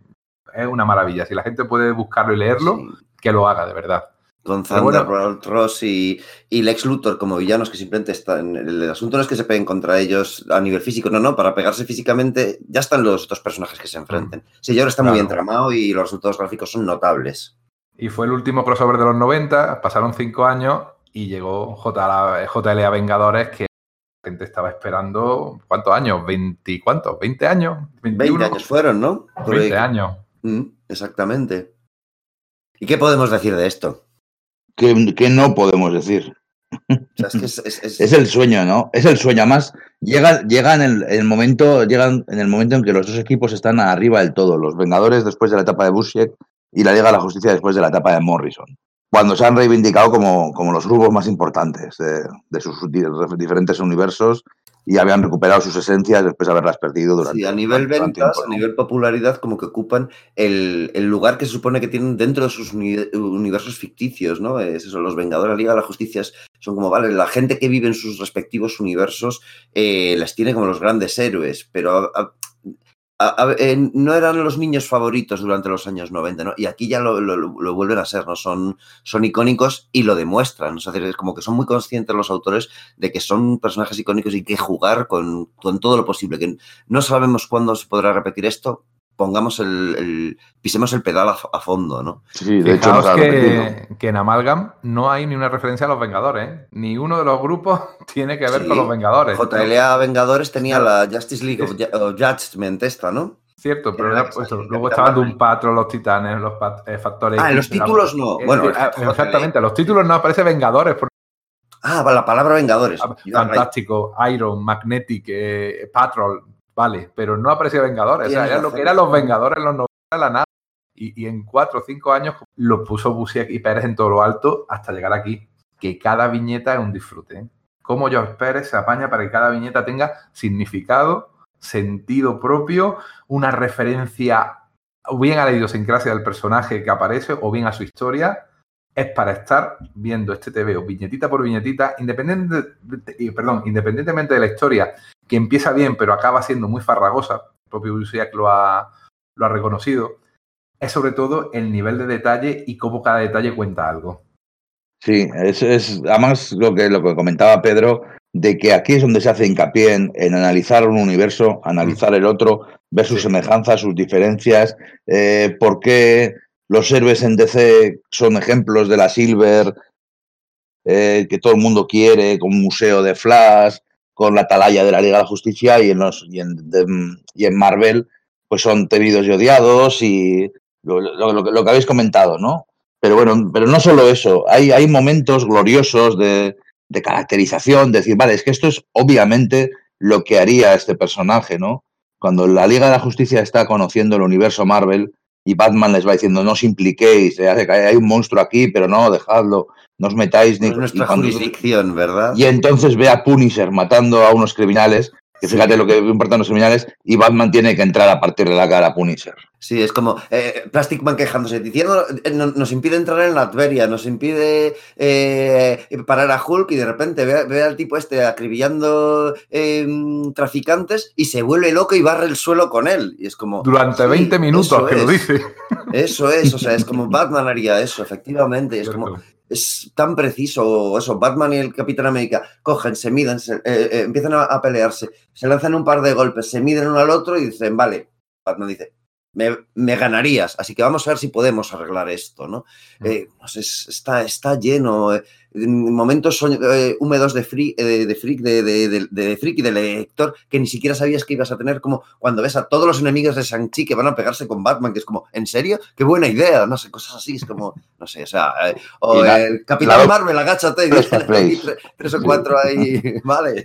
Es una maravilla. Si la gente puede buscarlo y leerlo, Sí. que lo haga, de verdad. Con bueno. Thunderbolt Ross y, y Lex Luthor como villanos que simplemente están. El asunto no es que se peguen contra ellos a nivel físico, no, no, para pegarse físicamente ya están los dos personajes que se enfrenten. Sí, y ahora está muy bien tramado y los resultados gráficos son notables. Y fue el último crossover de los 90, pasaron cinco años y llegó JLA, JLA Vengadores, que la gente estaba esperando, ¿cuántos años? ¿20 cuántos? ¿20 años? 20 ¿21? años fueron, ¿no? Por ahí. 20 años. Mm, exactamente. ¿Y qué podemos decir de esto? Que, que no podemos decir. O sea, es que es, es- es- Es el sueño, ¿no? Es el sueño. Además, llega, llega en, el, en el momento, llegan en el momento en que los dos equipos están arriba del todo. Los Vengadores después de la etapa de Busiek y la Liga de la Justicia después de la etapa de Morrison. Cuando se han reivindicado como, como los grupos más importantes de, de sus di- diferentes universos y habían recuperado sus esencias después de haberlas perdido durante Sí, a nivel durante ventas, tiempo, a nivel popularidad, como que ocupan el, el lugar que se supone que tienen dentro de sus uni- universos ficticios, ¿no? Es eso, los Vengadores, la Liga de la Justicia son como, vale, la gente que vive en sus respectivos universos eh, las tiene como los grandes héroes, pero a- a- eh, no eran los niños favoritos durante los años 90, ¿no? Y aquí ya lo, lo- vuelven a ser, ¿no? Son, son icónicos y lo demuestran, ¿no? Decir, es como que son muy conscientes los autores de que son personajes icónicos y que jugar con, con todo lo posible, que no sabemos cuándo se podrá repetir esto, pongamos el, el- pisemos el pedal a, a fondo, ¿no? Sí, de hecho, Fijaos repetido. que, que en Amalgam no hay ni una referencia a los Vengadores. ¿eh? Ni uno de los grupos [laughs] tiene que ver Sí. con los Vengadores. JLA Vengadores tenía la Justice League of, of Judgment esta, ¿no? Cierto, pero Era ya, pues, luego estaban Marvel. Doom Patrol, los Titanes, los pat- eh, Factores. Ah, en los títulos no. Bueno, exactamente, los títulos no aparece Vengadores. porque Ah, la palabra Vengadores. Right. Fantástico, Iron, Magnetic, eh, Patrol, vale, pero no aparecía Vengadores. O sea, era lo que eran los Vengadores en los 90, la nada. Y, y en cuatro o cinco años lo puso Busiek y Pérez en todo lo alto hasta llegar aquí. Que cada viñeta es un disfrute. ¿eh? Cómo George Pérez se apaña para que cada viñeta tenga significado, sentido propio, una referencia o bien a la idiosincrasia del personaje que aparece o bien a su historia es para estar viendo este TVO viñetita por viñetita, independiente, y, perdón, independientemente de la historia, que empieza bien pero acaba siendo muy farragosa, el propio Busiek lo ha, lo ha reconocido, es sobre todo el nivel de detalle y cómo cada detalle cuenta algo. Sí, es, es además lo que, lo que comentaba Pedro, de que aquí es donde se hace hincapié en, en analizar un universo, analizar el otro, ver sus semejanzas, sus diferencias, eh, por qué los héroes en DC son ejemplos de la Silver, eh, que todo el mundo quiere, con un museo de Flash, con la atalaya de la Liga de la Justicia, y en, los, y en, y en Marvel, pues son temidos y odiados, y lo, que- habéis comentado, ¿no? Pero bueno, pero no solo eso, hay, hay momentos gloriosos de, de caracterización, de decir, vale, es que esto es obviamente lo que haría este personaje, ¿no? Cuando la Liga de la Justicia está conociendo el universo Marvel y Batman les va diciendo, no os impliquéis, eh, hay un monstruo aquí, pero no, dejadlo, no os metáis No ni... es nuestra y cuando- jurisdicción, ¿verdad? y entonces ve a Punisher matando a unos criminales, que fíjate lo que importan los criminales, y Batman tiene que entrar a partir de la cara a Punisher. Sí, es como eh, Plastic Man quejándose, diciendo, eh, no- nos impide entrar en la Latveria, nos impide eh, parar a Hulk y de repente ve, ve al tipo este acribillando eh, traficantes y se vuelve loco y barre el suelo con él. Y es como... Durante sí, 20 minutos que lo dice. Eso es, o sea, es como [laughs] Batman haría eso, efectivamente. Es como. Es tan preciso eso. Batman y el Capitán América cogen, se miden, se- eh, eh, empiezan a, a pelearse, se lanzan un par de golpes, se miden uno al otro y dicen, vale, Batman dice, me, me ganarías, así que vamos a ver si podemos arreglar esto, ¿no? Eh, no sé, es- está, está lleno, eh, en momentos eh, húmedos de freak, de, de freak, de, de, de- de freak y de lector que ni siquiera sabías que ibas a tener, como cuando ves a todos los enemigos de Shang-Chi que van a pegarse con Batman, que es como, ¿en serio? ¡Qué buena idea! No sé, cosas así, es como, no sé, o sea, eh, o la- el Capitán la- Marvel, agáchate [laughs] y tres, tres o cuatro ahí, [laughs] vale.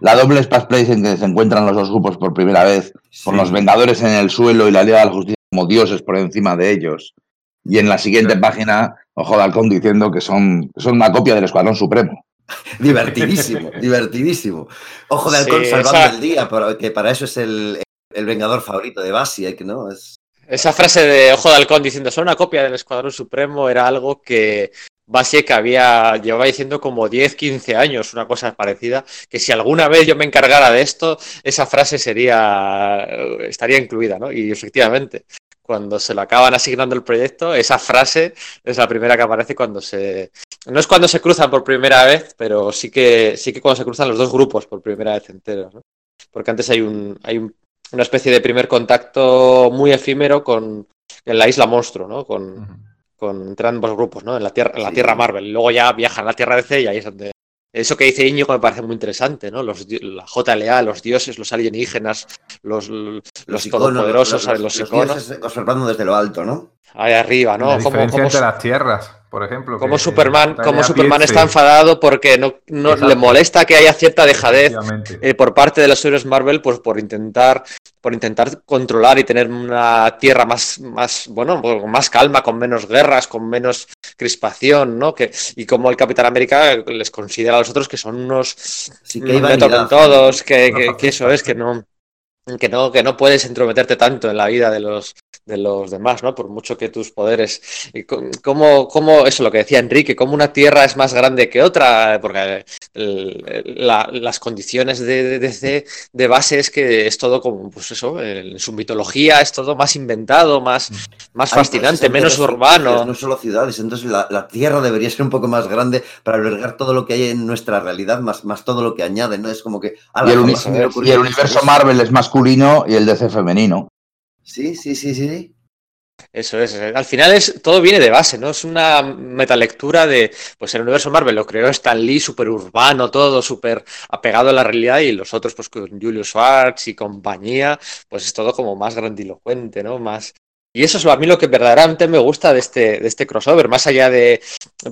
La doble Splash Place en que se encuentran los dos grupos por primera vez, con los Vengadores en el suelo y la Liga de la Justicia como dioses por encima de ellos. Y en la siguiente Sí. página, Ojo de Halcón diciendo que son, que son una copia del Escuadrón Supremo. [laughs] Divertidísimo, [laughs] divertidísimo. Ojo de halcón Sí, salvando esa- el día, que para eso es el, el vengador favorito de Basia, que no es. Esa frase de Ojo de Halcón diciendo son una copia del Escuadrón Supremo era algo que Basiek había llevaba diciendo como 10, 15 años, una cosa parecida, que si alguna vez yo me encargara de esto, esa frase sería estaría incluida, ¿no? Y efectivamente, cuando se lo acaban asignando el proyecto, esa frase es la primera que aparece cuando se no es cuando se cruzan por primera vez, pero sí que sí que cuando se cruzan los dos grupos por primera vez enteros, ¿no? Porque antes hay un hay un una especie de primer contacto muy efímero con en la isla monstruo, ¿no? Con, Ujú. con entre ambos grupos, ¿no? En la tierra, en la Sí. tierra Marvel. Luego ya viajan a la tierra DC y ahí es donde. Eso que dice Íñigo me parece muy interesante, ¿no? Los, la JLA, los dioses, los alienígenas, los, los, iconos, todopoderosos, los, los, los iconos, dioses observando desde lo alto, ¿no? Ahí arriba, ¿no? la Como, diferencia como, entre las tierras, por ejemplo. como Superman, como Superman está enfadado porque no, no le molesta que haya cierta dejadez eh, por parte de los héroes Marvel, pues por intentar, por intentar controlar y tener una tierra más, más, bueno, con más calma, con menos guerras, con menos crispación, ¿no? Que, y como el Capitán América les considera a los otros que son unos Sí que tocan todos, que, eso es, que no, que no, que no puedes entrometerte tanto en la vida de los de los demás, ¿no? Por mucho que tus poderes. Y cómo, cómo, eso lo que decía Enrique, cómo una tierra es más grande que otra, porque el- el- la- las condiciones de, de, de base es que es todo como, pues eso, en su mitología es todo más inventado, más, más Hay fascinante, menos urbano. No solo ciudades, entonces la, la Tierra debería ser un poco más grande para albergar todo lo que hay en nuestra realidad, más, más todo lo que añade, ¿no? Es como que... Y el, hubiera y el universo. Marvel es masculino y el DC femenino. Sí, sí, sí, sí. Eso es, al final es todo viene de base, ¿no? Es una metalectura de, pues el universo Marvel lo creó Stan Lee, súper urbano todo, súper apegado a la realidad y los otros, pues con Julius Schwartz y compañía, pues es todo como más grandilocuente, ¿no? Más... Y eso es a mí lo que verdaderamente me gusta de este, de este crossover, más allá de,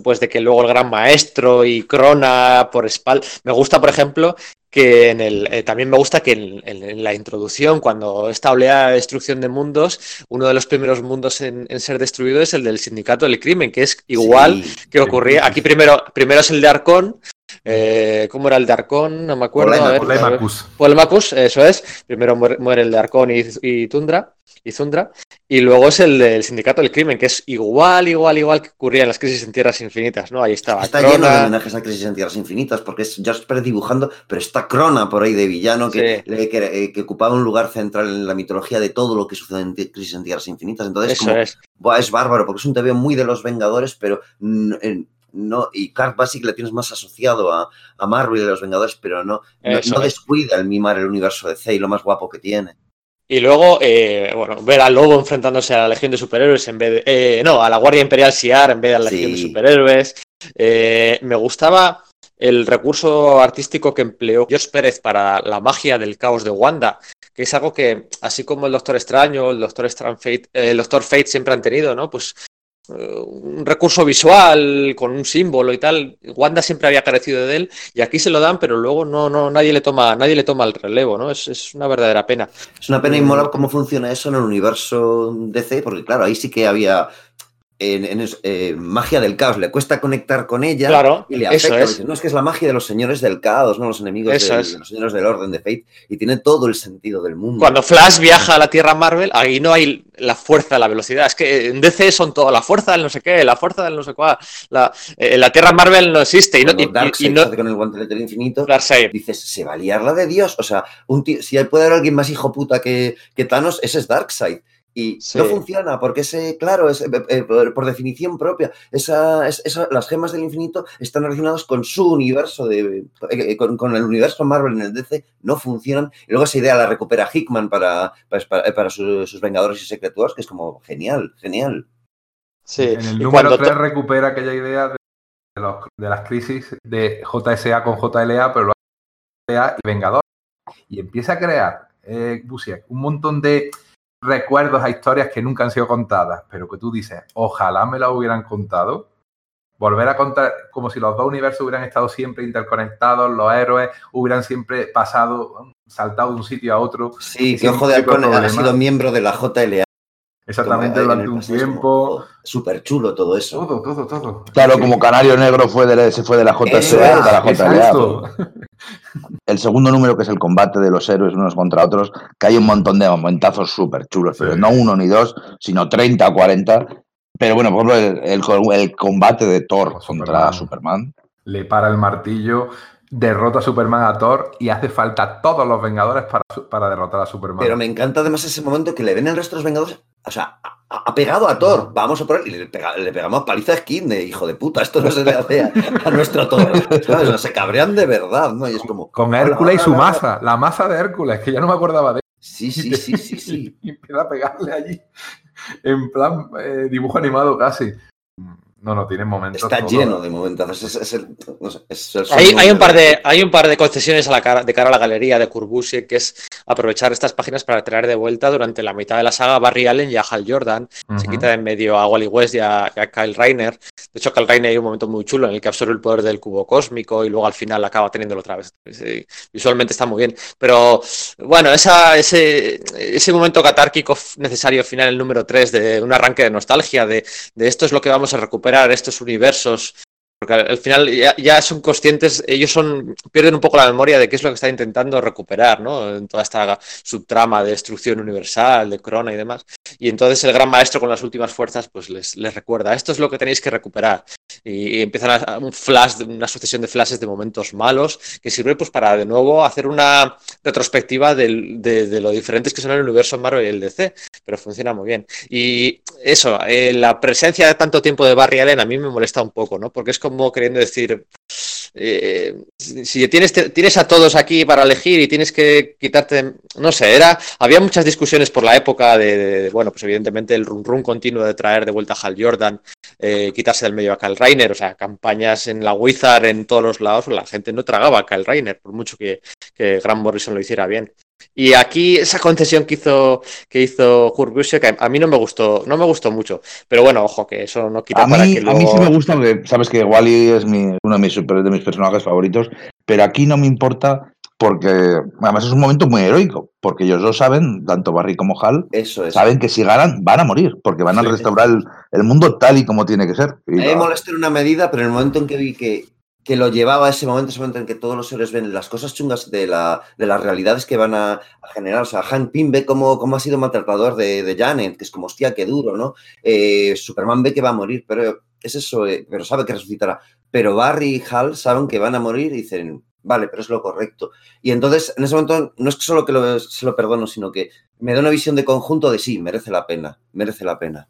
pues de que luego el gran maestro y Crona por espalda. Me gusta, por ejemplo, que en el, eh, también me gusta que en, en- en la introducción, cuando esta oleada de destrucción de mundos, uno de los primeros mundos en, en ser destruido es el del sindicato del crimen, que es igual Sí. que ocurría. Aquí primero, primero es el de Arcón. Eh, ¿Cómo era el de Arcón? No me acuerdo. Polemacus. Polemacus, eso es. Primero muere, muere el de Arcón y, y Tundra. Y Zundra. Y luego es el del Sindicato del Crimen, que es igual, igual, igual que ocurría en las crisis en tierras infinitas, ¿no? Ahí estaba Está lleno de homenajes a Crisis en Tierras Infinitas, porque es Jasper dibujando, pero está Crona por ahí de villano que, Sí. le- que, eh, que ocupaba un lugar central en la mitología de todo lo que sucede en Crisis en Tierras Infinitas. Entonces, Eso como, es. Buah, es bárbaro, porque es un TVO muy de los Vengadores, pero mm, en- no, y Kurt Basic le tienes más asociado a, a Marvel y a los Vengadores, pero no, no, descuida el mimar el universo de C y lo más guapo que tiene. Y luego, eh, bueno, ver al lobo enfrentándose a la Legión de Superhéroes en vez de. eh, no, a la Guardia Imperial Siar en vez de a la Sí. Legión de Superhéroes. Eh, me gustaba el recurso artístico que empleó George Pérez para la magia del caos de Wanda, que es algo que, así como el Doctor Extraño, el Doctor Strange Fate, eh, el Doctor Fate siempre han tenido, ¿no? Pues un recurso visual con un símbolo y tal. Wanda siempre había carecido de él y aquí se lo dan, pero luego no, no, nadie le toma, nadie le toma el relevo, ¿no? Es, es una verdadera pena. Es una pena y mola cómo funciona eso en el universo DC, porque claro, ahí sí que había en- en es- eh, magia del caos, le cuesta conectar con ella Claro, y le eso afecta. es. dice, no, es que es la magia de los señores del caos, no los enemigos Eso del- es. de los señores del orden de Fate, y tiene todo el sentido del mundo. Cuando Flash viaja a la Tierra Marvel, ahí no hay la fuerza, la velocidad. Es que en DC son todo la fuerza del no sé qué, la fuerza del no sé cuál. La, eh, la Tierra Marvel no existe y no, Cuando y- y- Darkseid y no- hace con el guantelete del infinito, Darkseid. dices, se va a liar la de Dios. O sea, un tío- si puede haber alguien más hijo puta que, que Thanos, ese es Darkseid. Y Sí. no funciona porque ese, claro, es, eh, eh, por, por definición propia, esa, es- esa- las gemas del infinito están relacionadas con su universo, de, eh, con, con el universo Marvel en el DC, no funcionan. Y luego esa idea la recupera Hickman para, para, para- para su- sus Vengadores y Secret Wars, que es como genial, genial. Sí. En el Y número cuando 3 to- recupera aquella idea de, de los- de las crisis de JSA con JLA, pero lo hace JLA y Vengador. Y empieza a crear, eh, Busiek, un montón de recuerdos a historias que nunca han sido contadas, pero que tú dices, ojalá me las hubieran contado. Volver a contar como si los dos universos hubieran estado siempre interconectados, los héroes hubieran siempre pasado, saltado de un sitio a otro. Sí, que Ojo de Halcón ha sido miembro de la JLA. Exactamente durante el un tiempo. Súper chulo todo eso. Todo, todo, todo. Claro, Sí. como Canario Negro fue de, la- se fue de la JSA Eso a es, la JLA. Exacto. El segundo número, que es el combate de los héroes unos contra otros, que hay un montón de momentazos súper chulos, pero no uno ni dos, sino 30 o 40. Pero bueno, por ejemplo, el, el- el combate de Thor Con contra Superman. Superman. le para el martillo, derrota a Superman a Thor y hace falta todos los Vengadores para, para derrotar a Superman. Pero me encanta además ese momento que le ven el resto de los Vengadores. O sea, ha, pegado a Thor. Vamos a por él y le, pega- le pegamos paliza a Skin de hijo de puta. Esto no se le hace a, a nuestro Thor. [laughs] ¿sabes? O sea, se cabrean de verdad, ¿no? Y es como. Con Hércules y su masa, la masa de Hércules, que ya no me acordaba de Sí, [laughs] sí, sí, sí, sí. Y empieza a pegarle allí, en plan eh, dibujo animado casi. No, no, tiene momentos. Está todos. lleno de momentos. Es, es el, es el Hay, hay un par de, hay un par de concesiones a la cara, de cara a la galería de Kurbusiek, que es aprovechar estas páginas para traer de vuelta durante la mitad de la saga a Barry Allen y a Hal Jordan. Se Ujú. quita de en medio a Wally West y a, a Kyle Reiner. De hecho, Kyle Reiner hay un momento muy chulo en el que absorbe el poder del cubo cósmico y luego al final acaba teniéndolo otra vez. Sí, visualmente está muy bien. Pero bueno, esa, ese, ese momento catárquico necesario final, el número 3, de un arranque de nostalgia, de, de esto es lo que vamos a recuperar, estos universos. Porque al al final ya, son conscientes, ellos son pierden un poco la memoria de qué es lo que está intentando recuperar, ¿no? En toda esta subtrama de destrucción universal, de Corona y demás. Y entonces el gran maestro con las últimas fuerzas pues les, les recuerda, esto es lo que tenéis que recuperar. Y, empiezan a, un flash, una sucesión de flashes de momentos malos que sirve pues para de nuevo hacer una retrospectiva de, de lo diferentes que son el universo Marvel y el DC, pero funciona muy bien. Y eso, eh, la presencia de tanto tiempo de Barry Allen a mí me molesta un poco, ¿no? Porque es como queriendo decir, eh, si tienes, a todos aquí para elegir y tienes que quitarte, no sé, era, había muchas discusiones por la época de, de- bueno, pues evidentemente el run run continuo de traer de vuelta a Hal Jordan, eh, quitarse del medio a Kyle Reiner, o sea, campañas en la Wizard en todos los lados, la gente no tragaba a Kyle Reiner, por mucho que, que Grant Morrison lo hiciera bien. Y aquí esa concesión que hizo que hizo Kurt Busiek, a mí no me gustó, no me gustó mucho. Pero bueno, ojo, que eso no quita A para mí, que a mí luego... sí me gusta, porque sabes que Wally es mi- uno de mis, super- de mis personajes favoritos, pero aquí no me importa porque además es un momento muy heroico, porque ellos lo saben, tanto Barry como Hal, Eso es. saben que si ganan van a morir, porque van a Sí. restaurar el, el mundo tal y como tiene que ser. Y A mí me molesta en una medida, pero en el momento en que vi que, que lo llevaba a ese momento, ese momento en que todos los héroes ven las cosas chungas de, la, de las realidades que van a, a generar. O sea, Hank Pym ve cómo, cómo ha sido maltratador de, de Janet, que es como, hostia, qué duro, ¿no? Eh, Superman ve que va a morir, pero es eso, eh, pero sabe que resucitará. Pero Barry y Hal saben que van a morir y dicen, vale, pero es lo correcto. Y entonces, en ese momento, no es solo que lo- se lo perdono, sino que me da una visión de conjunto de sí, merece la pena, merece la pena.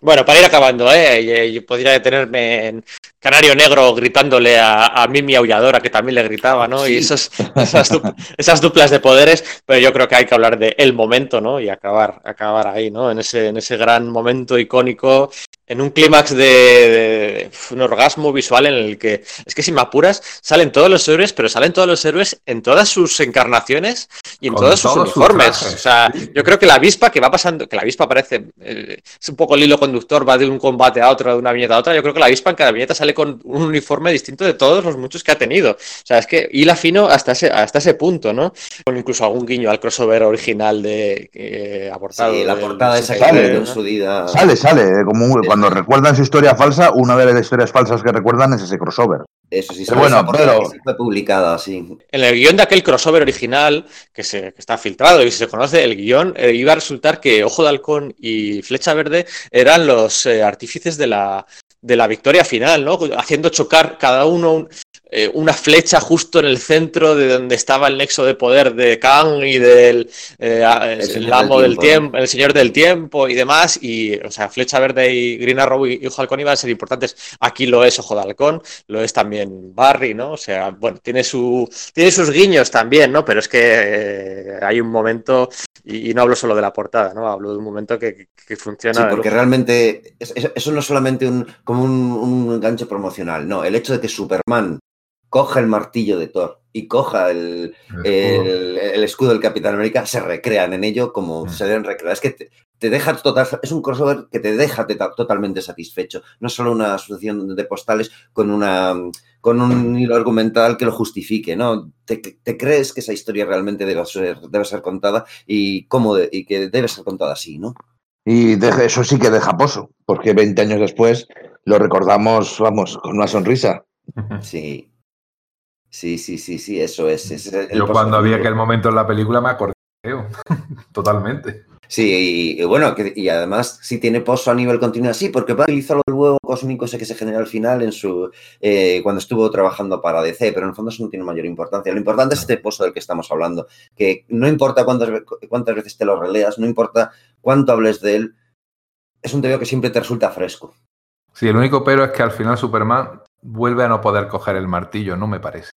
Bueno, para ir acabando, ¿eh? Yo podría detenerme en Canario Negro gritándole a, a Mimi Aulladora, que también le gritaba, ¿no? Y esas, esas, duplas de poderes, pero yo creo que hay que hablar de el momento, ¿no? Y acabar, acabar ahí, ¿no? En ese, en ese gran momento icónico en un clímax de, de, un orgasmo visual en el que, es que si me apuras, salen todos los héroes, pero salen todos los héroes en todas sus encarnaciones y en Con todos sus uniformes. Sus o sea, yo creo que la avispa que va pasando, que la avispa parece, eh, es un poco el hilo conductor, va de un combate a otro, de una viñeta a otra, yo creo que la avispa en cada viñeta sale con un uniforme distinto de todos los muchos que ha tenido. O sea, es que hila fino hasta ese, hasta ese punto, ¿no? Con incluso algún guiño al crossover original de eh, aportado. Sí, la portada de, esa que sale, en su día. Sale, sale, eh, como un, cuando recuerdan su historia falsa, una de las historias falsas que recuerdan es ese crossover. Eso sí, Pero bueno, pero- que sí fue publicada así. En el guion de aquel crossover original, que, se, que está filtrado y se conoce, el guion eh, iba a resultar que Ojo de Halcón y Flecha Verde eran los eh, artífices de la, de la victoria final, ¿no? Haciendo chocar cada uno un- eh, una flecha justo en el centro de donde estaba el nexo de poder de Kang y del eh, el, Señor amo del del Tiempo, el señor del tiempo y demás. Y, o sea, Flecha Verde y Green Arrow y, Ojo Halcón iban a ser importantes. Aquí lo es Ojo de Halcón, lo es también Barry, ¿no? O sea, bueno, tiene, su, tiene sus guiños también, ¿no? Pero es que eh, hay un momento, y, y no hablo solo de la portada, ¿no? Hablo de un momento que, que- que funciona. Sí, porque realmente es- es- eso no es solamente un, como un, un gancho promocional, no, el hecho de que Superman coja el martillo de Thor y coja el, el, el escudo del Capitán América, se recrean en ello como Mm. se deben recrear. Es que te, te deja total, es un crossover que te deja te- totalmente satisfecho. No es solo una asociación de postales con una con un hilo argumental que lo justifique, ¿no? Te, te crees que esa historia realmente debe ser, debe ser contada y cómo de- y que debe ser contada así, ¿no? Y deja- eso sí que deja pozo, porque 20 años después lo recordamos, vamos, con una sonrisa. Sí. Sí, sí, sí, sí, eso es. ese es el- Yo cuando había aquel momento en la película me acordé. [laughs] Totalmente. Sí, y, y bueno, que, y además si tiene pozo a nivel continuo, sí, porque va a utilizar el huevo cósmico ese que se genera al final en su eh, cuando estuvo trabajando para DC, pero en el fondo eso no tiene mayor importancia. Lo importante es este pozo del que estamos hablando, que no importa cuántas, cuántas veces te lo releas, no importa cuánto hables de él, es un TVO que siempre te resulta fresco. Sí, el único pero es que al final Superman vuelve a no poder coger el martillo, no me parece.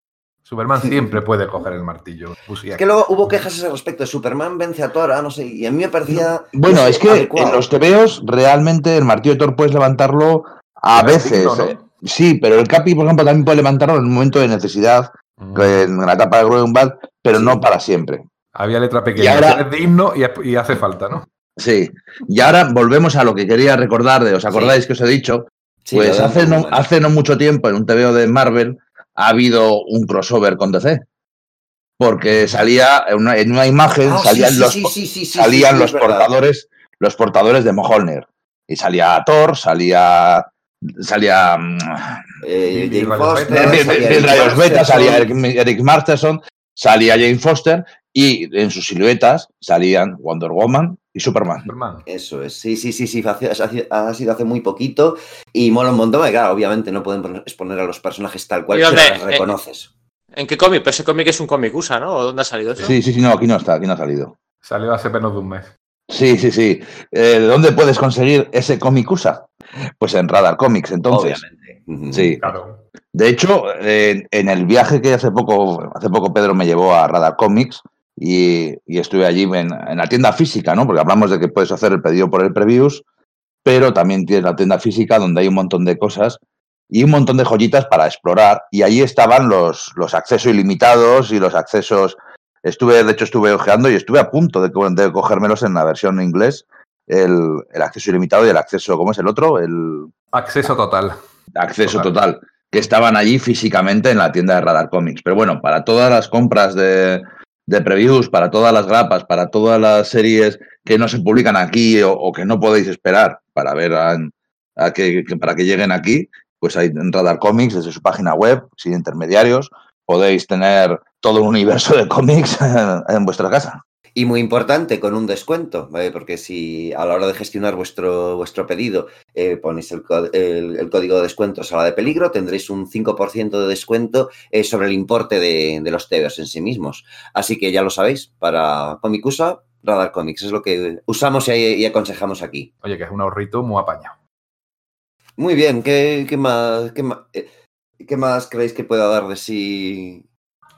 Superman siempre puede coger el martillo. Es que luego hubo quejas a ese respecto, Superman vence a Thor, ah, no sé, y a mí me parecía... Bueno, no es que adecuado. en los TVOs realmente el martillo de Thor puedes levantarlo a Es veces. eh. Sí, pero el Capi, por ejemplo, también puede levantarlo en un momento de necesidad, Mm. en la etapa de Gruenwald, pero Sí. no para siempre. Había letra Y pequeña. ahora- Es digno y, y hace falta, ¿no? Sí. Y ahora volvemos a lo que quería recordar de, ¿os acordáis que os he dicho? Sí, pues hace no, hace no mucho tiempo en un TVO de Marvel ha habido un crossover con DC. Porque salía en una, en una imagen, Ah, salían sí, los, sí, salían portadores, los portadores de Mjolnir. Y salía Thor, salía salía mm, Eh, Bill Rayos Beta, salía Eric Masterson, salía Jane Foster y en sus siluetas salían Wonder Woman y Superman. Superman. Eso es, sí, sí, sí, sí, ha, sido hace muy poquito y mola un montón, y claro, obviamente no pueden poner- exponer a los personajes tal cual, ¿Y pero dónde? los reconoces. ¿En qué cómic? Pero ese cómic es un cómic USA, ¿no? ¿O dónde ha salido eso? Sí, sí, sí, no, aquí no está, aquí no ha salido. Salió hace menos de un mes. Sí, sí, sí. Eh, ¿Dónde puedes conseguir ese cómic USA? Pues en Radar Comics, entonces. Obviamente. Sí. Claro. De hecho, eh, en el viaje que hace poco, hace poco Pedro me llevó a Radar Comics y, y estuve allí en, en la tienda física, ¿no? Porque hablamos de que puedes hacer el pedido por el previews, pero también tienes la tienda física donde hay un montón de cosas y un montón de joyitas para explorar. Y ahí estaban los, los accesos ilimitados y los accesos. Estuve, de hecho, estuve ojeando y estuve a punto de, de cogérmelos en la versión en inglés. El, el acceso ilimitado y el acceso, ¿cómo es el otro? El, Acceso total. acceso Total. total. que estaban allí físicamente en la tienda de Radar Comics. Pero bueno, para todas las compras de, de previews, para todas las grapas, para todas las series que no se publican aquí o, que no podéis esperar para ver a, a que, para que lleguen aquí, pues hay en Radar Comics, desde su página web, sin intermediarios, podéis tener todo un universo de cómics [laughs] en vuestra casa. Y muy importante, con un descuento, ¿vale? porque si a la hora de gestionar vuestro, vuestro pedido eh, ponéis el, el- el código de descuento Sala de Peligro, tendréis un 5% de descuento eh, sobre el importe de, de los TVOs en sí mismos. Así que ya lo sabéis, para Comicusa, Radar Comics, es lo que usamos y, y aconsejamos aquí. Oye, que es un ahorrito muy apañado. Muy bien, ¿qué, qué más, qué, más, eh, ¿qué más creéis que pueda dar de sí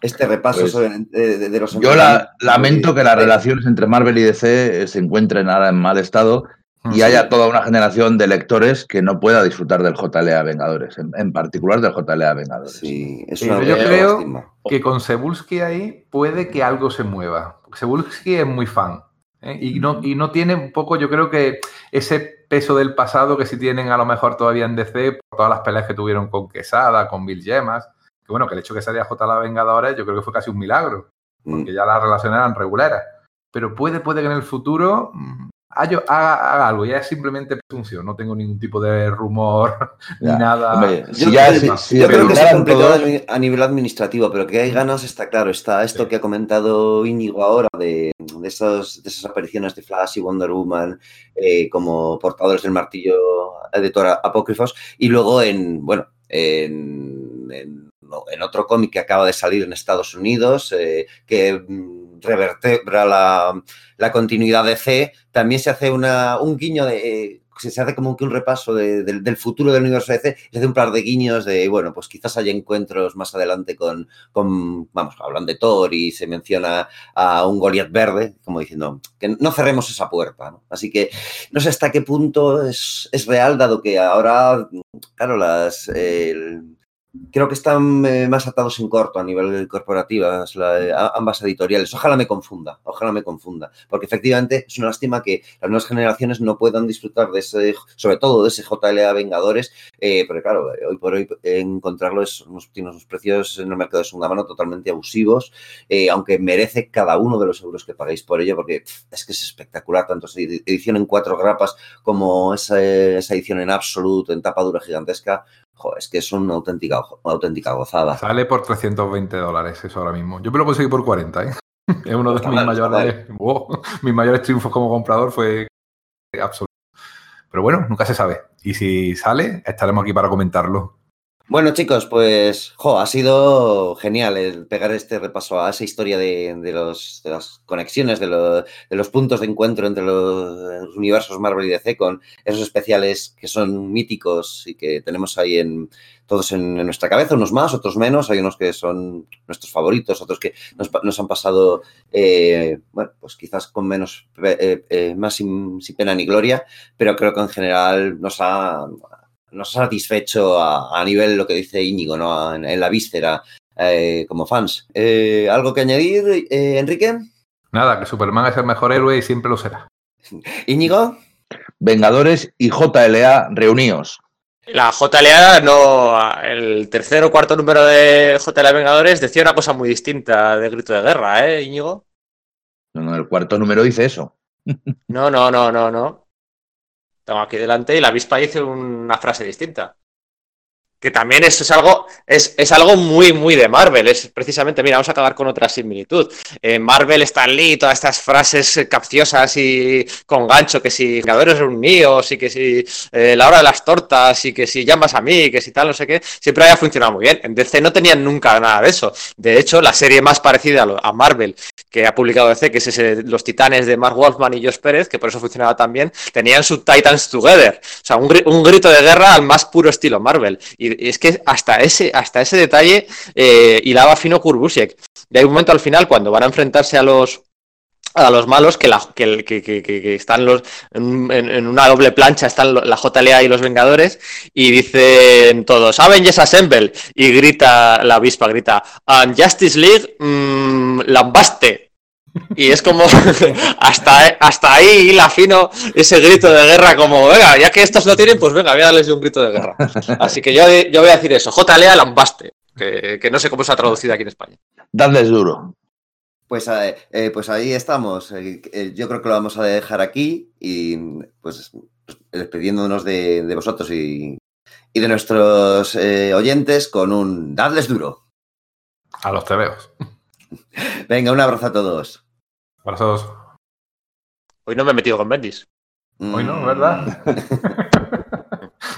este repaso Pues, sobre, de, de- de los Yo la- lamento que las relaciones entre Marvel y DC se encuentren ahora en mal estado y haya toda una generación de lectores que no pueda disfrutar del JLA Vengadores, en, en particular del JLA Vengadores. Sí, es Sí, una pero yo creo lástima. que con Cebulski ahí puede que algo se mueva. Porque Cebulski es muy fan. ¿eh? Y, no, y no tiene un poco, yo creo que ese peso del pasado que sí tienen a lo mejor todavía en DC por todas las peleas que tuvieron con Quesada, con Bill Gemas. Que bueno, que el hecho que saliera J. La Vengadores yo creo que fue casi un milagro. Mm. que ya las relaciones eran regulares. Pero puede, puede que en el futuro mm, haga, haga- algo. Ya es simplemente presunción. No tengo ningún tipo de rumor [laughs] Ya. ni nada. Hombre, Yo, ya creo- yo que regularan complicado todo- a nivel administrativo, pero que hay ganas está claro. Está esto Sí. que ha comentado Íñigo ahora de, de, esos- de esas apariciones de Flash y Wonder Woman eh, como portadores del martillo de Thor apócrifos. Y luego en, bueno, en, en- en otro cómic que acaba de salir en Estados Unidos, eh, que mm, revertebra la, la continuidad de C, también se hace una, un guiño de... eh, se hace como que un repaso de- del- futuro del universo DC, se hace un par de guiños de, bueno, pues quizás haya encuentros más adelante con, con vamos, hablan de Thor y se menciona a un Goliath verde, como diciendo, que no cerremos esa puerta. Así que no sé hasta qué punto es, es real, dado que ahora, claro, las... Creo que están eh, más atados en corto a nivel a- ambas editoriales. Ojalá me confunda, ojalá me confunda. Porque efectivamente es una lástima que las nuevas generaciones no puedan disfrutar de ese, sobre todo de ese JLA Vengadores, eh, porque claro, eh, hoy por hoy encontrarlo es, unos, tiene unos precios en el mercado de segunda mano totalmente abusivos, eh, aunque merece cada uno de los euros que pagáis por ello, porque es que es espectacular, tanto esa edi- edición en cuatro grapas como esa, esa edición en absoluto, en tapa dura gigantesca. Joder, es que es una auténtica, una auténtica gozada. Sale por 320 dólares eso ahora mismo. Yo me lo conseguí por 40, ¿eh? [laughs] Es uno de Está mis mal, está mayores, wow, [laughs] mis mayores triunfos como comprador fue absoluto. Pero bueno, nunca se sabe. Y si sale, estaremos aquí para comentarlo. Bueno, chicos, pues jo, ha sido genial el pegar este repaso a esa historia de, los, de las conexiones, de, lo- de los puntos de encuentro entre los, universos Marvel y DC con esos especiales que son míticos y que tenemos ahí en todos en, nuestra cabeza, unos más, otros menos. Hay unos que son nuestros favoritos, otros que nos, nos han pasado, eh, bueno, pues quizás con menos, eh, eh, más sin, sin pena ni gloria, pero creo que en general nos ha, nos ha satisfecho a, a nivel lo que dice Íñigo, ¿no? En, en la víscera, eh, como fans. Eh, ¿Algo que añadir, eh, Enrique? Nada, que Superman es el mejor héroe y siempre lo será. [laughs] ¿Íñigo? Vengadores y JLA reunidos. La JLA, no, el tercer o cuarto número de JLA Vengadores decía una cosa muy distinta de Grito de Guerra, ¿eh, Íñigo? No, no, el cuarto número dice eso. No, no, no, no, no. Tengo aquí delante y la avispa dice una frase distinta. Que también eso es algo, es, es algo muy, muy de Marvel. Es precisamente, mira, vamos a acabar con otra similitud. En Marvel, Stan Lee, todas estas frases eh, capciosas y con gancho, que si Vengadores reunidos y que si eh, la hora de las tortas y que si llamas a mí, que si tal, no sé qué, siempre había funcionado muy bien. En DC no tenían nunca nada de eso. De hecho, la serie más parecida a, Marvel que ha publicado DC, que es ese, Los Titanes de Mark Wolfman y Josh Pérez, que por eso funcionaba tan bien, tenían su Titans Together. O sea, un, un grito de guerra al más puro estilo Marvel. Y, es que hasta ese, hasta ese detalle eh, hilaba fino Kurt Busiek. Y hay un momento al final cuando van a enfrentarse a los a los malos que, la, que, están los en, en- una doble plancha están la JLA y los Vengadores y dicen todos Avengers Assemble y grita la avispa grita "And Justice League mm, lambaste y es como [laughs] hasta, hasta ahí hila fino ese grito de guerra como venga ya que estos no tienen pues venga voy a darles un grito de guerra así que yo, yo voy a decir eso JLA lambaste que, que no sé cómo se ha traducido aquí en España Dadles duro. Pues, eh, eh, pues ahí estamos. Eh, yo creo que lo vamos a dejar aquí y pues despidiéndonos de, de vosotros y, y de nuestros eh, oyentes con un dadles duro. A los tebeos. [laughs] Venga, un abrazo a todos. Abrazos. hoy no me he metido con Bendis Hoy no. ¿verdad? [laughs]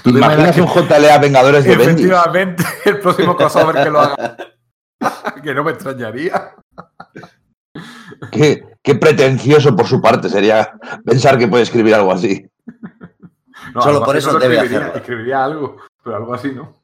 ¿Te te imaginas un JLA Vengadores de Bendis? Efectivamente, [laughs] el próximo crossover que lo haga. que no me extrañaría. ¿Qué, qué pretencioso por su parte sería pensar que puede escribir algo así. No, Solo algo por así eso no debe escribiría, hacerlo. Escribiría algo, pero algo así no.